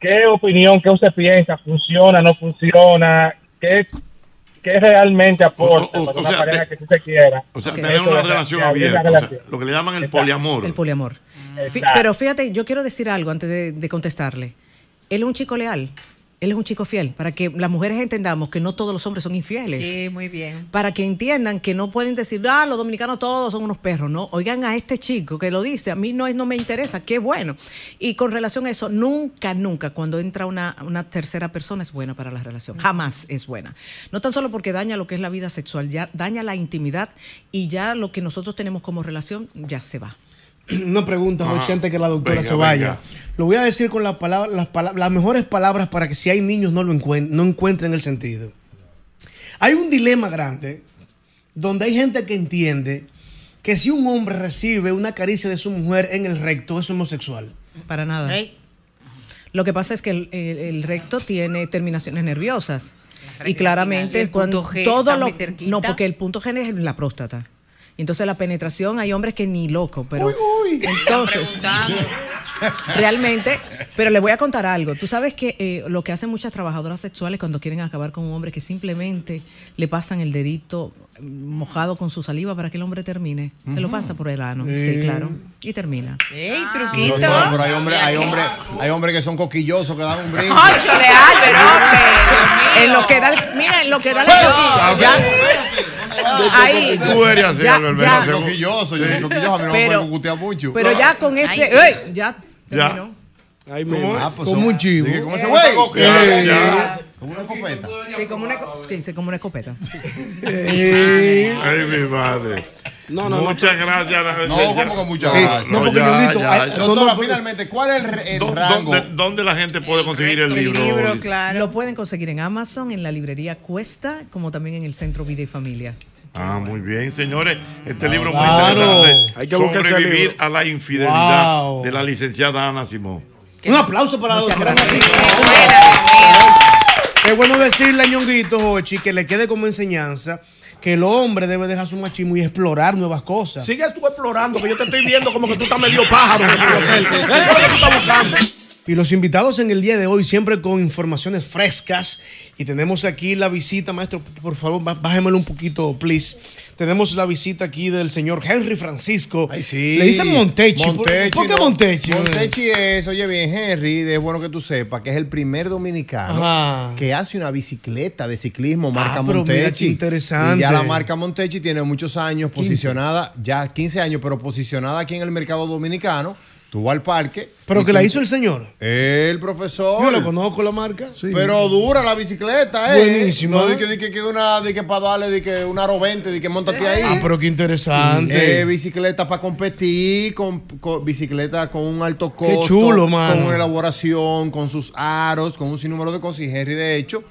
¿Qué opinión, qué usted piensa? ¿Funciona, no funciona? ¿Qué, qué realmente aporta O- o- para o una sea, pareja te- que sí se quiera? O sea, Eso tener una relación abierta. o sea, lo que le llaman el poliamor. El poliamor. Fi- Exacto. Pero fíjate, yo quiero decir algo antes de, de contestarle. Él es un chico leal, él es un chico fiel, para que las mujeres entendamos que no todos los hombres son infieles. Sí, muy bien. Para que entiendan que no pueden decir, ah, los dominicanos todos son unos perros. No, oigan a este chico que lo dice, a mí no, es, no me interesa, qué bueno. Y con relación a eso, nunca, nunca, cuando entra una, una tercera persona es buena para la relación. Jamás es buena. No tan solo porque daña lo que es la vida sexual, ya daña la intimidad y ya lo que nosotros tenemos como relación ya se va. Una pregunta, Ah, Jochi, antes que la doctora venga, se vaya. venga. Lo voy a decir con la palabra- las, pala- las mejores palabras para que si hay niños no lo encuent- no encuentren el sentido. Hay un dilema grande donde hay gente que entiende que si un hombre recibe una caricia de su mujer en el recto es homosexual. Para nada. Lo que pasa es que el, el- el recto tiene terminaciones nerviosas. Y claramente ¿Y el punto cuando todo está lo no porque el punto G es la próstata. Entonces la penetración hay hombres que ni loco, pero entonces realmente, pero le voy a contar algo. Tú sabes que eh, lo que hacen muchas trabajadoras sexuales cuando quieren acabar con un hombre que simplemente le pasan el dedito mm, mojado con su saliva para que el hombre termine. Se lo pasa por el ano, sí, Sí. claro, y termina. ¡Ey, Doctora, pero hay hombres hay hombres hay hombres que son coquillosos que dan un brinco. ¡Óchale, Albert, hombre! En lo que da, el- mira, en lo que da la coquilla, ya. Ahí. Tú eres así, Ya, Albert, ya. Vera, seguro. Coquilloso, yo soy coquilloso, a mí no me cucutear mucho. Pero ya con ese, ¡ey! ya terminó. Ay, ¿Cómo? Ah, pues como un chivo. dije, ¿cómo ese Eh, güey? Como una escopeta. Sí, como una, sí, sí, como una escopeta. Ay, mi madre. No, no, no. Muchas gracias. No, como que muchas Sí, gracias. No, No, porque ya, Ñonguito, ya, hay- ya. doctora, finalmente, ¿cuál es el, el ¿Dó- rango? ¿Dónde, dónde la gente puede conseguir el libro? Lo pueden conseguir en Amazon, en la librería Cuesta, como también en el Centro Vida y Familia. Ah, muy bien, señores. Este libro muy Claro. interesante. Hay que Sobrevivir libro. a la infidelidad Wow. de la licenciada Ana Simón. Un aplauso para la Muchas doctora. gracias. Qué bueno decirle a Ñonguito, Jochi, que le quede como enseñanza que el hombre debe dejar su machismo y explorar nuevas cosas. Sigues tú explorando, que yo te estoy viendo como que tú estás medio pájaro. Eso es lo que tú estás buscando. Y los invitados en el día de hoy siempre con informaciones frescas. Y tenemos aquí la visita, maestro, por favor, bá- bájemelo un poquito, please. Tenemos la visita aquí del señor Henry Francisco. Sí. Le dicen Montechi. ¿Por- Montechi, ¿Por qué no. Montechi? Montechi es, oye bien, Henry, es bueno que tú sepas que es el primer dominicano Ajá. que hace una bicicleta de ciclismo marca Ah, pero mira qué Montechi. interesante. Y ya la marca Montechi tiene muchos años posicionada, ya 15 años, pero posicionada aquí en el mercado dominicano. Tú vas al parque. Pero que la hizo el señor. El profesor. Yo lo conozco la marca. Pero dura la bicicleta, ¿eh? Buenísimo. No, di que, di que, una, di que para darle, di que una aro 20, di que montate ahí. Ah, pero qué interesante. Eh, bicicleta para competir, con, con- bicicleta con un alto costo. chulo, mano. Con una elaboración, con sus aros, con un sinnúmero de cosas. Y Henry, de hecho,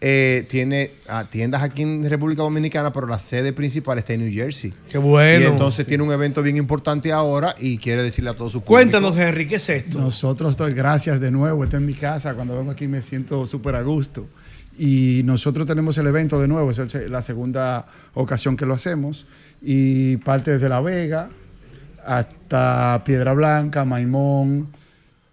eh, tiene ah, tiendas aquí en República Dominicana, pero la sede principal está en New Jersey. Qué bueno. Y entonces tiene un evento bien importante ahora y quiere decirle a todos sus Cuéntanos, Henry, ¿qué es esto? Nosotros doy gracias de nuevo. Esta es mi casa. Cuando vengo aquí me siento súper a gusto. Y nosotros tenemos el evento de nuevo. Es la segunda ocasión que lo hacemos. Y parte desde La Vega hasta Piedra Blanca, Maimón,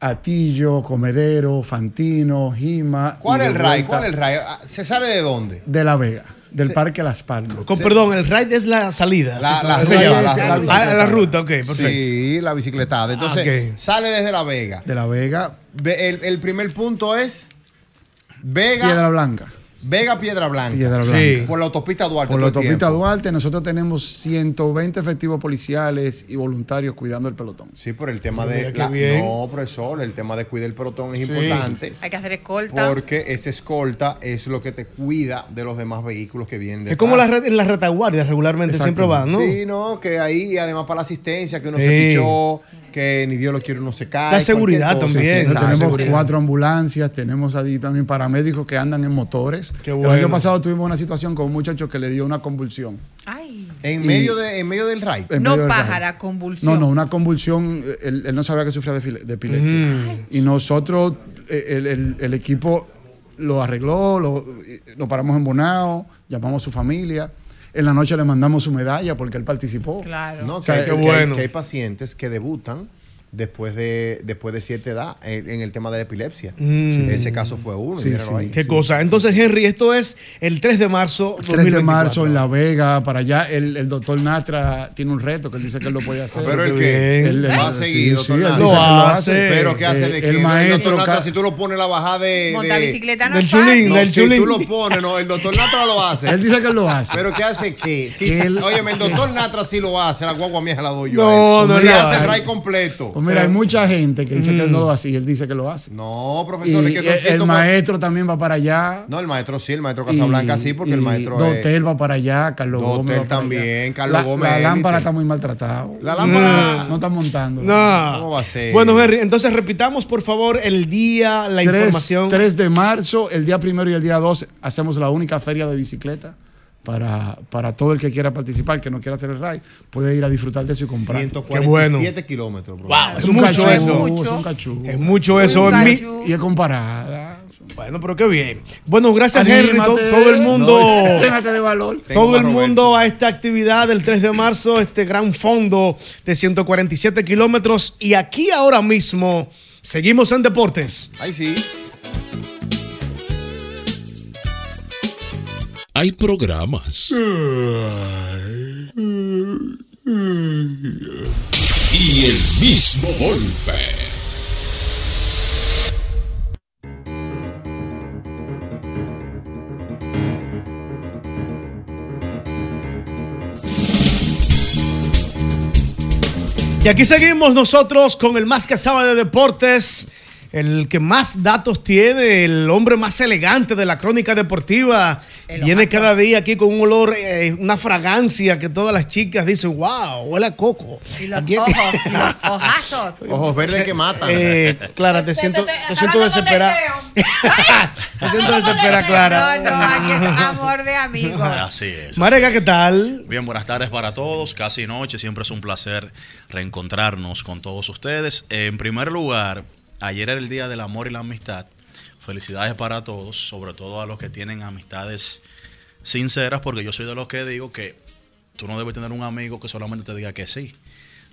Atillo, Comedero, Fantino, Jima. ¿Cuál es el RAI? ¿Cuál es el RAI? ¿Se sale de dónde? De La Vega, del Parque Las Palmas. Con perdón, el ride es la salida. La, la Ah, la ruta, ok, perfecto. Sí, la bicicletada. Entonces, Ah, sale desde La Vega. De La Vega, Ve- El, el primer punto es Vega. Piedra Blanca. Vega Piedra Blanca. Piedra Blanca. Por la autopista Duarte. Por la autopista tiempo. Duarte, nosotros tenemos 120 efectivos policiales y voluntarios cuidando el pelotón. Sí, por el tema de. la- no, profesor, el tema de cuidar el pelotón es Sí, importante. sí, sí. Hay que hacer escolta. Porque esa escolta es lo que te cuida de los demás vehículos que vienen de Es como la red, en la retaguardia regularmente siempre van, ¿no? Sí, no, que ahí, además para la asistencia, que uno Sí. se pichó, que ni Dios lo quiere, uno se cae. La seguridad también. Sí, tenemos cuatro ambulancias, tenemos allí también paramédicos que andan en motores. Qué El año pasado tuvimos una situación con un muchacho que le dio una convulsión. En Y- medio, de, en medio del. En No del pájara, ride. convulsión. No, no, una convulsión. eh, Él, él no sabía que sufría de, file- de epilepsia. Mm. Y nosotros, eh, el, el- el equipo lo arregló, lo, eh, lo paramos en Bonao, llamamos a su familia. En la noche le mandamos su medalla porque él participó. Claro. No, O que, sea, hay, qué que hay- bueno. que hay pacientes que debutan después de, después de cierta edad en, en el tema de la epilepsia. Mm. Ese caso fue uno. Sí, sí. ahí. Qué cosa. Entonces, Henry, esto es el 3 de marzo. 3 de 2024. marzo en La Vega, para allá. El, el doctor Natra tiene un reto que él dice que él lo puede hacer. Pero el Qué que. Él- va a sí, seguir, sí, doctor él Natra. dice que Lo hace. Pero ¿qué hace Eh, de el qué? El maestro doctor Natra, si tú lo pones la bajada de. Montar de- bicicleta no Del chulín, No, del si chulín. tú lo pones, no, el doctor Natra lo hace. Él dice que él lo hace. Pero ¿qué hace qué? Si, él- óyeme, el doctor Natra sí lo hace, la guagua mía se la doy yo. No, él. no Si lo hace el hace. ray completo. Pues mira, hay mucha gente que dice que él no Mm. lo hace y él dice que lo hace. No, Y profesor, es que son el, ciento- maestro también va para allá. No, el maestro sí, el maestro Casablanca Y- sí, porque el y maestro es. Dotel va para allá, Carlos Dotel Gómez va para también, allá. Carlos la, Gómez La lámpara está muy maltratada. La lámpara. No está montando. No. ¿Cómo va a ser? Bueno, Henry, entonces repitamos, por favor, el día, la 3, información. 3 de marzo, el día primero y el día 2, hacemos la única feria de bicicleta. Para, para todo el que quiera participar, que no quiera hacer el ride, puede ir a disfrutar de eso y comprar. 147 kilómetros, bro. Wow, es, un mucho cachú, eso. Es un cachú. Es mucho eso. Un en mi- cachú. Y es comparada. Bueno, pero qué bien. Bueno, gracias, Henry. Todo el mundo. No, de valor. Todo el mundo a esta actividad del 3 de marzo, este gran fondo de 147 kilómetros. Y aquí ahora mismo seguimos en deportes. Ahí sí. Hay programas. Y el mismo golpe. Y aquí seguimos nosotros con el más que sabe de deportes. El que más datos tiene, el hombre más elegante de la crónica deportiva. Viene cada día aquí con un olor, eh, una fragancia que todas las chicas dicen, wow, huele a coco. Y los Aquí- ojos, y los ojazos. Ojos verdes que matan. Eh, Clara, te siento, te- siento desesperada. Te siento desesperada, Clara. No, no, aquí es amor de amigos. Así es. Marega, ¿qué tal? Bien, buenas tardes para todos. Casi noche, siempre es un placer reencontrarnos con todos ustedes. En primer lugar, ayer era el Día del Amor y la Amistad. Felicidades para todos, sobre todo a los que tienen amistades sinceras, porque yo soy de los que digo que tú no debes tener un amigo que solamente te diga que sí.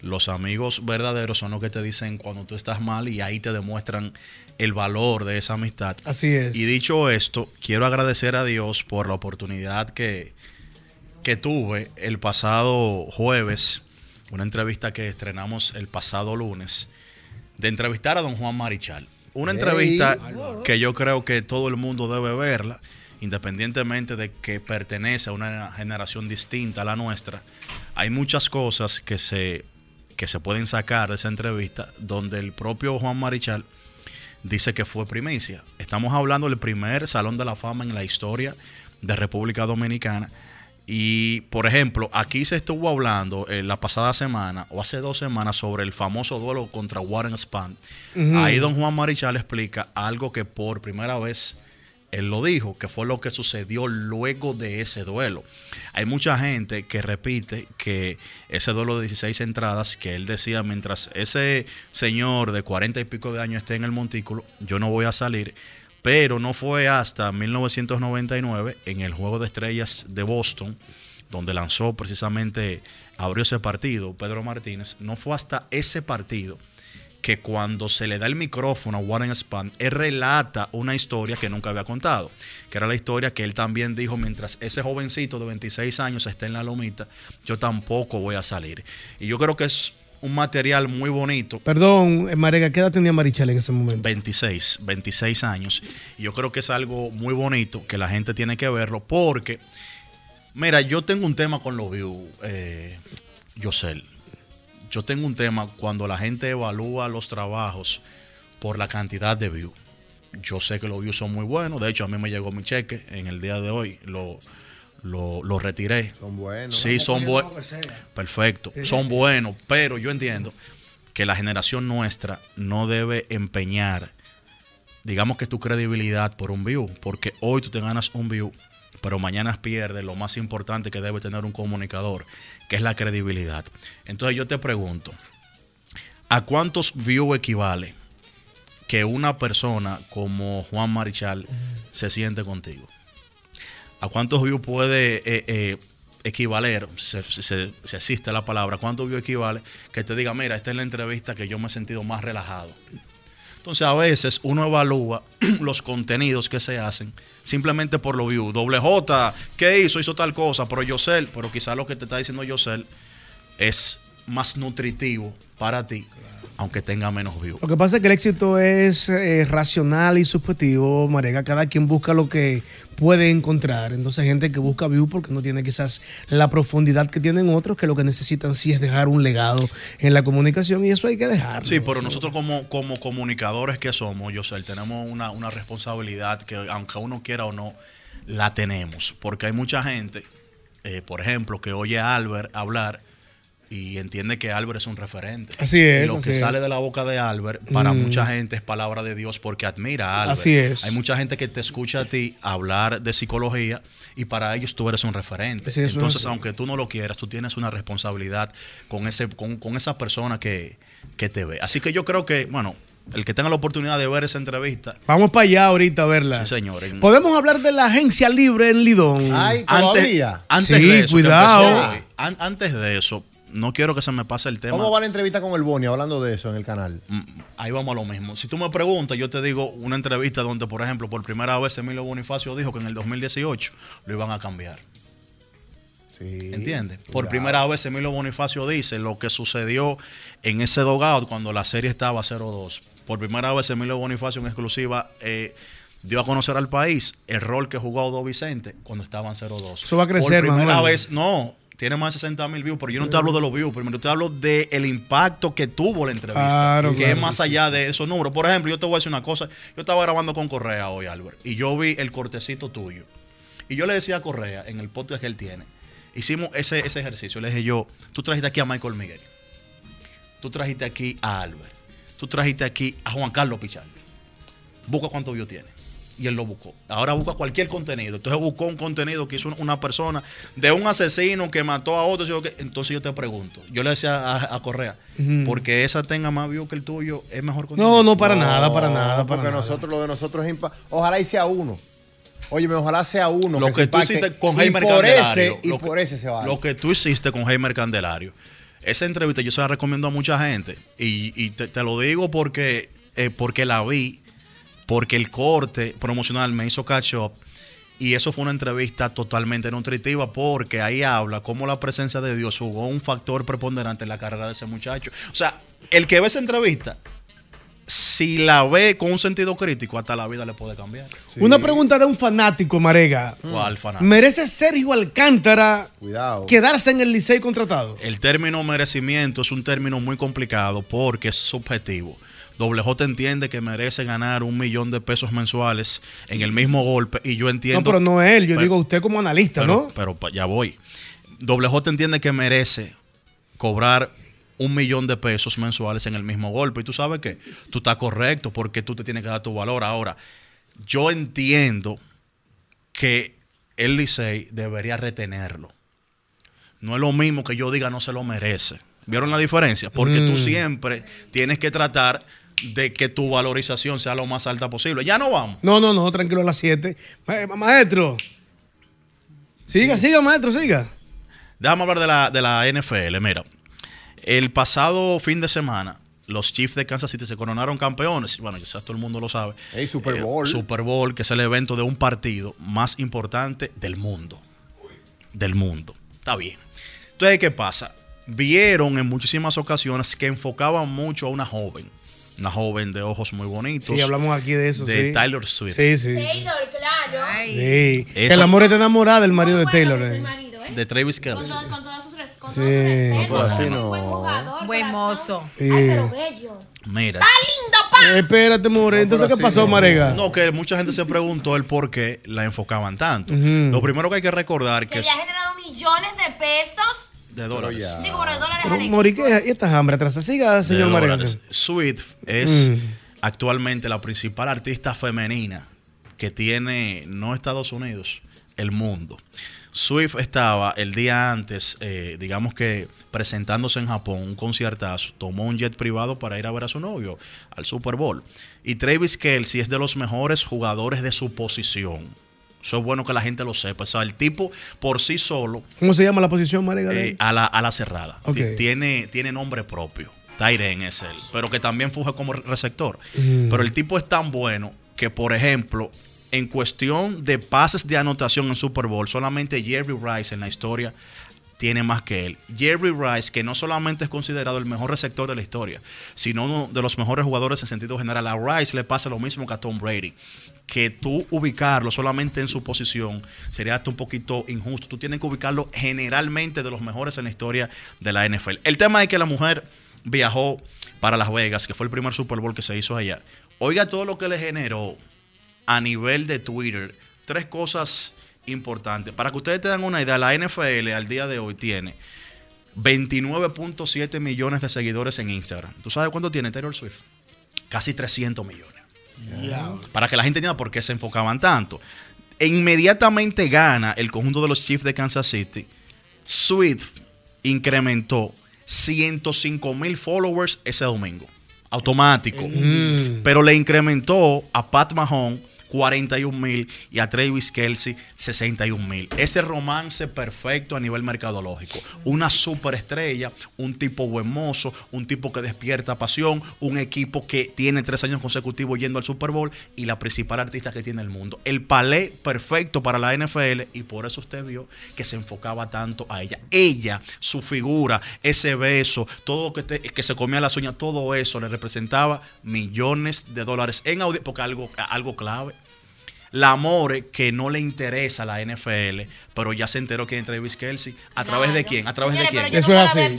Los amigos verdaderos son los que te dicen cuando tú estás mal y ahí te demuestran el valor de esa amistad. Así es. Y dicho esto, quiero agradecer a Dios por la oportunidad que, que tuve el pasado jueves, una entrevista que estrenamos el pasado lunes, de entrevistar a don Juan Marichal. Una entrevista que yo creo que todo el mundo debe verla, independientemente de que pertenece a una generación distinta a la nuestra. Hay muchas cosas que se, que se pueden sacar de esa entrevista donde el propio Juan Marichal dice que fue primicia. Estamos hablando del primer Salón de la Fama en la historia de República Dominicana. Y, por ejemplo, aquí se estuvo hablando eh, la pasada semana o hace dos semanas sobre el famoso duelo contra Warren Spahn. Ujú. Ahí don Juan Marichal explica algo que por primera vez él lo dijo, que fue lo que sucedió luego de ese duelo. Hay mucha gente que repite que ese duelo de 16 entradas, que él decía, mientras ese señor de 40 y pico de años esté en el montículo, yo no voy a salir. Pero no fue hasta 1999, en el Juego de Estrellas de Boston, donde lanzó precisamente, abrió ese partido, Pedro Martínez, no fue hasta ese partido que cuando se le da el micrófono a Warren Spahn, él relata una historia que nunca había contado, que era la historia que él también dijo, mientras ese jovencito de 26 años esté en la lomita, yo tampoco voy a salir. Y yo creo que es un material muy bonito. Perdón, eh, Marega, ¿qué edad tenía Marichal en ese momento? 26, 26 años. Y yo creo que es algo muy bonito que la gente tiene que verlo porque, mira, yo tengo un tema con los views, eh, Yosel. Yo tengo un tema cuando la gente evalúa los trabajos por la cantidad de views. Yo sé que los views son muy buenos. De hecho, a mí me llegó mi cheque en el día de hoy. Lo, lo, lo retiré. Son buenos. Sí, son buenos. Perfecto. Son buenos. Pero yo entiendo que la generación nuestra no debe empeñar, digamos que tu credibilidad por un view. Porque hoy tú te ganas un view, pero mañana pierdes lo más importante que debe tener un comunicador, que es la credibilidad. Entonces yo te pregunto, ¿a cuántos views equivale que una persona como Juan Marichal se siente contigo? ¿A cuántos views puede eh, eh, equivaler, si se, se existe la palabra, cuántos views equivale que te diga, mira, esta es la entrevista que yo me he sentido más relajado? Entonces a veces uno evalúa los contenidos que se hacen simplemente por los views. Doble J, ¿qué hizo? Hizo tal cosa, pero Yosel, pero quizás lo que te está diciendo Yosel es más nutritivo para ti, aunque tenga menos views. Lo que pasa es que el éxito es eh, racional y subjetivo, Marega. Cada quien busca lo que puede encontrar. Entonces, hay gente que busca view porque no tiene quizás la profundidad que tienen otros, que lo que necesitan sí es dejar un legado en la comunicación y eso hay que dejarlo. Sí, pero nosotros como, como comunicadores que somos, Yosel, tenemos una, una responsabilidad que aunque uno quiera o no, la tenemos. Porque hay mucha gente, eh, por ejemplo, que oye a Albert hablar y entiende que Albert es un referente. Así es, Y lo así que es. sale de la boca de Albert, para Mm. mucha gente es palabra de Dios porque admira a Albert. Así es. Hay mucha gente que te escucha a ti hablar de psicología y para ellos tú eres un referente. Sí, Entonces, aunque tú no lo quieras, tú tienes una responsabilidad con, ese, con, con esa persona que, que te ve. Así que yo creo que, bueno, el que tenga la oportunidad de ver esa entrevista, Vamos para allá ahorita a verla. sí, señor. en- Podemos hablar de la agencia libre en Lidón. Ay, antes, todavía. antes Sí, de eso, cuidado. empezó hoy, an- antes de eso, no quiero que se me pase el tema. ¿Cómo va la entrevista con el Boni hablando de eso en el canal? Mm, Ahí vamos a lo mismo. Si tú me preguntas, yo te digo una entrevista donde, por ejemplo, por primera vez Emilio Bonifacio dijo que en el 2018 lo iban a cambiar. Sí. ¿Entiendes? Por primera vez Emilio Bonifacio dice lo que sucedió en ese dogout cuando la serie estaba 0-2. Por primera vez Emilio Bonifacio en exclusiva eh, dio a conocer al país el rol que jugó Odo Vicente cuando estaban 0-2. Eso va a crecer, Por primera Manuel. vez, no, tiene más de 60 mil views, pero yo no te hablo de los views, primero te hablo del impacto que tuvo la entrevista, Claro, que claro. es más allá de esos números. Por ejemplo, yo te voy a decir una cosa, yo estaba grabando con Correa hoy, Albert, y yo vi el cortecito tuyo. Y yo le decía a Correa, en el podcast que él tiene, hicimos ese, ese ejercicio, le dije yo, tú trajiste aquí a Michael Miguel, tú trajiste aquí a Albert, tú trajiste aquí a Juan Carlos Pichal, busca cuántos views tiene. Y él lo buscó. Ahora busca cualquier contenido. Entonces buscó un contenido que hizo una persona de un asesino que mató a otro. yo Entonces yo te pregunto. Yo le decía a, a Correa, porque esa tenga más views que el tuyo, es mejor contenido. No, no, para nada, para nada, para porque nada. nosotros, lo de nosotros es impa- Ojalá y sea uno. Óyeme, ojalá sea uno. Lo que, tú hiciste con Heimer por Candelario. ese, y lo que- por ese se va. Lo que tú hiciste con Heimer Candelario. Esa entrevista yo se la recomiendo a mucha gente. Y, y te, te lo digo porque, eh, porque la vi, porque el corte promocional me hizo catch up. Y eso fue una entrevista totalmente nutritiva porque ahí habla cómo la presencia de Dios jugó un factor preponderante en la carrera de ese muchacho. O sea, el que ve esa entrevista, si la ve con un sentido crítico, hasta la vida le puede cambiar. Una pregunta de un fanático, Marega. ¿Cuál fanático? ¿Merece Sergio Alcántara Cuidado. quedarse en el Licey contratado? El término merecimiento es un término muy complicado porque es subjetivo. Doble J entiende que merece ganar un millón de pesos mensuales en el mismo golpe y yo entiendo... No, pero no él. Yo Pero- digo usted como analista, pero, ¿no? Pero ya voy. Doble J entiende que merece cobrar un millón de pesos mensuales en el mismo golpe. Y tú sabes que tú estás correcto porque tú te tienes que dar tu valor. Ahora, yo entiendo que el Licey debería retenerlo. No es lo mismo que yo diga no se lo merece. ¿Vieron la diferencia? Porque tú Mm. siempre tienes que tratar de que tu valorización sea lo más alta posible. Ya no vamos. No, no, no, tranquilo a las 7. maestro. Siga, siga, maestro, siga. Déjame hablar de la, de la NFL. Mira, el pasado fin de semana, los Chiefs de Kansas City se coronaron campeones. Bueno, quizás todo el mundo lo sabe. Ey, Super Eh, Bowl. Super Bowl, que es el evento de un partido más importante del mundo. Del mundo. Está bien. Entonces, ¿qué pasa? Vieron en muchísimas ocasiones que enfocaban mucho a una joven. Una joven de ojos muy bonitos. Sí, hablamos aquí de eso, De sí. Taylor Swift. Sí, sí. Taylor, claro. Sí. Esa- El amor está enamorada del marido de Taylor. eh. De Travis Kelce. Con todas sus con Sí. todo su respeto. pero así Es no. buen jugador. Buen mozo. Ay, pero bello. Mira. Está lindo, pa. Eh, espérate, more. Entonces, ¿qué pasó, Marega? No, que mucha gente se preguntó el por qué la enfocaban tanto. Ujú. Lo primero que hay que recordar que Que le ha generado millones de pesos. De dólares. Digo, pero de dólares Pero, al equipo. Mori, ¿qué? ¿Y esta hambre atrás? Siga, señor dólares. Swift es Mm. actualmente la principal artista femenina que tiene no Estados Unidos, el mundo. Swift estaba el día antes, eh, digamos que presentándose en Japón, un conciertazo, tomó un jet privado para ir a ver a su novio al Super Bowl. Y Travis Kelsey es de los mejores jugadores de su posición. Eso es bueno que la gente lo sepa. O sea, el tipo por sí solo ¿Cómo se llama la posición, Marega? eh, a, la, a la cerrada. Tiene, tiene nombre propio. Tyren es él. Pero que también funge como receptor. Mm. Pero el tipo es tan bueno que, por ejemplo, en cuestión de pases de anotación en Super Bowl, solamente Jerry Rice en la historia tiene más que él. Jerry Rice, que no solamente es considerado el mejor receptor de la historia, sino uno de los mejores jugadores en sentido general. A Rice le pasa lo mismo que a Tom Brady. Que tú ubicarlo solamente en su posición sería hasta un poquito injusto. Tú tienes que ubicarlo generalmente de los mejores en la historia de la NFL. El tema es que la mujer viajó para Las Vegas, que fue el primer Super Bowl que se hizo allá. Oiga todo lo que le generó a nivel de Twitter. Tres cosas importantes. Para que ustedes tengan una idea, la NFL al día de hoy tiene 29.7 millones de seguidores en Instagram. ¿Tú sabes cuánto tiene Taylor Swift? Casi 300 millones. Para que la gente entienda por qué se enfocaban tanto. E inmediatamente gana el conjunto de los Chiefs de Kansas City. Swift incrementó 105 mil followers ese domingo. Automático. Mm. Pero le incrementó a Pat Mahomes 41 mil y a Travis Kelsey 61 mil. Ese romance perfecto a nivel mercadológico. Una superestrella, un tipo buen mozo, un tipo que despierta pasión, un equipo que tiene tres años consecutivos yendo al Super Bowl y la principal artista que tiene el mundo. El palé perfecto para la NFL y por eso usted vio que se enfocaba tanto a ella. Ella, su figura, ese beso, todo que, te- que se comía las uñas, todo eso le representaba millones de dólares en audiencia, porque algo, algo clave. La More, que no le interesa la NFL, pero ya se enteró que es Travis Kelsey. ¿A través de quién? ¿A través de quién? Eso es así.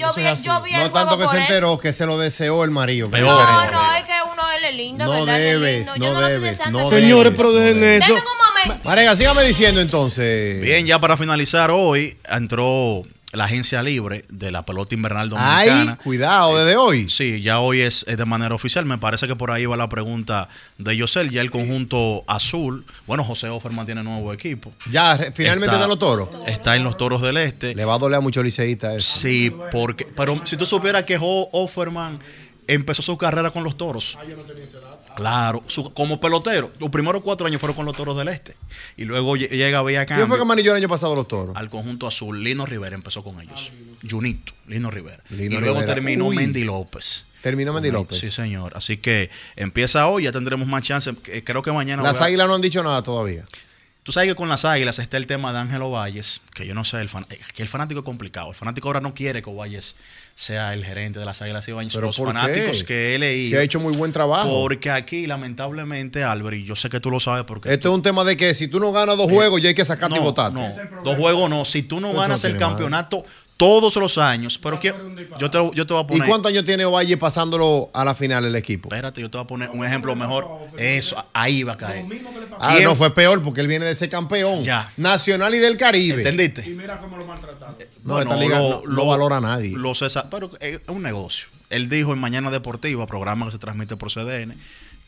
No tanto que se enteró, que se lo deseó el marido. Peor. No, no, es que uno él es lindo, No ¿verdad? Él es debes, lindo. no Yo no debes, deseando no así. Señores, pero dejen eso. Deme un momento. Marega, sígame diciendo entonces. Bien, ya para finalizar hoy entró la agencia libre de la pelota invernal Ay, dominicana. cuidado, desde hoy. Sí, ya hoy es, es de manera oficial. Me parece que por ahí va la pregunta de Yosel. Ya el conjunto azul. Bueno, José Offerman tiene nuevo equipo. Ya, finalmente Está- está en los toros. Está en los toros del este. Le va a doler a muchos liceístas eso. Sí, porque. Pero si tú supieras que Offerman empezó su carrera con los toros. Claro, su- como pelotero. Los primeros cuatro años fueron con los toros del este. Y luego lle- llega Villa ¿Quién fue que Cambio manilló el año pasado los toros? al conjunto azul. Lino Rivera empezó con ellos. Junito, Lino Rivera. Lino y luego Rivera. terminó Uy. Mendy López. Terminó Mendy. López. Sí, señor. Así que empieza hoy, ya tendremos más chance. Eh, Creo que mañana. Las águilas no han dicho nada todavía. Tú sabes que con las águilas está el tema de Ángelo Valles, que yo no sé, el fan- que el fanático es complicado. El fanático ahora no quiere que Valles sea el gerente de las águilas Ibañez. ¿Pero Los fanáticos qué? que he leído. Se ha hecho muy buen trabajo. Porque aquí, lamentablemente, Álvaro, y yo sé que tú lo sabes porque. Esto es un tema de que si tú no ganas dos juegos, ya hay que sacarte y no, votarte. no, dos juegos no. Si tú no Esto ganas no el madre. Todos los años, pero que, yo, te, lo- yo te voy a ¿Y poner. cuántos años tiene Ovalle pasándolo a la final el equipo? Espérate, yo te voy a poner un ejemplo mejor. Eso, ahí va a caer. Ah, ¿Quién no, fue peor porque él viene de ser campeón. Ya. Nacional y del Caribe. ¿Entendiste? No, Bueno, esta liga lo- no, no lo- valora a nadie. Lo cesa- pero es un negocio. Él dijo en Mañana Deportiva, programa que se transmite por CDN,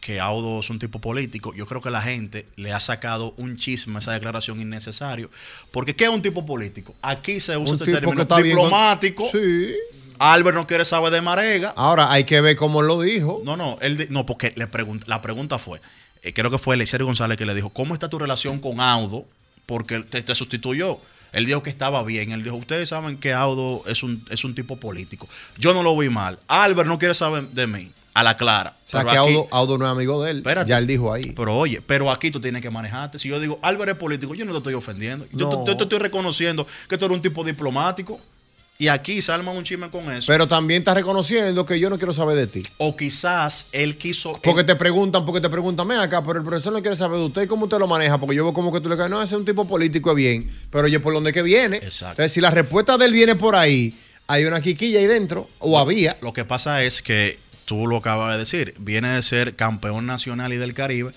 que Audo es un tipo político. Yo creo que la gente le ha sacado un chisme a esa declaración innecesario. Porque ¿qué es un tipo político? Aquí se usa Un este término con- diplomático. Sí. Albert no quiere saber de Marega. Ahora hay que ver cómo lo dijo. No, no, él no, porque le la pregunta fue, eh, creo que fue Eliezer González que le dijo, ¿cómo está tu relación con Audo? Porque él te, te sustituyó. Él dijo que estaba bien. Él dijo, ustedes saben que Audo es un, es un tipo político. Yo no lo vi mal. Albert no quiere saber de mí, a la clara. O sea Pero que aquí- Audo, Audo no es amigo de él. Espérate. Ya él dijo ahí. Pero oye, pero aquí tú tienes que manejarte. Si yo digo, Álvaro es político, yo no te estoy ofendiendo. Yo, te, estoy reconociendo que tú eres un tipo diplomático. Y aquí se arma un chisme con eso. Pero también está reconociendo que yo no quiero saber de ti. o quizás él quiso... Porque te preguntan, porque te preguntan, ven acá, pero el profesor no quiere saber de usted y cómo usted lo maneja, porque yo veo como que tú le caes, no, ese es un tipo político, es bien, pero oye, ¿por dónde que viene? Exacto. Entonces, si la respuesta de él viene por ahí, hay una quiquilla ahí dentro, o había. Lo que pasa es que tú lo acabas de decir, viene de ser campeón nacional y del Caribe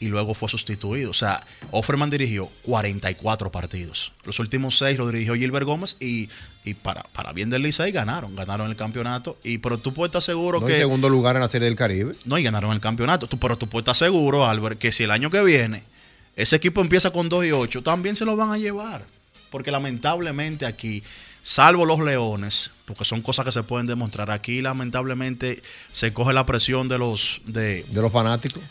y luego fue sustituido. O sea, Offerman dirigió 44 partidos. Los últimos seis lo dirigió Gilbert Gómez y, y para, para bien del Licey ganaron, ganaron el campeonato. Y pero tú puedes estar seguro No que en segundo lugar en la Serie del Caribe. no, y ganaron el campeonato. Tú, pero tú puedes estar seguro, Albert, que si el año que viene ese equipo empieza con 2 y 8, también se lo van a llevar. Porque lamentablemente aquí, salvo los leones, porque son cosas que se pueden demostrar, aquí lamentablemente se coge la presión de los... De, De los fanáticos.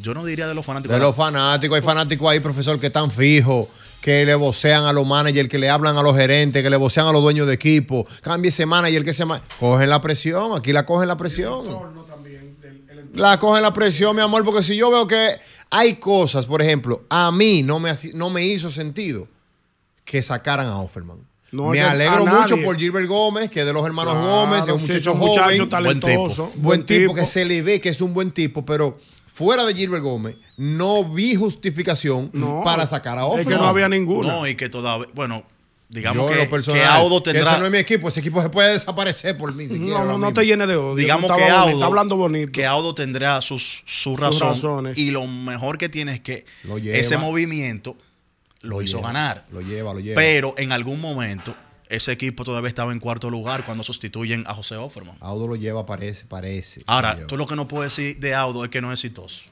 yo no diría de los fanáticos. De los fanáticos, hay fanáticos ahí, profesor, que están fijos, que le vocean a los managers, que le hablan a los gerentes, que le vocean a los dueños de equipo. Cambie ese manager, que ma- Cogen la presión, aquí la cogen la presión. La cogen la presión, mi amor, porque si yo veo que hay cosas, por ejemplo, a mí no me, no me hizo sentido que sacaran a Offerman. No, me alegro mucho por Gilbert Gómez, que es de los hermanos Claro, Gómez, es un sí, muchacho es un muchacho joven. talentoso, Buen tipo, buen tipo. que se le ve que es un buen tipo, pero fuera de Gilbert Gómez, no vi justificación No, para sacar a es Offerman. que no había ninguna. No, y que todavía... Bueno, digamos Yo, que, personal, que Audo que tendrá... ese no es mi equipo, ese equipo se puede desaparecer por mí. si No, no, no te llenes de odio. digamos que bonito, Audo, está hablando bonito. que Audo tendrá sus, sus, razón, razones. y lo mejor que tiene es que ese movimiento lo, Lo hizo lleva, ganar. Lo lleva, lo lleva. Pero en algún momento ese equipo todavía estaba en cuarto lugar cuando sustituyen a José Offerman. Audo lo lleva, parece, parece. Lo Ahora, lleva. tú lo que no puedes decir de Audo es que no es exitoso.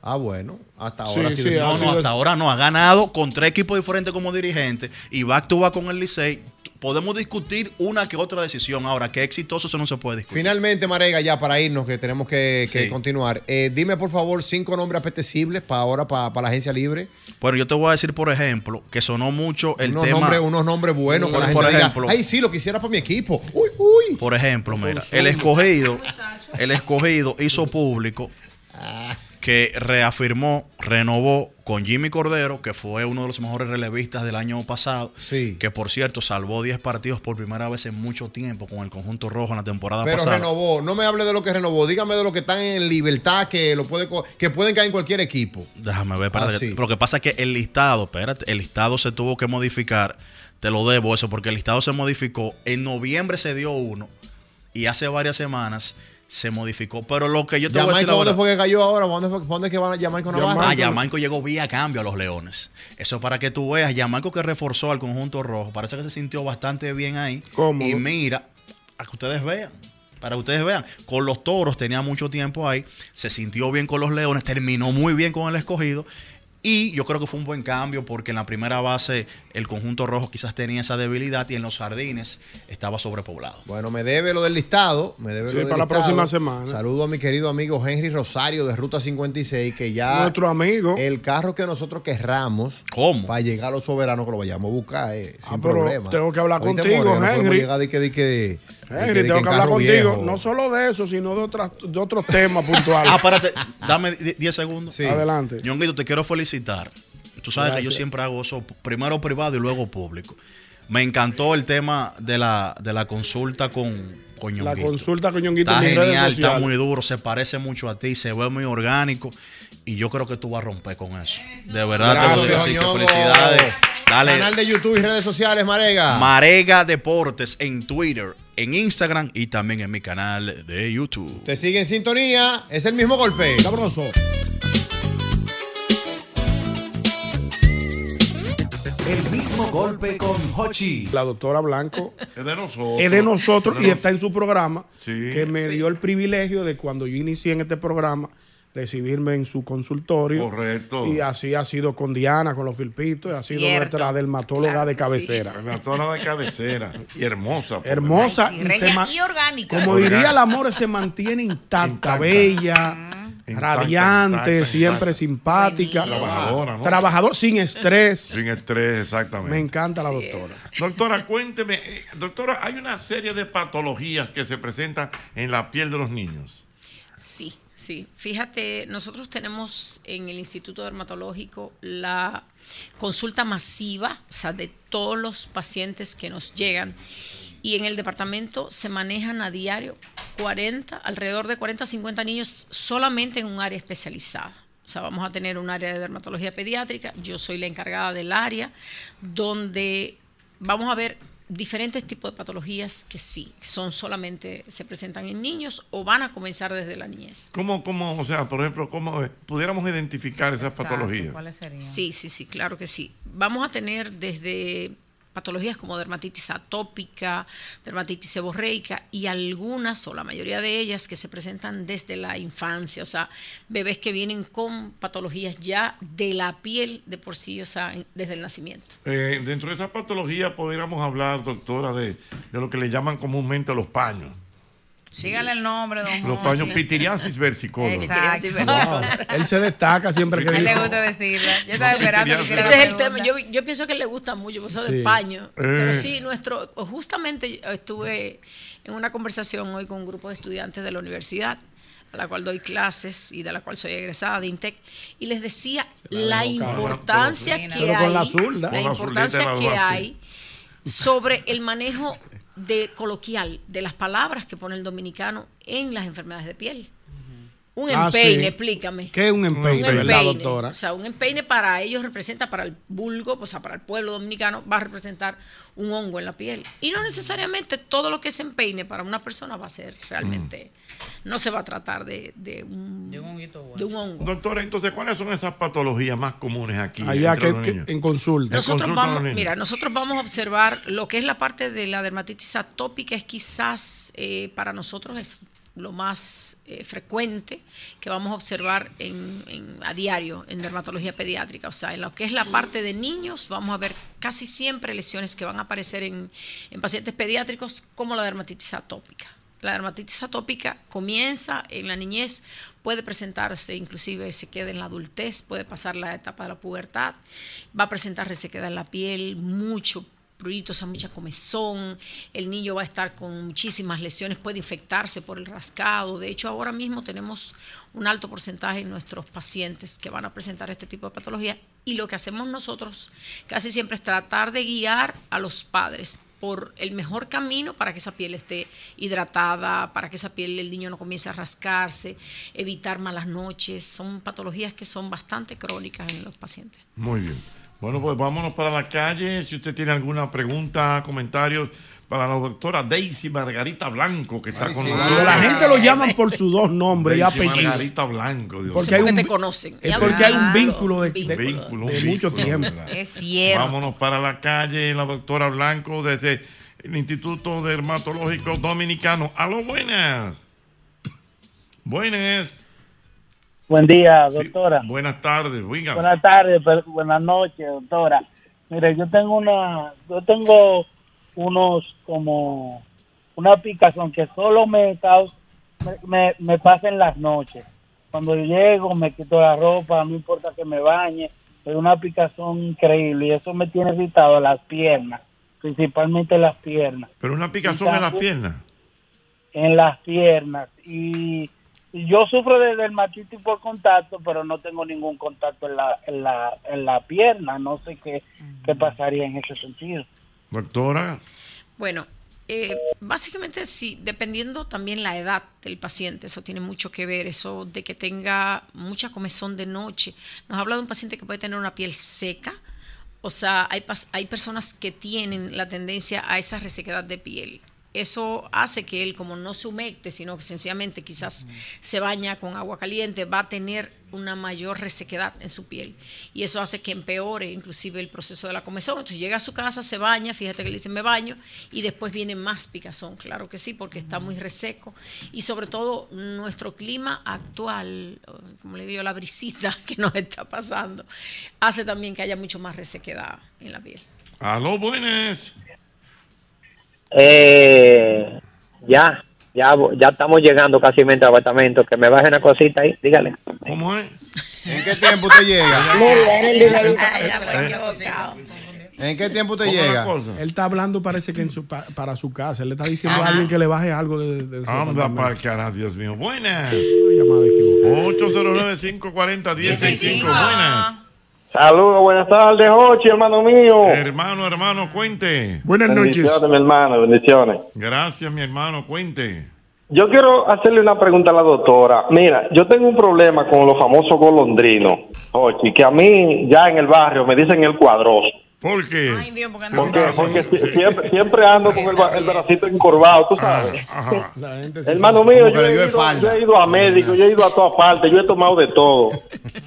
Ah, bueno, hasta Sí, ahora sí, sí, lo- No, no, hasta ahora no. Ha ganado con tres equipos diferentes como dirigente y back to back con el Licey. Podemos discutir una que otra decisión. Ahora, que exitoso eso no se puede discutir. Finalmente, Marega, ya para irnos, que tenemos que, que Sí. continuar. Eh, dime, por favor, cinco nombres apetecibles para ahora, para, para la agencia libre. Bueno, yo te voy a decir, por ejemplo, que sonó mucho el unos, tema... nombres, unos nombres buenos que Por- la gente por diga, ejemplo. ay, sí, lo quisiera para mi equipo. Uy, uy. Por ejemplo, mira, el escogido, el escogido hizo público que reafirmó, renovó con Jimmy Cordero, que fue uno de los mejores relevistas del año pasado, que por cierto salvó 10 partidos por primera vez en mucho tiempo con el conjunto rojo en la temporada Pero pasada. renovó. No me hable de lo que renovó. Dígame de lo que están en libertad, que lo puede que pueden caer en cualquier equipo. Déjame ver, espérate, Ah, sí. Lo que pasa es que el listado, espérate, el listado se tuvo que modificar. Te lo debo eso, porque el listado se modificó. En noviembre se dio uno y hace varias semanas se modificó. Pero lo que yo te voy a decir Jamaica, ¿dónde ahora. fue que cayó ahora? ¿Dónde fue, ¿dónde es que van a Jamaica Navarro? Ah, Yamanco llegó vía cambio a los Leones. Eso para que tú veas, Yamanco que reforzó al conjunto rojo, parece que se sintió bastante bien ahí. Y mira, a que ustedes vean, para que ustedes vean, con los toros tenía mucho tiempo ahí, se sintió bien con los Leones, terminó muy bien con el escogido. Y yo creo que fue un buen cambio porque en la primera base el conjunto rojo quizás tenía esa debilidad y en los jardines estaba sobrepoblado. Bueno, me debe lo del listado. Me debe Sí, lo del para la próxima semana. Saludo a mi querido amigo Henry Rosario de Ruta 56, que ya. Nuestro amigo. El carro que nosotros querramos. ¿Cómo? Para llegar a los soberanos que lo vayamos a buscar, eh, sin Ah, pero problema. tengo que hablar Oíste, contigo, More, Henry. llegar de que- de que- de- de que- Henry, tengo en que hablar contigo, viejo. no solo de eso, sino de, otras, de otros temas puntuales. Ah, espérate, dame 10 segundos. Adelante. Ñonguito, te quiero felicitar. Tú sabes que yo siempre hago eso, primero privado y luego público. Me encantó el tema de la, de la consulta con, con La Ñonguito. consulta con Ñonguito Está en mis redes genial, está muy duro, se parece mucho a ti, se ve muy orgánico y yo creo que tú vas a romper con eso. De verdad te lo digo así que Ñongo. felicidades. Dale. Canal de YouTube y redes sociales, Marega. Marega Deportes en Twitter, en Instagram y también en mi canal de YouTube. Te sigue en sintonía. Es el mismo golpe. Sabroso. El mismo golpe con Hochi. La doctora Blanco Es de nosotros. es de nosotros y está en su programa, Sí. que me dio el privilegio de cuando yo inicié en este programa, recibirme en su consultorio. Correcto. Y así ha sido con Diana, con los Filpitos, y ha sido Cierto. nuestra dermatóloga Claro de que sí. cabecera. Dermatóloga de cabecera. Y hermosa. por Hermosa y, se ma- y orgánica. como diría el amor, se mantiene intacta, bella, radiante, intacta, siempre intacta. simpática, Trabajadora, ¿no? trabajador sin estrés. Sin estrés, exactamente. Me encanta la doctora. Doctora, cuénteme, eh, doctora, hay una serie de patologías que se presentan en la piel de los niños. Sí, sí. Fíjate, nosotros tenemos en el Instituto Dermatológico la consulta masiva, o sea, de todos los pacientes que nos llegan. Y en el departamento se manejan a diario 40, alrededor de 40 a 50 niños solamente en un área especializada. O sea, vamos a tener un área de dermatología pediátrica. Yo soy la encargada del área donde vamos a ver diferentes tipos de patologías que sí, son solamente, se presentan en niños o van a comenzar desde la niñez. ¿Cómo, cómo, o sea, por ejemplo, cómo eh, pudiéramos identificar esas patologías? Sí, sí, sí, claro que sí. Vamos a tener desde patologías como dermatitis atópica, dermatitis seborreica y algunas o la mayoría de ellas que se presentan desde la infancia, o sea, bebés que vienen con patologías ya de la piel de por sí, o sea, desde el nacimiento. Eh, dentro de esa patología podríamos hablar, doctora, de, de lo que le llaman comúnmente los paños. Sígale el nombre, don Los paños pitiriasis versicolor. Exacto. Wow. Él se destaca siempre que A él le dice. gusta decirlo. Yo estaba esperando que Ese es el tema. Yo, yo pienso que le gusta mucho, eso Sí. de paño. Eh. Pero sí, nuestro, justamente estuve en una conversación hoy con un grupo de estudiantes de la universidad a la cual doy clases y de la cual soy egresada de INTEC, y les decía la importancia que hay, la importancia que hay sobre el manejo de coloquial de las palabras que pone el dominicano en las enfermedades de piel. Un Ah, empeine, sí. explícame. ¿Qué es un empeine, Un doctora? O sea, un empeine para ellos representa, para el vulgo, o sea, para el pueblo dominicano, va a representar un hongo en la piel. Y no necesariamente todo lo que es empeine para una persona va a ser realmente, no se va a tratar de, de un, de un hongo. Doctora, entonces, ¿cuáles son esas patologías más comunes aquí? Allá que, los que- niños? en consulta. Nosotros consulta vamos, mira, nosotros vamos a observar lo que es la parte de la dermatitis atópica, es quizás eh, para nosotros es lo más eh, frecuente que vamos a observar en, a diario en dermatología pediátrica. O sea, en lo que es la parte de niños, vamos a ver casi siempre lesiones que van a aparecer en, en pacientes pediátricos como la dermatitis atópica. La dermatitis atópica comienza en la niñez, puede presentarse, inclusive se queda en la adultez, puede pasar la etapa de la pubertad, va a presentar resequedad en la piel, mucho pruritos, a mucha comezón, el niño va a estar con muchísimas lesiones, puede infectarse por el rascado. De hecho, ahora mismo tenemos un alto porcentaje en nuestros pacientes que van a presentar este tipo de patología y lo que hacemos nosotros casi siempre es tratar de guiar a los padres por el mejor camino para que esa piel esté hidratada, para que esa piel el niño no comience a rascarse, evitar malas noches. Son patologías que son bastante crónicas en los pacientes. Muy bien. Bueno, pues vámonos para la calle. Si usted tiene alguna pregunta, comentarios para la doctora Daisy Margarita Blanco, que está Ay, con sí. nosotros. La gente lo llaman por sus dos nombres y apellidos. Margarita Blanco, Dios Porque mío. hay un te conocen. Es porque hay un vínculo de, de- Vínculo, un de mucho vínculo, tiempo. ¿verdad? Es cierto. Vámonos para la calle, la doctora Blanco, desde el Instituto Dermatológico Dominicano. ¡A lo buenas! Buenas. Buen día, doctora. Buenas tardes, oiga. Buenas tardes, pero- buenas noches, doctora. Mire, yo tengo una, yo tengo unos como una picazón que solo me causa, me, me, pasa en las noches. Cuando yo llego, me quito la ropa, no importa que me bañe, es una picazón increíble y eso me tiene irritado las piernas, principalmente las piernas. Pero una picazón en las piernas. en las piernas y yo sufro de dermatitis por contacto pero no tengo ningún contacto en la en la, en la pierna no sé qué, qué pasaría en ese sentido Doctora. Bueno, eh, básicamente sí, dependiendo también la edad del paciente, eso tiene mucho que ver, eso de que tenga mucha comezón de noche. Nos habla de un paciente que puede tener una piel seca, o sea, hay, hay personas que tienen la tendencia a esa resequedad de piel. Eso hace que él, como no se humecte, sino que sencillamente quizás se baña con agua caliente, va a tener una mayor resequedad en su piel. Y eso hace que empeore inclusive el proceso de la comezón. Entonces llega a su casa, se baña, fíjate que le dicen me baño, y después viene más picazón. Claro que sí, porque está muy reseco. Y sobre todo nuestro clima actual, como le digo, la brisita que nos está pasando, hace también que haya mucho más resequedad en la piel. ¡A lo buenas! Eh, ya, ya, ya estamos llegando casi al apartamento. Que me baje una cosita ahí, dígale. ¿Cómo es? ¿En qué tiempo usted llega? ¿En qué tiempo usted ¿Cómo es la llega? Él está hablando, parece que en su, pa- para su casa. Él le está diciendo Ajá. a alguien que le baje algo de, de su Anda para el carajo, Dios mío. Buenas. Llamada equivocada. 809-540-1065. Buenas. Saludos, buenas tardes, Ochi, hermano mío. Hermano, hermano, cuente. Buenas Bendiciones, mi hermano, bendiciones. Gracias, mi hermano, cuente. Yo quiero hacerle una pregunta a la doctora. Mira, yo tengo un problema con los famosos golondrinos, Ochi, que a mí ya en el barrio me dicen el cuadroso. ¿Por qué? Porque, porque si- siempre, siempre ando con el, ba- el bracito encorvado, tú sabes. Hermano mío, Como que yo he, ido, espalda. yo he ido a médico, yo he ido a todas partes, yo he tomado de todo.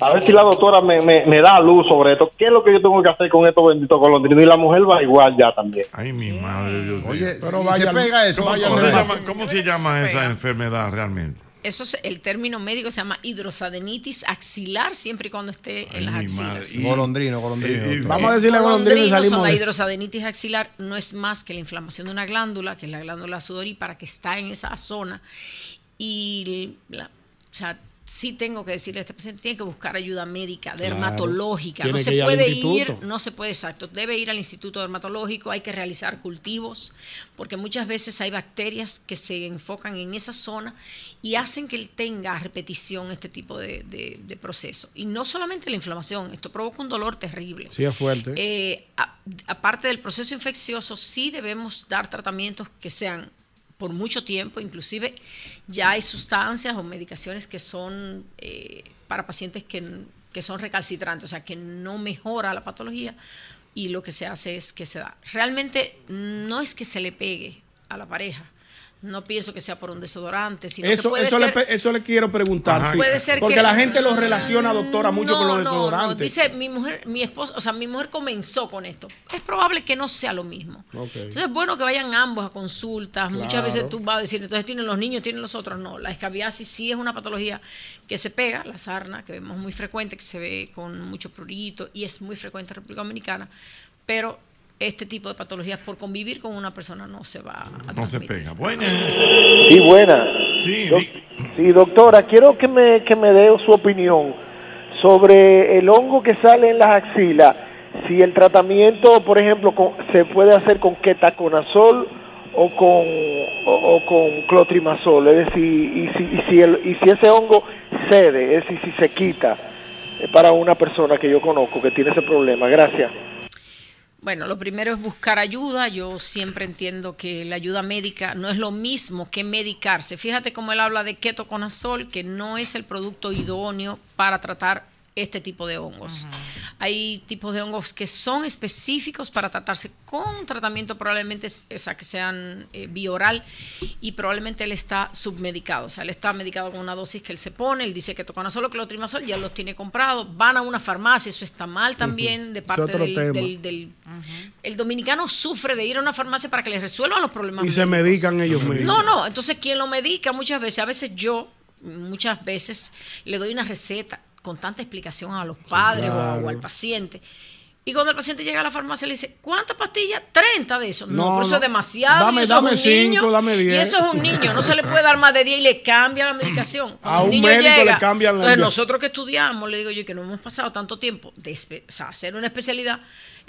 A ver si la doctora me, me, me da luz sobre esto. ¿Qué es lo que yo tengo que hacer con estos benditos golondrinos? Y la mujer va igual ya también. Ay, mi madre, Dios mío. Oye, Pero si vaya- se pega eso, ¿Cómo, vaya cómo al se dermatólogo. llama, cómo se llama esa enfermedad realmente? Eso es, el término médico se llama hidrosadenitis axilar, siempre y cuando esté en las axilas. Y- Golondrino, golondrino. Eh, eh, Vamos a decirle Golondrino y salimos son la de- hidrosadenitis axilar no es más que la inflamación de una glándula, que es la glándula sudorípara que está en esa zona. Y la- o sea, sí tengo que decirle a este paciente, tiene que buscar ayuda médica, dermatológica. No se puede ir, no se puede, exacto. Debe ir al instituto dermatológico, hay que realizar cultivos, porque muchas veces hay bacterias que se enfocan en esa zona y hacen que él tenga a repetición este tipo de, de- de proceso. Y no solamente la inflamación, esto provoca un dolor terrible. Sí, es fuerte. Eh, a- aparte del proceso infeccioso, sí debemos dar tratamientos que sean por mucho tiempo, inclusive ya hay sustancias o medicaciones que son eh, para pacientes que, que son recalcitrantes, o sea, que no mejora la patología y lo que se hace es que se da. Realmente no es que se le pegue a la pareja, no pienso que sea por un desodorante, sino que Eso, puede eso, ser... le, pe- eso le quiero preguntar. Ajá. sí. Puede ser Porque que- la gente lo relaciona, doctora, mucho con los No, no, desodorantes. no. Dice mi mujer, mi esposo, o sea, mi mujer comenzó con esto. Es probable que no sea lo mismo. Entonces es bueno que vayan ambos a consultas. Muchas veces tú vas a decir, entonces tienen los niños, tienen los otros. No, la escabiasis sí es una patología que se pega, la sarna, que vemos muy frecuente, que se ve con mucho prurito y es muy frecuente en República Dominicana. Pero este tipo de patologías por convivir con una persona no se va a No se transmitir. pega. Buenas. Sí, buena. Sí, Do- sí, doctora, quiero que me, que me dé su opinión sobre el hongo que sale en las axilas si el tratamiento, por ejemplo, con- se puede hacer con ketaconazol o con, o, o con clotrimazol, es decir, y si, y si, el- y si ese hongo cede, es decir, si se quita eh, para una persona que yo conozco que tiene ese problema. Gracias. Bueno, lo primero es buscar ayuda. Yo siempre entiendo que la ayuda médica no es lo mismo que medicarse. Fíjate cómo él habla de ketoconazol, que no es el producto idóneo para tratar este tipo de hongos. Hay tipos de hongos que son específicos para tratarse con tratamiento probablemente, o sea, que sean eh, bioral y probablemente él está submedicado. O sea, él está medicado con una dosis que él se pone, él dice que ketoconazol o clotrimazol, ya los tiene comprados, van a una farmacia, eso está mal también de parte otro del, tema. del- del- El dominicano sufre de ir a una farmacia para que le resuelvan los problemas. Y se medican ellos mismos. No, no, entonces quien lo medica muchas veces, a veces yo, muchas veces le doy una receta con tanta explicación a los padres o- claro. o, al paciente. Y cuando el paciente llega a la farmacia le dice, ¿cuántas pastillas? 30 de eso. No, No, pero eso no. es demasiado. Dame- eso dame es un niño, cinco, dame Y diez. eso es un niño, no se le puede dar más de 10 y le cambia la medicación. Cuando A un niño médico le cambian la- Entonces nosotros que estudiamos, le digo yo que no hemos pasado tanto tiempo de espe- o sea, hacer una especialidad,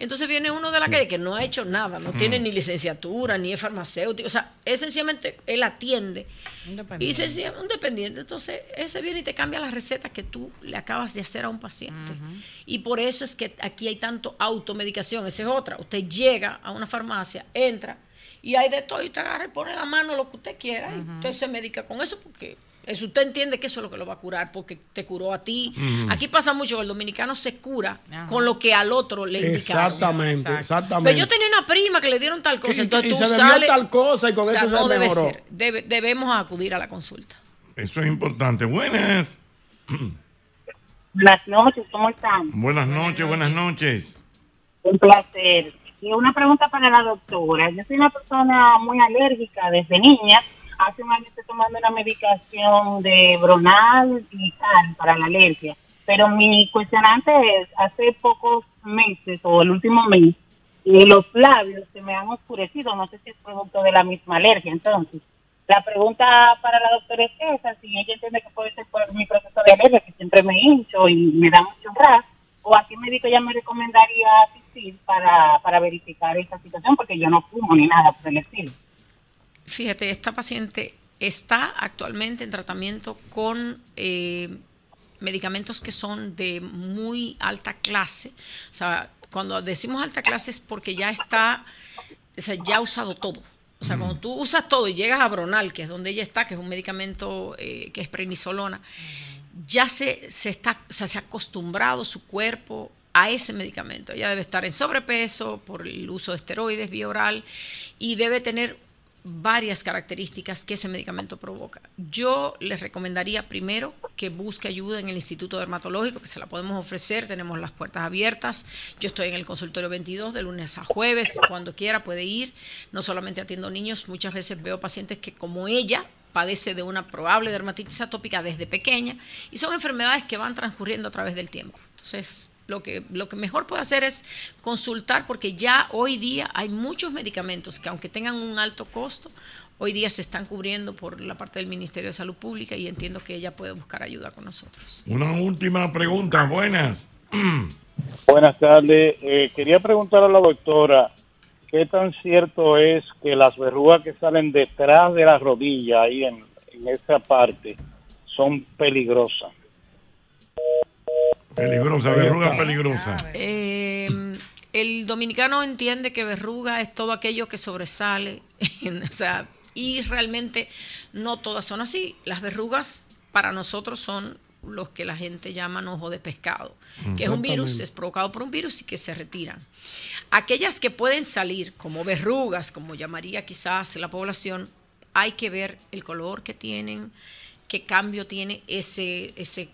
entonces viene uno de la calle que no ha hecho nada, no tiene Mm. ni licenciatura, ni es farmacéutico, o sea, es sencillamente él atiende y sencillamente un dependiente, entonces ese viene y te cambia las recetas que tú le acabas de hacer a un paciente. Y por eso es que aquí hay tanto automedicación, esa es otra. Usted llega a una farmacia, entra y hay de todo y usted agarra y pone la mano lo que usted quiera y usted se medica con eso porque eso usted entiende que eso es lo que lo va a curar porque te curó a ti. Aquí pasa mucho que el dominicano se cura Ajá. con lo que al otro le indicaron. Exactamente, exactamente. Pero yo tenía una prima que le dieron tal cosa, Que- entonces y tú se sales- tal cosa y con o sea, eso se no debe mejoró. ser. Debe- debemos acudir a la consulta. Eso es importante. Buenas. Buenas noches, ¿cómo están? Buenas noches, buenas noches. Un placer. Y una pregunta para la doctora. Yo soy una persona muy alérgica desde niña. Hace un año estoy tomando una medicación de Bronal y tal para la alergia. Pero mi cuestionante es, hace pocos meses o el último mes, eh, los labios se me han oscurecido. No sé si es producto de la misma alergia. Entonces, la pregunta para la doctora es esa, si ella entiende que puede ser por mi proceso de alergia, que siempre me hincho y me da mucho ras, o a qué médico ella me recomendaría asistir para, para verificar esa situación, porque yo no fumo ni nada por el estilo. Fíjate, esta paciente está actualmente en tratamiento con eh, medicamentos que son de muy alta clase. O sea, cuando decimos alta clase es porque ya está, o sea, ya ha usado todo. O sea, cuando tú usas todo y llegas a Bronal, que es donde ella está, que es un medicamento eh, que es prednisolona, ya se, se está, o sea, se ha acostumbrado su cuerpo a ese medicamento. Ella debe estar en sobrepeso por el uso de esteroides vía oral y debe tener varias características que ese medicamento provoca. Yo les recomendaría primero que busque ayuda en el Instituto Dermatológico, que se la podemos ofrecer, tenemos las puertas abiertas. Yo estoy en el consultorio 22 de lunes a jueves, cuando quiera puede ir. No solamente atiendo niños, muchas veces veo pacientes que como ella padece de una probable dermatitis atópica desde pequeña y son enfermedades que van transcurriendo a través del tiempo. Entonces, lo que, lo que mejor puede hacer es consultar porque ya hoy día hay muchos medicamentos que aunque tengan un alto costo, hoy día se están cubriendo por la parte del Ministerio de Salud Pública y entiendo que ella puede buscar ayuda con nosotros. Una última pregunta. Buenas. Buenas tardes. Eh, quería preguntar a la doctora qué tan cierto es que las verrugas que salen detrás de la rodilla, ahí en, en esa parte, son peligrosas. Peligrosa, verruga peligrosa. Eh, el dominicano entiende que verruga es todo aquello que sobresale, o sea, y realmente no todas son así. Las verrugas para nosotros son los que la gente llama ojo de pescado, que es un virus, es provocado por un virus y que se retiran. Aquellas que pueden salir como verrugas, como llamaría quizás la población, hay que ver el color que tienen, qué cambio tiene ese, ese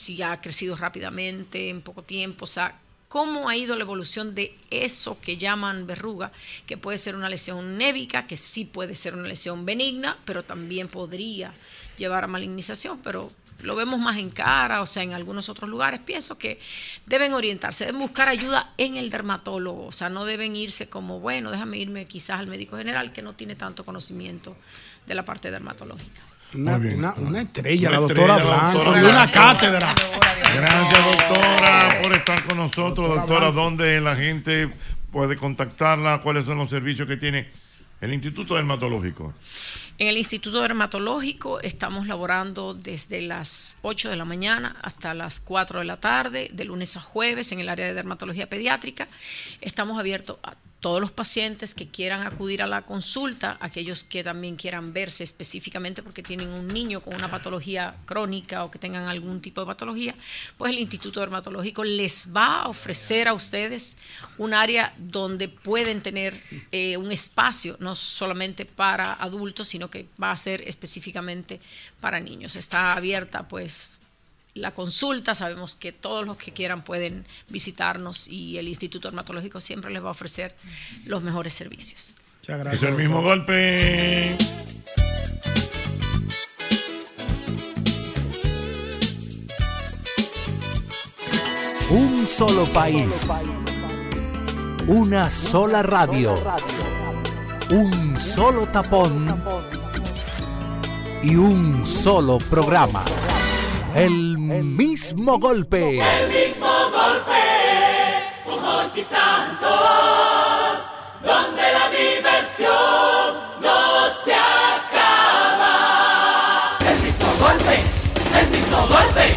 si ha crecido rápidamente en poco tiempo, o sea, cómo ha ido la evolución de eso que llaman verruga, que puede ser una lesión névica, que sí puede ser una lesión benigna, pero también podría llevar a malignización, pero lo vemos más en cara, o sea, en algunos otros lugares. Pienso que deben orientarse, deben buscar ayuda en el dermatólogo, o sea, no deben irse como, bueno, déjame irme quizás al médico general que no tiene tanto conocimiento de la parte dermatológica. Una, una- una estrella, Una la doctora estrella, la Blanco, doctora y una cátedra. Gracias, doctora, por estar con nosotros. Doctora, ¿dónde la gente puede contactarla? ¿Cuáles son los servicios que tiene el Instituto Dermatológico? En el Instituto Dermatológico estamos laborando desde las 8 de la mañana hasta las 4 de la tarde, de lunes a jueves, en el área de dermatología pediátrica. Estamos abiertos a todos los pacientes que quieran acudir a la consulta, aquellos que también quieran verse específicamente porque tienen un niño con una patología crónica o que tengan algún tipo de patología, pues el Instituto Dermatológico les va a ofrecer a ustedes un área donde pueden tener eh, un espacio, no solamente para adultos, sino que va a ser específicamente para niños. Está abierta pues la consulta, sabemos que todos los que quieran pueden visitarnos y el Instituto Dermatológico siempre les va a ofrecer los mejores servicios. Es el mismo golpe. Un solo país. Una sola radio. Un solo tapón. Y un solo programa. El mismo golpe. El mismo golpe con Hochi Santos, donde la diversión no se acaba. El mismo golpe, el mismo golpe.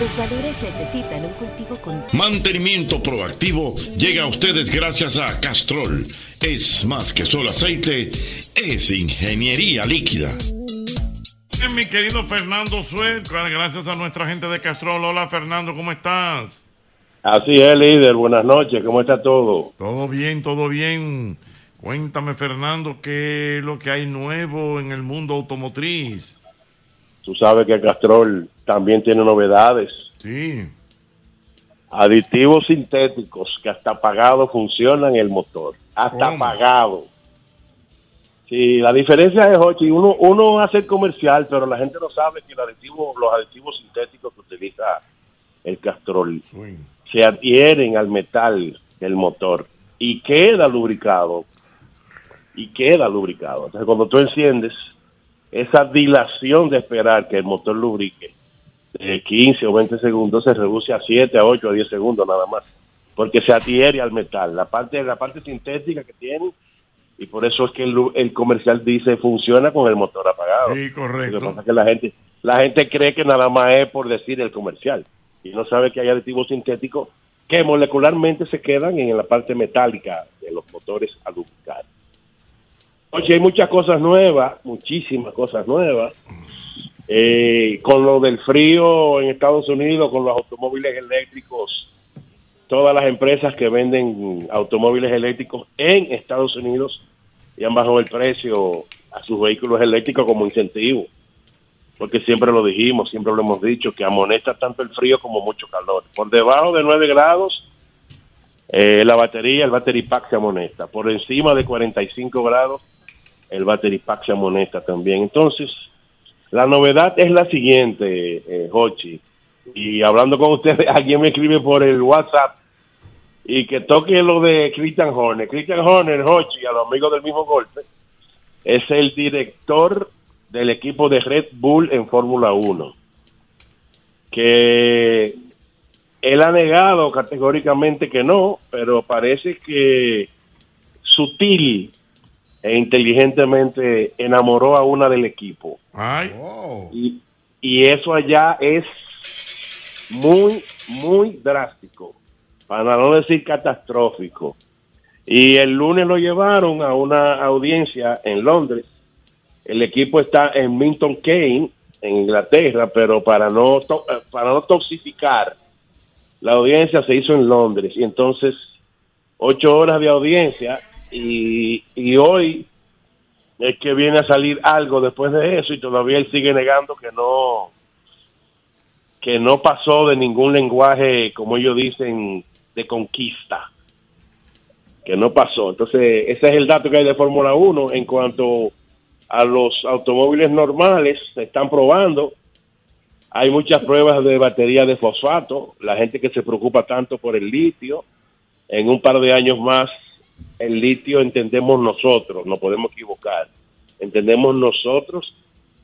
Los valores necesitan un cultivo con Mantenimiento proactivo llega a ustedes gracias a Castrol. Es más que solo aceite, es ingeniería líquida. Bien, Mi querido Fernando Suez, gracias a nuestra gente de Castrol. Hola Fernando, ¿cómo estás? Así es, líder. Buenas noches. ¿Cómo está todo? Todo bien, todo bien. Cuéntame Fernando, ¿qué es lo que hay nuevo en el mundo automotriz? Tú sabes que Castrol también tiene novedades. Sí. Aditivos sintéticos que hasta apagado funcionan el motor. Hasta ¿Cómo? apagado. Sí, la diferencia es, Jochi, uno, uno hace el comercial, pero la gente no sabe que el aditivo, los aditivos sintéticos que utiliza el Castrol se adhieren al metal del motor y queda lubricado. Y queda lubricado. Entonces, cuando tú enciendes, esa dilación de esperar que el motor lubrique de 15 o 20 segundos se reduce a 7, a 8, a 10 segundos nada más. Porque se adhiere al metal. La parte, la parte sintética que tiene y por eso es que el, el comercial dice funciona con el motor apagado. Sí, correcto. Lo que pasa es que la gente, la gente cree que nada más es por decir el comercial y no sabe que hay aditivos sintéticos que molecularmente se quedan en la parte metálica de los motores a lubricar. Oye, hay muchas cosas nuevas, muchísimas cosas nuevas. Eh, con lo del frío en Estados Unidos, con los automóviles eléctricos, todas las empresas que venden automóviles eléctricos en Estados Unidos ya han bajado el precio a sus vehículos eléctricos como incentivo. Porque siempre lo dijimos, siempre lo hemos dicho, que amonesta tanto el frío como mucho calor. Por debajo de 9 grados, eh, la batería, el battery pack se amonesta. Por encima de 45 grados, el battery pack se amonesta también. Entonces, la novedad es la siguiente, eh, Hochi. Y hablando con ustedes, alguien me escribe por el WhatsApp y que toque lo de Christian Horner. Christian Horner, Hochi, a los amigos del mismo golpe, es el director del equipo de Red Bull en Fórmula 1. Que él ha negado categóricamente que no, pero parece que sutil e inteligentemente enamoró a una del equipo. Y, y eso allá es muy, muy drástico, para no decir catastrófico. Y el lunes lo llevaron a una audiencia en Londres. El equipo está en Milton Keynes, en Inglaterra, pero para no, eh, para no toxificar, la audiencia se hizo en Londres. Y entonces, ocho horas de audiencia y, y hoy es que viene a salir algo después de eso y todavía él sigue negando que no que no pasó de ningún lenguaje como ellos dicen de conquista. Que no pasó. Entonces ese es el dato que hay de Fórmula 1 en cuanto a los automóviles normales se están probando. Hay muchas pruebas de batería de fosfato la gente que se preocupa tanto por el litio. En un par de años más el litio entendemos nosotros, no podemos equivocar, entendemos nosotros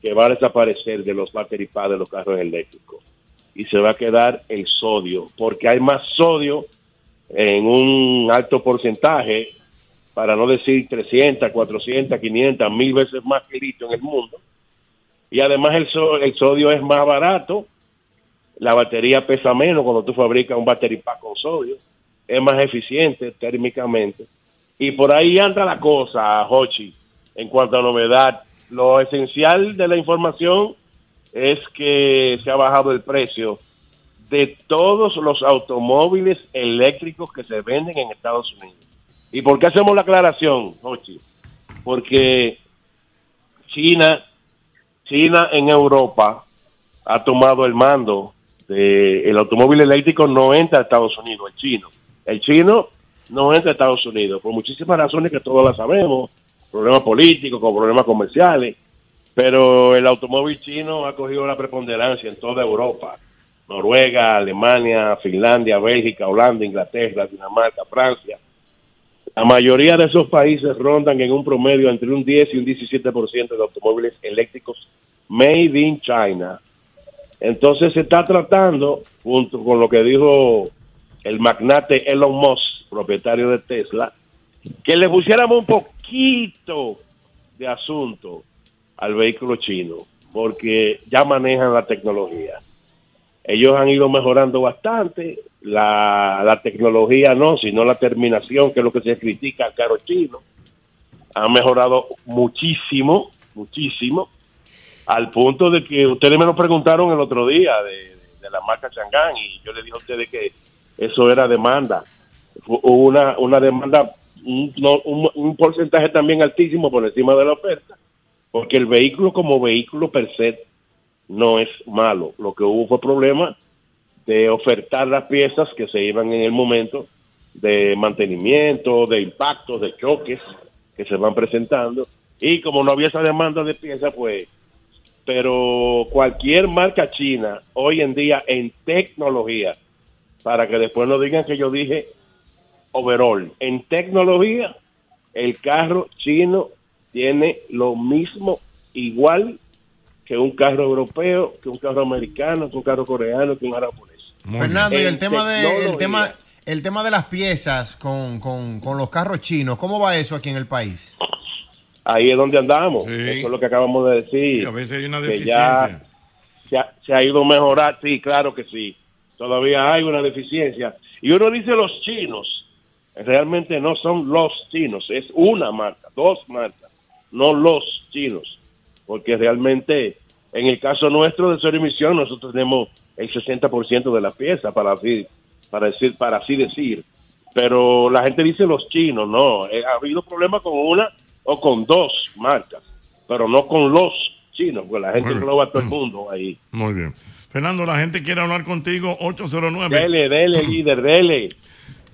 que va a desaparecer de los battery pack de los carros eléctricos. Y se va a quedar el sodio, porque hay más sodio en un alto porcentaje, para no decir 300, 400, 500, mil veces más que litio en el mundo. Y además el, so- el sodio es más barato, la batería pesa menos cuando tú fabricas un battery pack con sodio, es más eficiente térmicamente. Y por ahí anda la cosa, Hochi, en cuanto a novedad. Lo esencial de la información es que se ha bajado el precio de todos los automóviles eléctricos que se venden en Estados Unidos. ¿Y por qué hacemos la aclaración, Hochi? Porque China, China en Europa ha tomado el mando de el automóvil eléctrico no entra a Estados Unidos, el chino. El chino no entra a Estados Unidos por muchísimas razones que todos las sabemos, problemas políticos, problemas comerciales, pero el automóvil chino ha cogido la preponderancia en toda Europa. Noruega, Alemania, Finlandia, Bélgica, Holanda, Inglaterra, Dinamarca, Francia. La mayoría de esos países rondan en un promedio entre un 10 y un 17% de automóviles eléctricos made in China. Entonces se está tratando, junto con lo que dijo el magnate Elon Musk, propietario de Tesla, que le pusiéramos un poquito de asunto al vehículo chino, porque ya manejan la tecnología. Ellos han ido mejorando bastante, la, la tecnología no, sino la terminación, que es lo que se critica al carro chino. Han mejorado muchísimo, muchísimo, al punto de que ustedes me lo preguntaron el otro día de, de la marca Chang'an y yo le dije a ustedes que eso era demanda. Fu- Hubo una, una demanda, un- un porcentaje también altísimo por encima de la oferta, porque el vehículo como vehículo per se no es malo. Lo que hubo fue problema de ofertar las piezas que se iban en el momento de mantenimiento, de impactos, de choques que se van presentando. Y como no había esa demanda de piezas, pues, pero cualquier marca china hoy en día en tecnología, para que después no digan que yo dije overall, en tecnología, el carro chino tiene lo mismo, igual que un carro europeo, que un carro americano, que un carro coreano, que un carro japonés. Fernando, y el tema de el tema el tema de las piezas con, con, con los carros chinos, ¿cómo va eso aquí en el país? Ahí es donde andamos. Eso es lo que acabamos de decir. a veces hay una que ya se ha, se ha ido a mejorar. Sí, claro que sí. Todavía hay una deficiencia. Y uno dice los chinos. Realmente no son los chinos. Es una marca, dos marcas. No los chinos. Porque realmente, en el caso nuestro de Cero Emisión, nosotros tenemos el 60% de la pieza, para así, para, decir, para así decir. Pero la gente dice los chinos. No, eh, ha habido problemas con una o con dos marcas, pero no con los chinos, porque la gente engloba a todo el mundo ahí. Muy bien. Fernando, la gente quiere hablar contigo, 809. Dele, dele, líder, dele.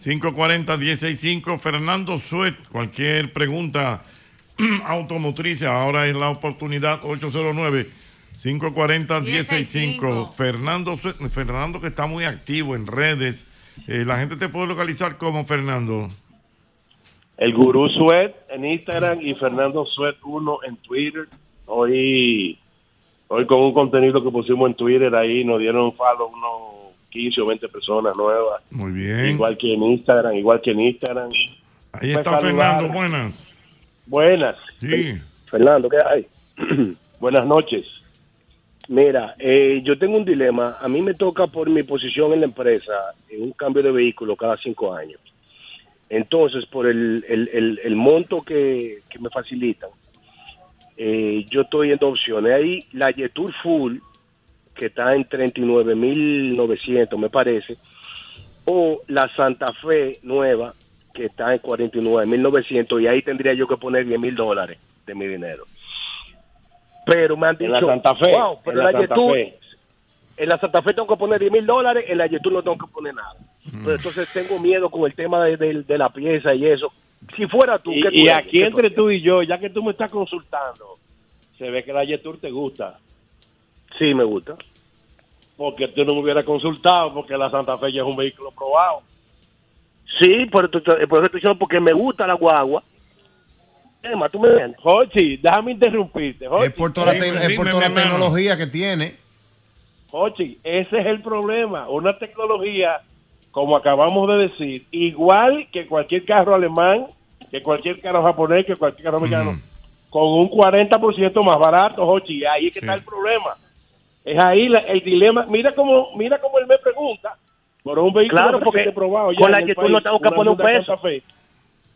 540-165, Fernando Suet, cualquier pregunta automotriz, ahora es la oportunidad, 809-540-165. Fernando Suet, Fernando que está muy activo en redes, Eh, la gente te puede localizar como Fernando. El Gurú Sweat en Instagram y Fernando Sweat 1 en Twitter. Hoy, hoy con un contenido que pusimos en Twitter, ahí nos dieron follow unos 15 o 20 personas nuevas. Muy bien. Igual que en Instagram, igual que en Instagram. Ahí está. Fernando, buenas. Buenas. Sí. Fernando, ¿qué hay? Buenas noches. Mira, eh, yo tengo un dilema. A mí me toca por mi posición en la empresa en un cambio de vehículo cada cinco años. Entonces, por el, el, el, el monto que, que me facilitan, eh, yo estoy en dos opciones. Hay la Yetur Full, que está en 39.900, me parece, o la Santa Fe nueva, que está en 49.900, y ahí tendría yo que poner 10 mil dólares de mi dinero. Pero me han En dicho, la Santa Fe, wow, pero en la, la Santa Yetur, Fe. en la Santa Fe tengo que poner 10 mil dólares, en la Yetur no tengo que poner nada. Pero entonces tengo miedo con el tema de, de- de la pieza y eso. Si fuera tú, Y, ¿qué tú y aquí ¿Qué tú entre tú y yo, ya que tú me estás consultando, se ve que la Yetur te gusta. Sí, me gusta. Porque tú no me hubieras consultado, porque la Santa Fe ya es un vehículo probado. Sí, por, por eso estoy diciendo porque me gusta la guagua. Emma, tú me entiendes. Jochi, déjame interrumpirte. Es por toda la, tec- es por toda la tecnología que tiene. Oye, ese es el problema. Una tecnología, como acabamos de decir, igual que cualquier carro alemán, que cualquier carro japonés, que cualquier carro americano, con un 40% más barato, Ochi. Y ahí es que está el problema. Es ahí la- el dilema. Mira cómo, mira cómo él me pregunta por un vehículo Claro, que porque he probado ya con la Yetur no tengo que una poner un peso. Fe.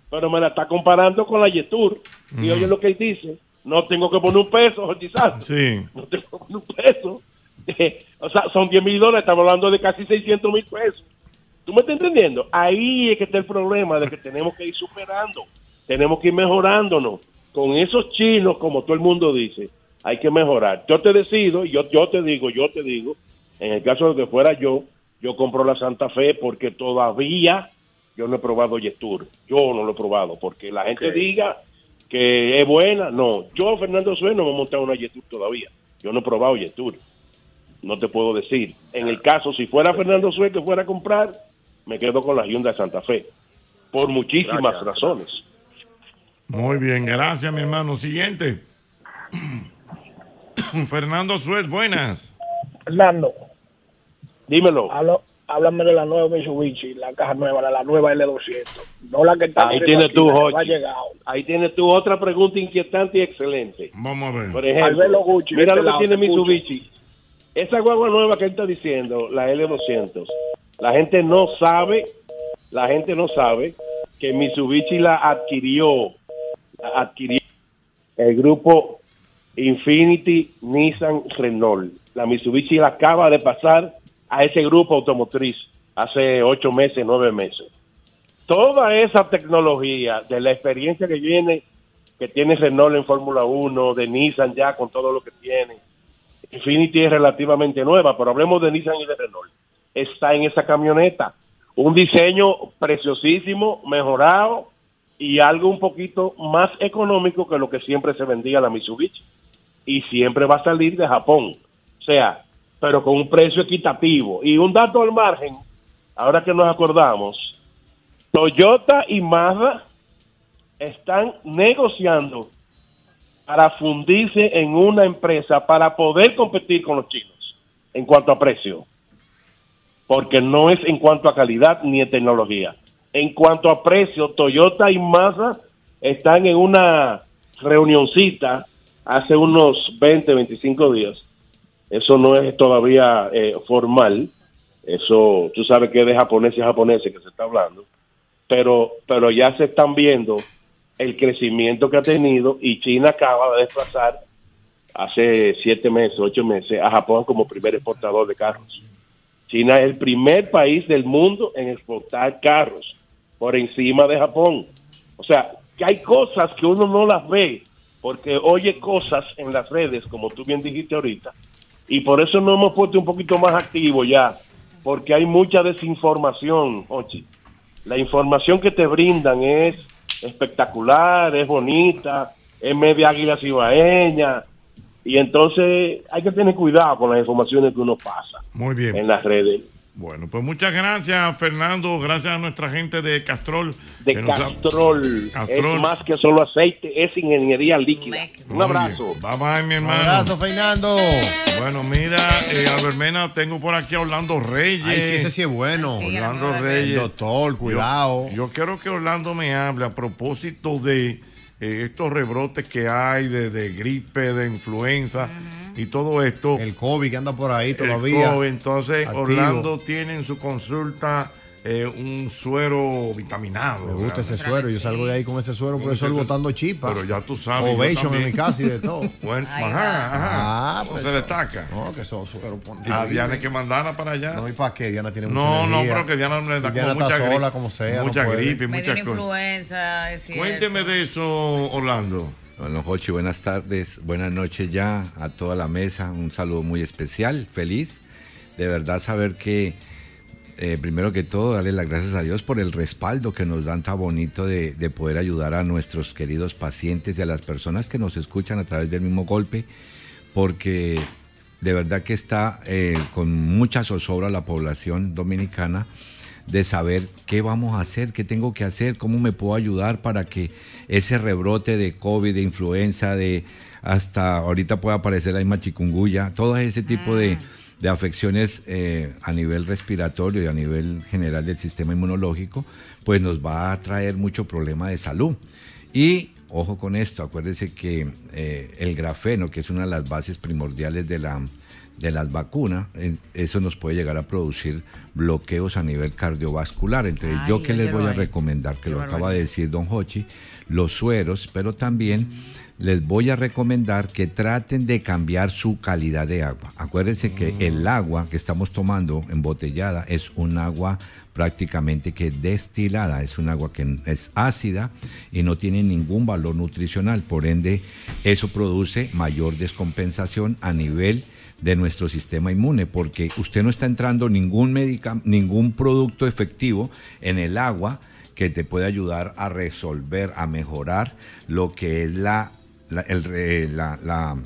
Pero me la está comparando con la Yetur. Y oye lo que él dice. No tengo que poner un peso, Jorge Santos. Sí. No tengo que poner un peso. o sea, son 10 mil dólares. Estamos hablando de casi 600 mil pesos. ¿Tú me estás entendiendo? Ahí es que está el problema de que tenemos que ir superando. Tenemos que ir mejorándonos. Con esos chinos, como todo el mundo dice, hay que mejorar. Yo te decido, yo, yo te digo, yo te digo, en el caso de que fuera yo, yo compro la Santa Fe porque todavía yo no he probado Yetur. Yo no lo he probado porque la gente diga que es buena. No, yo, Fernando Suez, no me he montado una Yetur todavía. Yo no he probado Yetur. No te puedo decir. En el caso, si fuera Fernando Suez que fuera a comprar, me quedo con la Hyundai Santa Fe. Por muchísimas Gracias. razones. Muy bien, gracias, mi hermano. Siguiente. Fernando Suez, buenas. Fernando. Dímelo. Hablo, háblame de la nueva Mitsubishi, la caja nueva, la, la nueva L200. No la que está Ahí tienes aquí, tú. Ahí tienes tú otra pregunta inquietante y excelente. Vamos a ver. Por ejemplo, Gucci, mira lo este que tiene. Mitsubishi. Esa guagua nueva que él está diciendo, la L200, la gente no sabe, la gente no sabe que Mitsubishi la adquirió, la adquirió el grupo Infinity Nissan Renault. La Mitsubishi la acaba de pasar a ese grupo automotriz hace ocho meses, nueve meses. Toda esa tecnología de la experiencia que viene, que tiene Renault en Fórmula 1, de Nissan ya con todo lo que tiene, Infinity es relativamente nueva, pero hablemos de Nissan y de Renault. Está en esa camioneta. Un diseño preciosísimo, mejorado y algo un poquito más económico que lo que siempre se vendía la Mitsubishi. Y siempre va a salir de Japón. O sea, pero con un precio equitativo. Y un dato al margen, ahora que nos acordamos, Toyota y Mazda están negociando para fundirse en una empresa para poder competir con los chinos en cuanto a precio. Porque no es en cuanto a calidad ni en tecnología. En cuanto a precio, Toyota y Mazda están en una reunioncita hace unos 20, 25 días. Eso no es todavía eh, formal. Eso, tú sabes que es de japoneses y japoneses que se está hablando. Pero, pero ya se están viendo el crecimiento que ha tenido y China acaba de desplazar hace siete meses, ocho meses a Japón como primer exportador de carros. China es el primer país del mundo en exportar carros por encima de Japón. O sea, que hay cosas que uno no las ve porque oye cosas en las redes, como tú bien dijiste ahorita, y por eso nos hemos puesto un poquito más activos ya, porque hay mucha desinformación, Ochi. La información que te brindan es espectacular, es bonita, es media águila cibaeña, y entonces hay que tener cuidado con las informaciones que uno pasa Muy bien. en las redes. Bueno, pues muchas gracias, Fernando. Gracias a nuestra gente de Castrol. De nos ha- Castrol, Castrol. es más que solo aceite, es ingeniería líquida. Un abrazo. Bye bye, mi hermano. abrazo, Fernando. Bueno, mira, eh, Albermena, tengo por aquí a Orlando Reyes. Ay, sí, ese sí es bueno. Orlando Reyes. Doctor, cuidado. Yo, yo quiero que Orlando me hable a propósito de eh, estos rebrotes que hay de, de gripe, de influenza y todo esto. El COVID que anda por ahí El todavía. COVID. Entonces, activo. Orlando tiene en su consulta eh, un suero vitaminado. Me gusta ese suero. Yo salgo de ahí con ese suero, por eso Ese- botando chispas. Pero ya tú sabes. Ovation en mi casa y de todo. Bueno, ajá, ajá. Ah, No pues se eso. destaca. No, que son suero. A Diana hay que mandarla para allá. No, ¿y para qué? Diana tiene mucha No, no, pero que Diana le da Diana como está mucha sola, gripe, como sea. mucha no puede. gripe, Me cosas. influenza, es cierto. Cuénteme de eso, Orlando. Bueno, Jochi, buenas tardes, buenas noches ya a toda la mesa. Un saludo muy especial, feliz. De verdad saber que, eh, primero que todo, darle las gracias a Dios por el respaldo que nos dan tan bonito de, de poder ayudar a nuestros queridos pacientes y a las personas que nos escuchan a través del mismo golpe, porque de verdad que está eh, con mucha zozobra la población dominicana de saber qué vamos a hacer, qué tengo que hacer, cómo me puedo ayudar para que ese rebrote de COVID, de influenza, de hasta ahorita puede aparecer la misma chikungunya, todo ese tipo de, de afecciones eh, a nivel respiratorio y a nivel general del sistema inmunológico, pues nos va a traer mucho problema de salud. Y ojo con esto, acuérdese que eh, el grafeno, que es una de las bases primordiales de, la, de las vacunas, eh, eso nos puede llegar a producir bloqueos a nivel cardiovascular. Entonces, Ay, ¿yo qué les voy a recomendar? Que lo acaba de decir don Hochi, los sueros, pero también les voy a recomendar que traten de cambiar su calidad de agua. Acuérdense que el agua que estamos tomando embotellada es un agua prácticamente que destilada, es un agua que es ácida y no tiene ningún valor nutricional, por ende eso produce mayor descompensación a nivel de nuestro sistema inmune, porque usted no está entrando ningún medica- ningún producto efectivo en el agua que te puede ayudar a resolver, a mejorar lo que es la, la,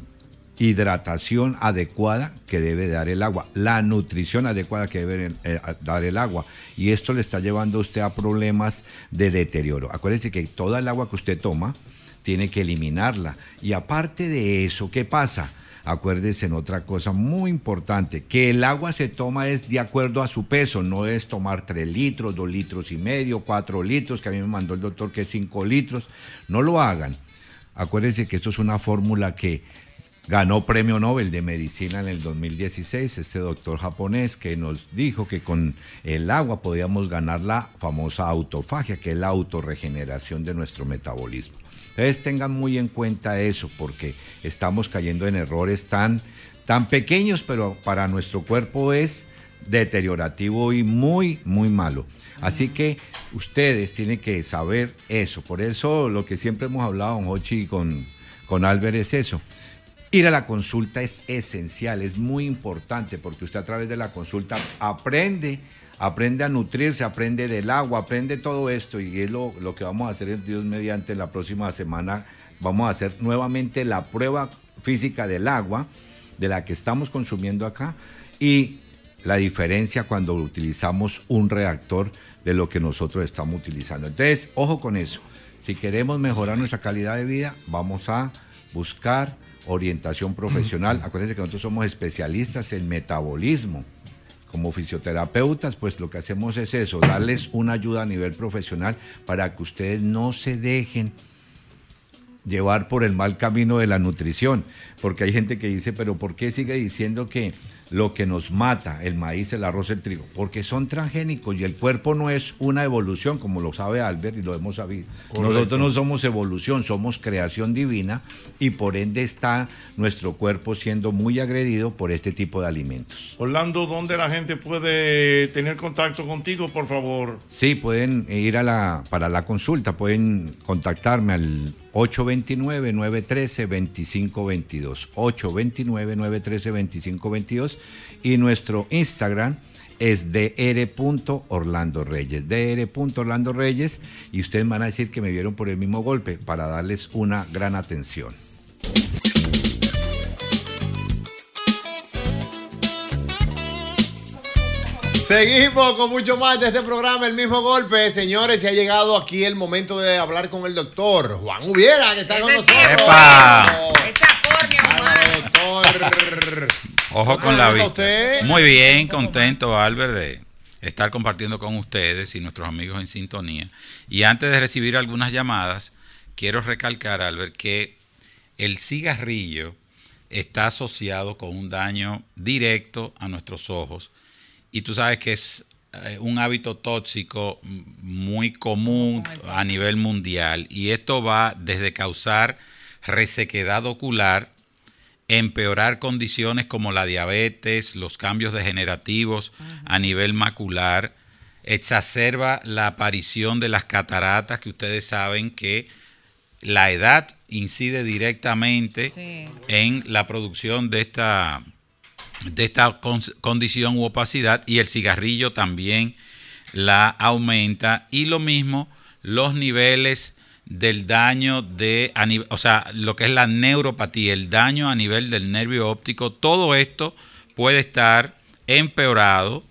hidratación adecuada que debe dar el agua, la nutrición adecuada que debe eh, dar el agua. Y esto le está llevando a usted a problemas de deterioro. Acuérdese que toda el agua que usted toma tiene que eliminarla. Y aparte de eso, ¿qué pasa? Acuérdese en otra cosa muy importante, que el agua se toma es de acuerdo a su peso, no es tomar 3 litros, 2 litros y medio, 4 litros, que a mí me mandó el doctor que es 5 litros. No lo hagan. Acuérdense que esto es una fórmula que ganó premio Nobel de Medicina en el 2016, este doctor japonés que nos dijo que con el agua podíamos ganar la famosa autofagia, que es la autorregeneración de nuestro metabolismo. Entonces tengan muy en cuenta eso, porque estamos cayendo en errores tan, tan pequeños, pero para nuestro cuerpo es deteriorativo y muy, muy malo. Así que ustedes tienen que saber eso. Por eso lo que siempre hemos hablado, don Hochi, con, con Albert, es eso. Ir a la consulta es esencial, es muy importante, porque usted a través de la consulta aprende, aprende a nutrirse, aprende del agua, aprende todo esto, y es lo, lo que vamos a hacer Dios mediante la próxima semana. Vamos a hacer nuevamente la prueba física del agua, de la que estamos consumiendo acá, y la diferencia cuando utilizamos un reactor de lo que nosotros estamos utilizando. Entonces, ojo con eso. Si queremos mejorar nuestra calidad de vida, vamos a buscar orientación profesional. Acuérdense que nosotros somos especialistas en metabolismo. Como fisioterapeutas, pues lo que hacemos es eso, darles una ayuda a nivel profesional para que ustedes no se dejen llevar por el mal camino de la nutrición. Porque hay gente que dice, pero ¿por qué sigue diciendo que lo que nos mata, el maíz, el arroz, el trigo? Porque son transgénicos y el cuerpo no es una evolución, como lo sabe Albert y lo hemos sabido. Correcto. Nosotros no somos evolución, somos creación divina y por ende está nuestro cuerpo siendo muy agredido por este tipo de alimentos. Orlando, ¿dónde la gente puede tener contacto contigo, por favor? Sí, pueden ir a la, para la consulta, pueden contactarme al 829-913-2522. 829-913-2522 y nuestro Instagram es dr.orlando Reyes. dr.orlando Reyes y ustedes van a decir que me vieron por el mismo golpe para darles una gran atención. Seguimos con mucho más de este programa, el mismo golpe. Señores, se ha llegado aquí el momento de hablar con el doctor Juan Ubiera, que está con nosotros. ¡Epa! Doctor. Ojo con la ¿Cómo está vista. usted? Muy bien, contento, Albert, de estar compartiendo con ustedes y nuestros amigos en sintonía. Y antes de recibir algunas llamadas, quiero recalcar, Albert, que el cigarrillo está asociado con un daño directo a nuestros ojos. Y tú sabes que es eh, un hábito tóxico muy común a nivel mundial. Y esto va desde causar resequedad ocular, empeorar condiciones como la diabetes, los cambios degenerativos a nivel macular, exacerba la aparición de las cataratas, que ustedes saben que la edad incide directamente en la producción de esta, de esta con- condición u opacidad y el cigarrillo también la aumenta y lo mismo los niveles del daño de, o sea, lo que es la neuropatía, el daño a nivel del nervio óptico, todo esto puede estar empeorado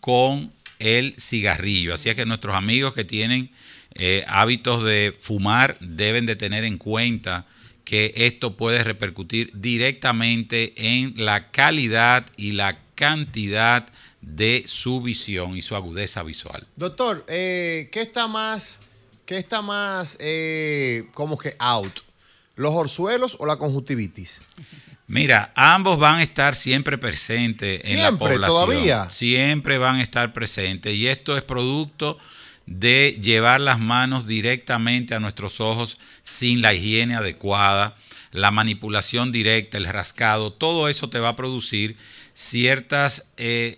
con el cigarrillo. Así es que nuestros amigos que tienen eh, hábitos de fumar deben de tener en cuenta que esto puede repercutir directamente en la calidad y la cantidad de su visión y su agudeza visual. Doctor, eh, ¿qué está más, qué está más eh, como que out? ¿Los orzuelos o la conjuntivitis? Mira, ambos van a estar siempre presentes en la población. todavía. Siempre van a estar presentes. Y esto es producto de llevar las manos directamente a nuestros ojos sin la higiene adecuada, la manipulación directa, el rascado, todo eso te va a producir ciertas eh,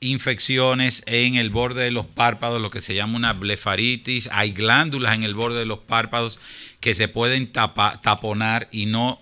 infecciones en el borde de los párpados, lo que se llama una blefaritis. Hay glándulas en el borde de los párpados que se pueden tapa- taponar y no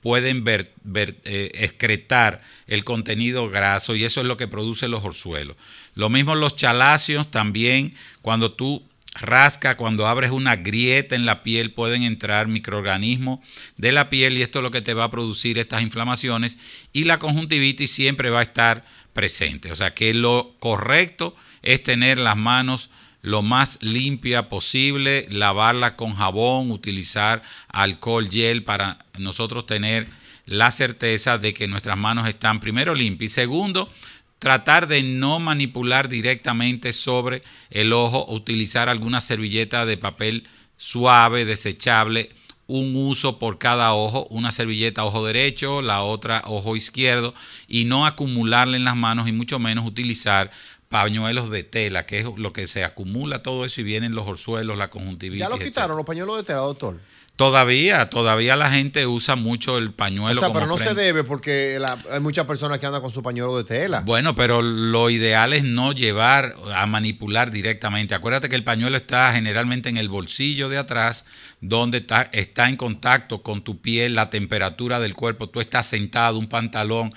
pueden ver, ver- eh, excretar el contenido graso y eso es lo que produce los orzuelos. Lo mismo los chalacios también, cuando tú rasca, cuando abres una grieta en la piel pueden entrar microorganismos de la piel y esto es lo que te va a producir estas inflamaciones y la conjuntivitis siempre va a estar presente. O sea que lo correcto es tener las manos lo más limpia posible, lavarla con jabón, utilizar alcohol gel para nosotros tener la certeza de que nuestras manos están primero limpias y segundo, tratar de no manipular directamente sobre el ojo, utilizar alguna servilleta de papel suave, desechable, un uso por cada ojo, una servilleta ojo derecho, la otra ojo izquierdo, y no acumularla en las manos y mucho menos utilizar pañuelos de tela, que es lo que se acumula todo eso y vienen los orzuelos, la conjuntivitis. ¿Ya lo etcétera. quitaron los pañuelos de tela, doctor? Todavía, todavía la gente usa mucho el O pañuelo sea, como pero no se debe porque la- hay muchas personas que andan con su pañuelo de tela. Bueno, pero lo ideal es no llevar a manipular directamente. Acuérdate que el pañuelo está generalmente en el bolsillo de atrás, donde está, está en contacto con tu piel, la temperatura del cuerpo. Tú estás sentado, un pantalón.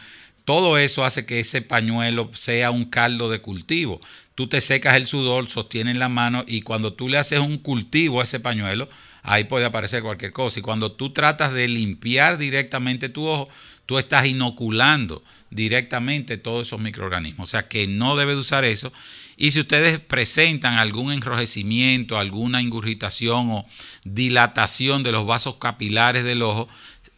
Todo eso hace que ese pañuelo sea un caldo de cultivo. Tú te secas el sudor, sostienes la mano y cuando tú le haces un cultivo a ese pañuelo, ahí puede aparecer cualquier cosa. Y cuando tú tratas de limpiar directamente tu ojo, tú estás inoculando directamente todos esos microorganismos. O sea que no debe de usar eso. Y si ustedes presentan algún enrojecimiento, alguna ingurgitación o dilatación de los vasos capilares del ojo,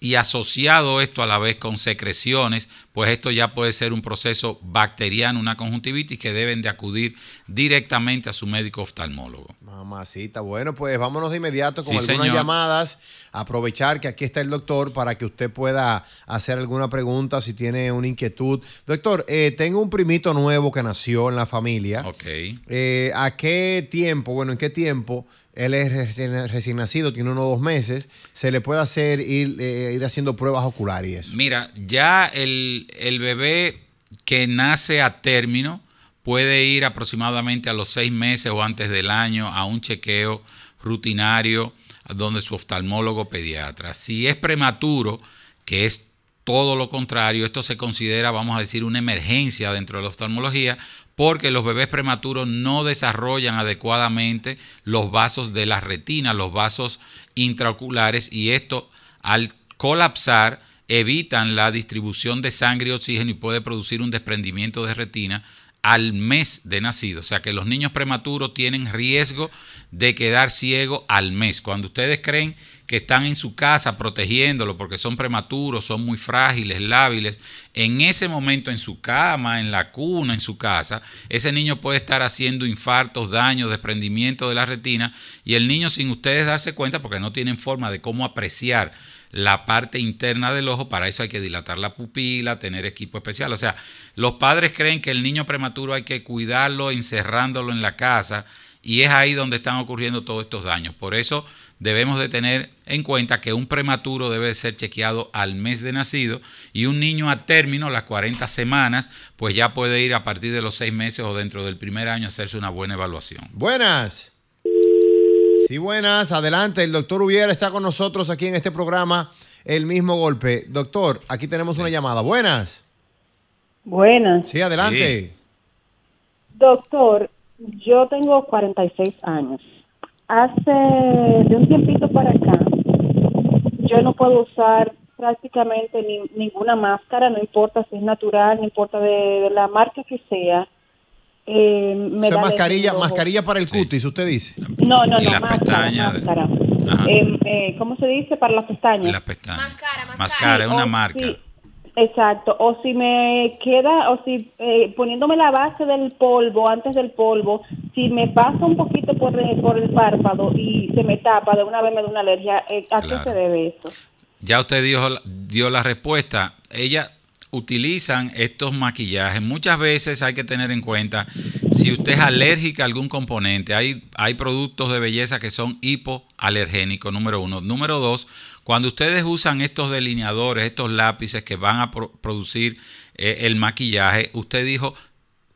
y asociado esto a la vez con secreciones, pues esto ya puede ser un proceso bacteriano, una conjuntivitis que deben de acudir directamente a su médico oftalmólogo. Mamacita, bueno, pues vámonos de inmediato con Sí, algunas señor. llamadas. Aprovechar que aquí está el doctor para que usted pueda hacer alguna pregunta si tiene una inquietud. Doctor, eh, tengo un primito nuevo que nació en la familia. Ok. Eh, ¿A qué tiempo, bueno, en qué tiempo? Él es recién, nacido, tiene unos dos meses. Se le puede hacer ir, eh, ir haciendo pruebas oculares. y eso? Mira, ya el, el bebé que nace a término puede ir aproximadamente a los seis meses o antes del año a un chequeo rutinario donde su oftalmólogo pediatra. Si es prematuro, que es todo lo contrario, esto se considera, vamos a decir, una emergencia dentro de la oftalmología porque los bebés prematuros no desarrollan adecuadamente los vasos de la retina, los vasos intraoculares y esto al colapsar evitan la distribución de sangre y oxígeno y puede producir un desprendimiento de retina al mes de nacido. O sea que los niños prematuros tienen riesgo de quedar ciego al mes. Cuando ustedes creen que están en su casa protegiéndolo porque son prematuros, son muy frágiles, lábiles, en ese momento en su cama, en la cuna, en su casa, ese niño puede estar haciendo infartos, daños, desprendimiento de la retina y el niño sin ustedes darse cuenta porque no tienen forma de cómo apreciar la parte interna del ojo, para eso hay que dilatar la pupila, tener equipo especial. O sea, los padres creen que el niño prematuro hay que cuidarlo encerrándolo en la casa y es ahí donde están ocurriendo todos estos daños. Por eso debemos de tener en cuenta que un prematuro debe ser chequeado al mes de nacido y un niño a término, las 40 semanas, pues ya puede ir a partir de los seis meses o dentro del primer año a hacerse una buena evaluación. Buenas. Sí, buenas. Adelante. El doctor Ubiera está con nosotros aquí en este programa. El mismo golpe. Doctor, aquí tenemos una llamada. Buenas. Buenas. Sí, adelante. Doctor, yo tengo 46 años. Hace de un tiempito para acá, yo no puedo usar prácticamente ni- ninguna máscara, no importa si es natural, no importa de, de la marca que sea. Eh, me O sea, da mascarilla, mascarilla para el cutis, usted dice. No, no, Y no, las máscara, pestañas de- máscara. Ajá. Eh, eh, ¿Cómo se dice? Para las pestañas. Las pestañas. Máscara, es una marca. Exacto, o si me queda, o si eh, poniéndome la base del polvo, antes del polvo, si me pasa un poquito por el, por el párpado y se me tapa, de una vez me da una alergia, eh, ¿a Claro. qué se debe eso? Ya usted dio, dio la respuesta. Ellas utilizan estos maquillajes. Muchas veces hay que tener en cuenta si usted es alérgica a algún componente. Hay, hay productos de belleza que son hipoalergénicos, número uno. Número dos, cuando ustedes usan estos delineadores, estos lápices que van a pro- producir eh, el maquillaje, usted dijo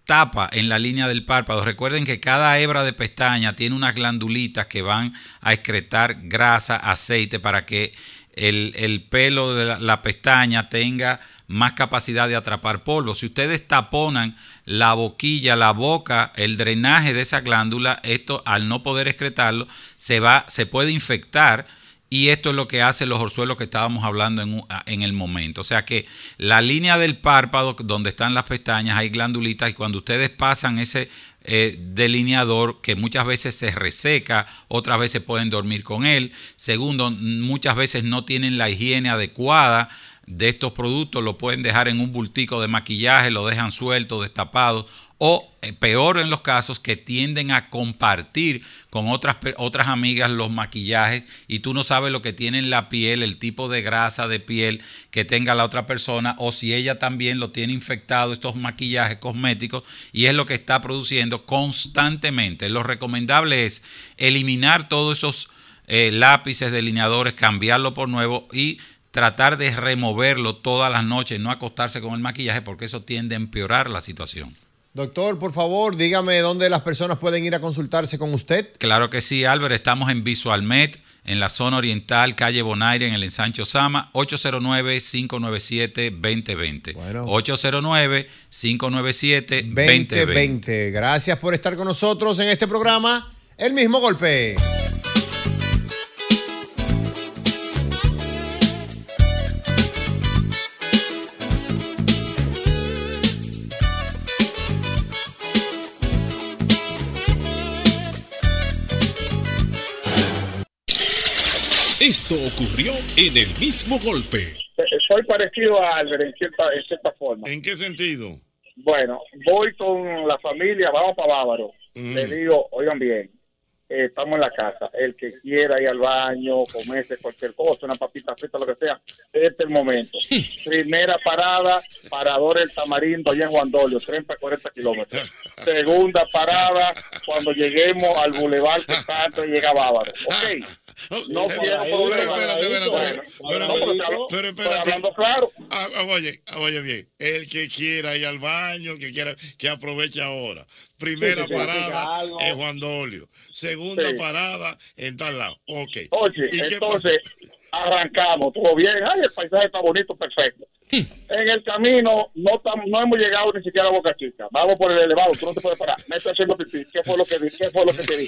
tapa en la línea del párpado. Recuerden que cada hebra de pestaña tiene unas glandulitas que van a excretar grasa, aceite para que el, el pelo de la, pestaña tenga más capacidad de atrapar polvo. Si ustedes taponan la boquilla, la boca, el drenaje de esa glándula, esto al no poder excretarlo, se va, se puede infectar y esto es lo que hace los orzuelos que estábamos hablando en el momento. O sea que la línea del párpado, donde están las pestañas, hay glandulitas y cuando ustedes pasan ese eh, delineador que muchas veces se reseca, otras veces pueden dormir con él. Segundo, muchas veces no tienen la higiene adecuada de estos productos, lo pueden dejar en un bultico de maquillaje, lo dejan suelto, destapado, o eh, peor en los casos que tienden a compartir con otras, otras amigas los maquillajes y tú no sabes lo que tiene en la piel, el tipo de grasa de piel que tenga la otra persona, o si ella también lo tiene infectado, estos maquillajes cosméticos, y es lo que está produciendo constantemente. Lo recomendable es eliminar todos esos eh, lápices, delineadores, cambiarlo por nuevo y tratar de removerlo todas las noches, no acostarse con el maquillaje porque eso tiende a empeorar la situación. Doctor, por favor, dígame dónde las personas pueden ir a consultarse con usted. Claro que sí, Álvaro, estamos en VisualMed, en la zona oriental, calle Bonaire, en el ensancho Sama, 809-597-2020. 809-597-2020. 2020. Gracias por estar con nosotros en este programa. El mismo golpe. Esto ocurrió en el mismo golpe. Eh, Soy parecido a Albert en cierta, en cierta forma. ¿En qué sentido? Bueno, voy con la familia, vamos para Bávaro. Mm. Le digo, oigan bien, eh, estamos en la casa. El que quiera ir al baño, comerse cualquier cosa, una papita frita, lo que sea, este es el momento. Primera parada, parador El Tamarindo, allá en Juan Dolio, 30, 40 kilómetros. Segunda parada, cuando lleguemos al bulevar que está antes de llegar a Bávaro. Ok. No pero espérate. hablando claro. Ah, ah, oye, ah, oye bien, el que quiera ir al baño, que quiera, que aproveche ahora. Primera Sí, parada en Juan Dolio. Segunda Sí. parada en tal lado. Ok. Oye, ¿Y qué entonces arrancamos, todo bien, ay, el paisaje está bonito, perfecto. En el camino no tam- no hemos llegado ni siquiera a Boca Chica. Vamos por el elevado, tú no te puedes parar. Me estoy haciendo pipí. ¿Qué fue lo que? ¿Qué fue lo que te di?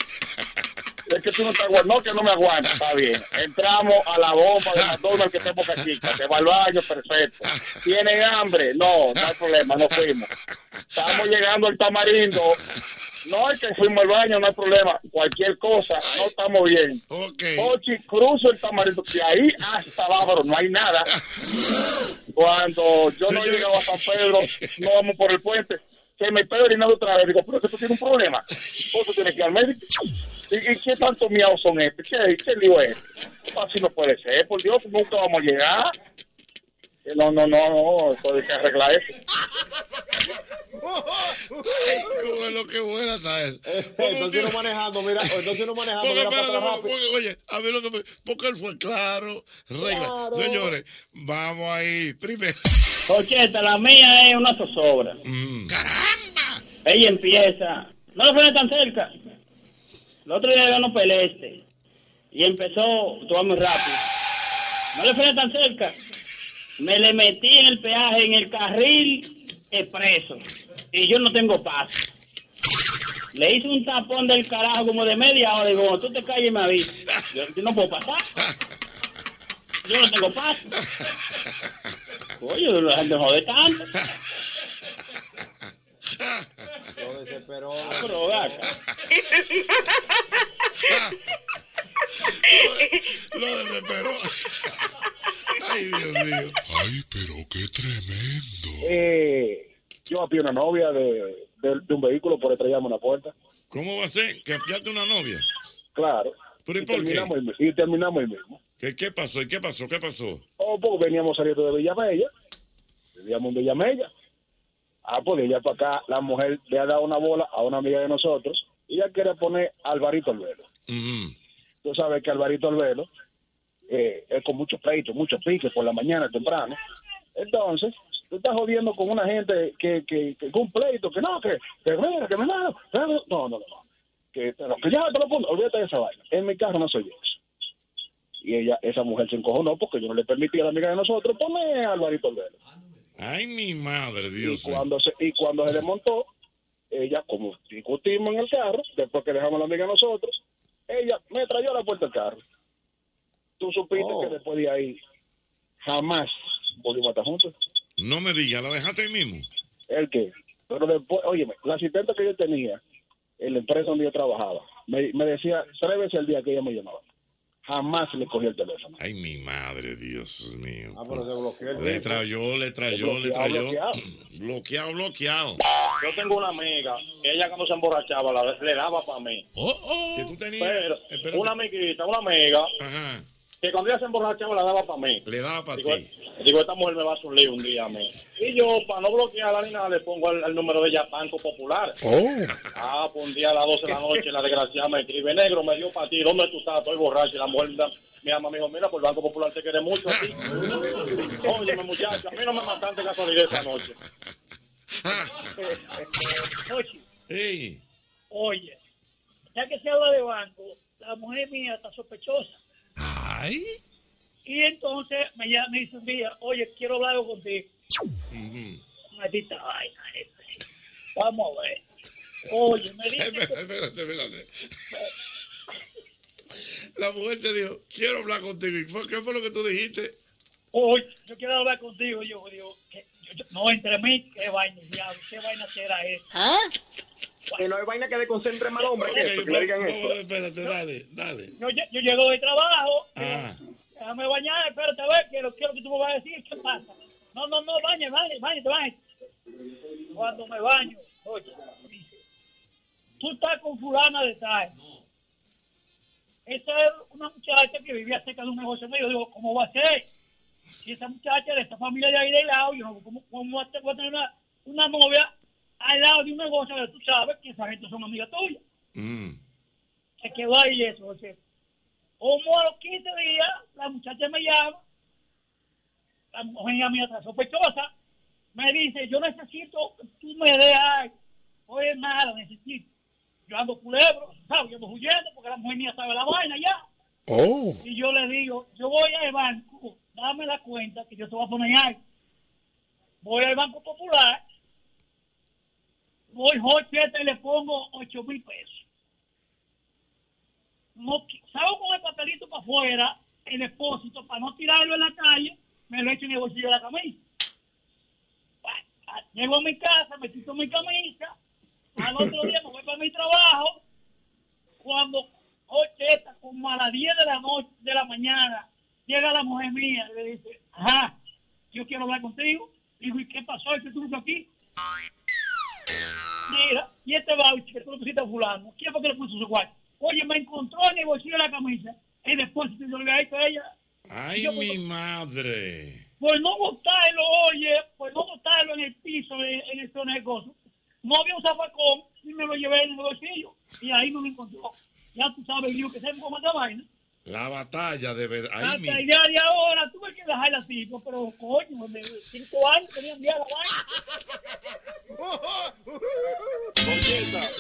Es que tú no te aguantas, no, que no me aguanta, está bien. Entramos a la bomba de McDonald's que está en Boca Chica, se va al baño, perfecto. ¿Tienen hambre? No, no hay problema, no fuimos. Estamos llegando al tamarindo. No es que fuimos al baño, no hay problema. Cualquier cosa, no estamos bien. Ochi, cruzo el tamarindo. De ahí hasta Bávaro no hay nada. Cuando yo no he llegado a San Pedro, no vamos por el puente. Que me estoy orinando otra vez. Digo, pero que tú tienes un problema. Tú tienes que ir al médico. ¿Y, y qué tanto miados son estos? ¿Qué, qué lío es? Así no puede ser, por Dios, nunca vamos a llegar. Eh, No, no, no, no, eso hay que arreglar eso. ¿Cómo es lo que buena está eso? Entonces uno manejando, mira, entonces uno manejando, Porque, mira para espérate, atrás porque, oye, a mí lo que me, porque él fue claro, regla. Claro. Señores, vamos ahí. Primero. Ocheta, la mía es una zozobra. ¡Caramba! Ella empieza. No lo pone tan cerca. El otro día ganó Peleste. Y empezó tomar muy rápido. No le pone tan cerca. Me le metí en el peaje, en el carril expreso. Y yo no tengo paso. Le hice un tapón del carajo como de media hora. Y digo, tú te calles y me avisas. Yo, yo no puedo pasar. Yo no tengo paso. Oye, la gente jode tanto. Lo desesperó. Pero, ve acá. Lo desesperó. Ay, Dios mío. Ay, pero qué tremendo. Eh, yo apié una novia de, de- de un vehículo por estrellarme una puerta. ¿Cómo va a ser? ¿Que apiaste una novia? Claro. ¿Pero y y, por qué? terminamos el, mi- y terminamos el mismo. ¿Qué, ¿Qué pasó? ¿Y qué pasó? ¿Qué pasó? Oh, pues veníamos saliendo de Villamella. Vivíamos en Villamella. Ah, pues de allá para acá, la mujer le ha dado una bola a una amiga de nosotros y ella quiere poner a Alvarito al velo. Tú sabes que Alvarito al velo eh, es con mucho pleito, mucho pique por la mañana temprano. Entonces, tú estás jodiendo con una gente que, que, que con un pleito, que no, que, que mira, que me da. No, no, no. no. Que, pero que ya te lo pongo, olvídate de esa vaina. En mi carro no soy yo eso. Y ella, esa mujer se encojonó porque yo no le permití a la amiga de nosotros poner a Alvarito al velo. Ay, mi madre, Dios y cuando se y cuando se desmontó ella como discutimos en el carro después que dejamos a la amiga nosotros ella me trayó a la puerta del carro tú supiste Oh. que después de ahí jamás volvimos a estar juntos No me digas, ¿la dejaste ahí mismo? el que pero después óyeme la asistente que yo tenía en la empresa donde yo trabajaba me, me decía tres veces al día que ella me llamaba jamás le cogí el teléfono Ay, mi madre, Dios mío. Ah, pero se bloqueó el Le trayó, le trayó, le trayó. bloqueado. Bloqueado, bloqueado. Yo tengo una amiga, ella cuando se emborrachaba la- le daba para mí. ¿Que tú tenías? Pero, Espérate. una amiguita, una amiga, que cuando ella se emborrachaba la daba para mí. Le daba para ti. digo, esta mujer me va a hacer un día a mí. Y yo, para no bloquearla ni nada, le pongo el, el número de ella, Banco Popular. Ah, pues un día a las 12 de la noche la desgraciada me escribe, negro, me dio para ti, ¿dónde tú estás? Estoy borracho. Y la mujer da- mi ama me dijo, mira, por el Banco Popular te quiere mucho a ti. Óyeme, muchacha, a mí no me mataste casualidad esta noche. Oye, oye, ya que se habla de banco, la mujer mía está sospechosa. Ay. Y entonces me, llama, me dice un día, oye, quiero hablar contigo. Maldita vaina. este. Vamos a ver. Oye, me dice Espérate, espérate. La mujer te dijo, quiero hablar contigo. ¿Y ¿Qué fue lo que tú dijiste? Oye, yo quiero hablar contigo. Yo digo, yo- yo- no, entre mí, qué vaina, diablo, qué vaina será eso. Que no hay vaina que le concentre mal hombre que eso, que le digan eso. Espérate, dale, dale. Yo, yo, yo llego de trabajo, Ah. déjame bañar, espérate a ver, quiero, quiero que tú me vas a decir qué pasa. No, no, no, bañe, bañe, bañe, bañe. Cuando me baño, oye, tú estás con fulana de tal. Esa es una muchacha que vivía cerca de un negocio mío. Yo digo, ¿cómo va a ser? Si esa muchacha de esta familia de ahí de lado, yo no, ¿cómo, cómo va a tener una, una novia al lado de un negocio que tú sabes que esa gente son amigas tuyas? Se quedó ahí eso. o sea, como a los 15 días, la muchacha me llama, la mujer mía está sospechosa, me dice, yo necesito que tú me des algo. Oye, nada, necesito. Yo ando culebro, ¿sabes? Yo ando huyendo porque la mujer mía sabe la vaina ya. Oh. Y yo le digo, yo voy al banco, dame la cuenta que yo te voy a poner algo. Voy al Banco Popular, voy Jocheta y le pongo 8 mil pesos. No, salgo con el papelito para afuera, el depósito, para no tirarlo en la calle, me lo echo en el bolsillo de la camisa. Bueno, ah, llego a mi casa, me quito mi camisa, al otro día me voy para mi trabajo, cuando Jocheta, como a las 10 de la noche, de la mañana, llega la mujer mía y le dice, ajá, yo quiero hablar contigo. Digo, ¿y qué pasó? ¿Qué tú aquí? Mira, y este voucher que tú pusiste a fulano, ¿quién fue que le puso su cuarto? Oye, me encontró en el bolsillo de la camisa el depósito yo le había hecho a ella. Ay, Yo, mi madre. Por no botarlo, oye, por no botarlo en el piso, en, en el zona de cosas, no había un zafacón y me lo llevé en el bolsillo y ahí no me encontró. Ya tú sabes, digo que se me cómo esa vaina. La batalla de verdad. Día de ahora tuve que dejarla así, pues, pero coño, de cinco años tenían día la vaina.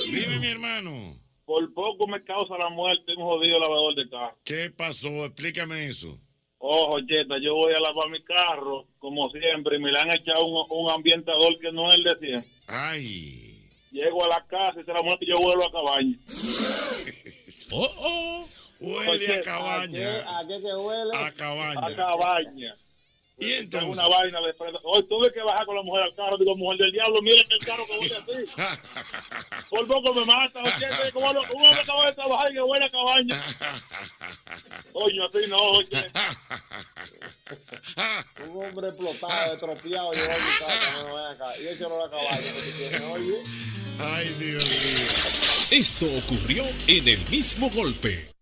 Dime, mi hermano. Por poco me causa la muerte un jodido lavador de carro. ¿Qué pasó? Explícame eso. Ojo, Cheta, yo voy a lavar mi carro, como siempre, y me le han echado un, un ambientador que no es el de 100. Ay. Llego a la casa y se la muerte que yo vuelvo a cabaña. Oh, oh. Huele a cabaña. ¿A qué que huele? A cabaña. A cabaña. Y entonces. Una vaina de. Hoy tuve que bajar con la mujer al carro. Digo, mujer del diablo, mire que el carro que huele así. Por poco me mata. Oye, como lo- un hombre acaba de trabajar y que huele a cabaña. Oye, así no, oye. Un hombre explotado, estropeado, llegó a mi casa, no, ven acá. Y ese no la tienes, oye. Ay, Dios mío. Esto ocurrió en el mismo golpe.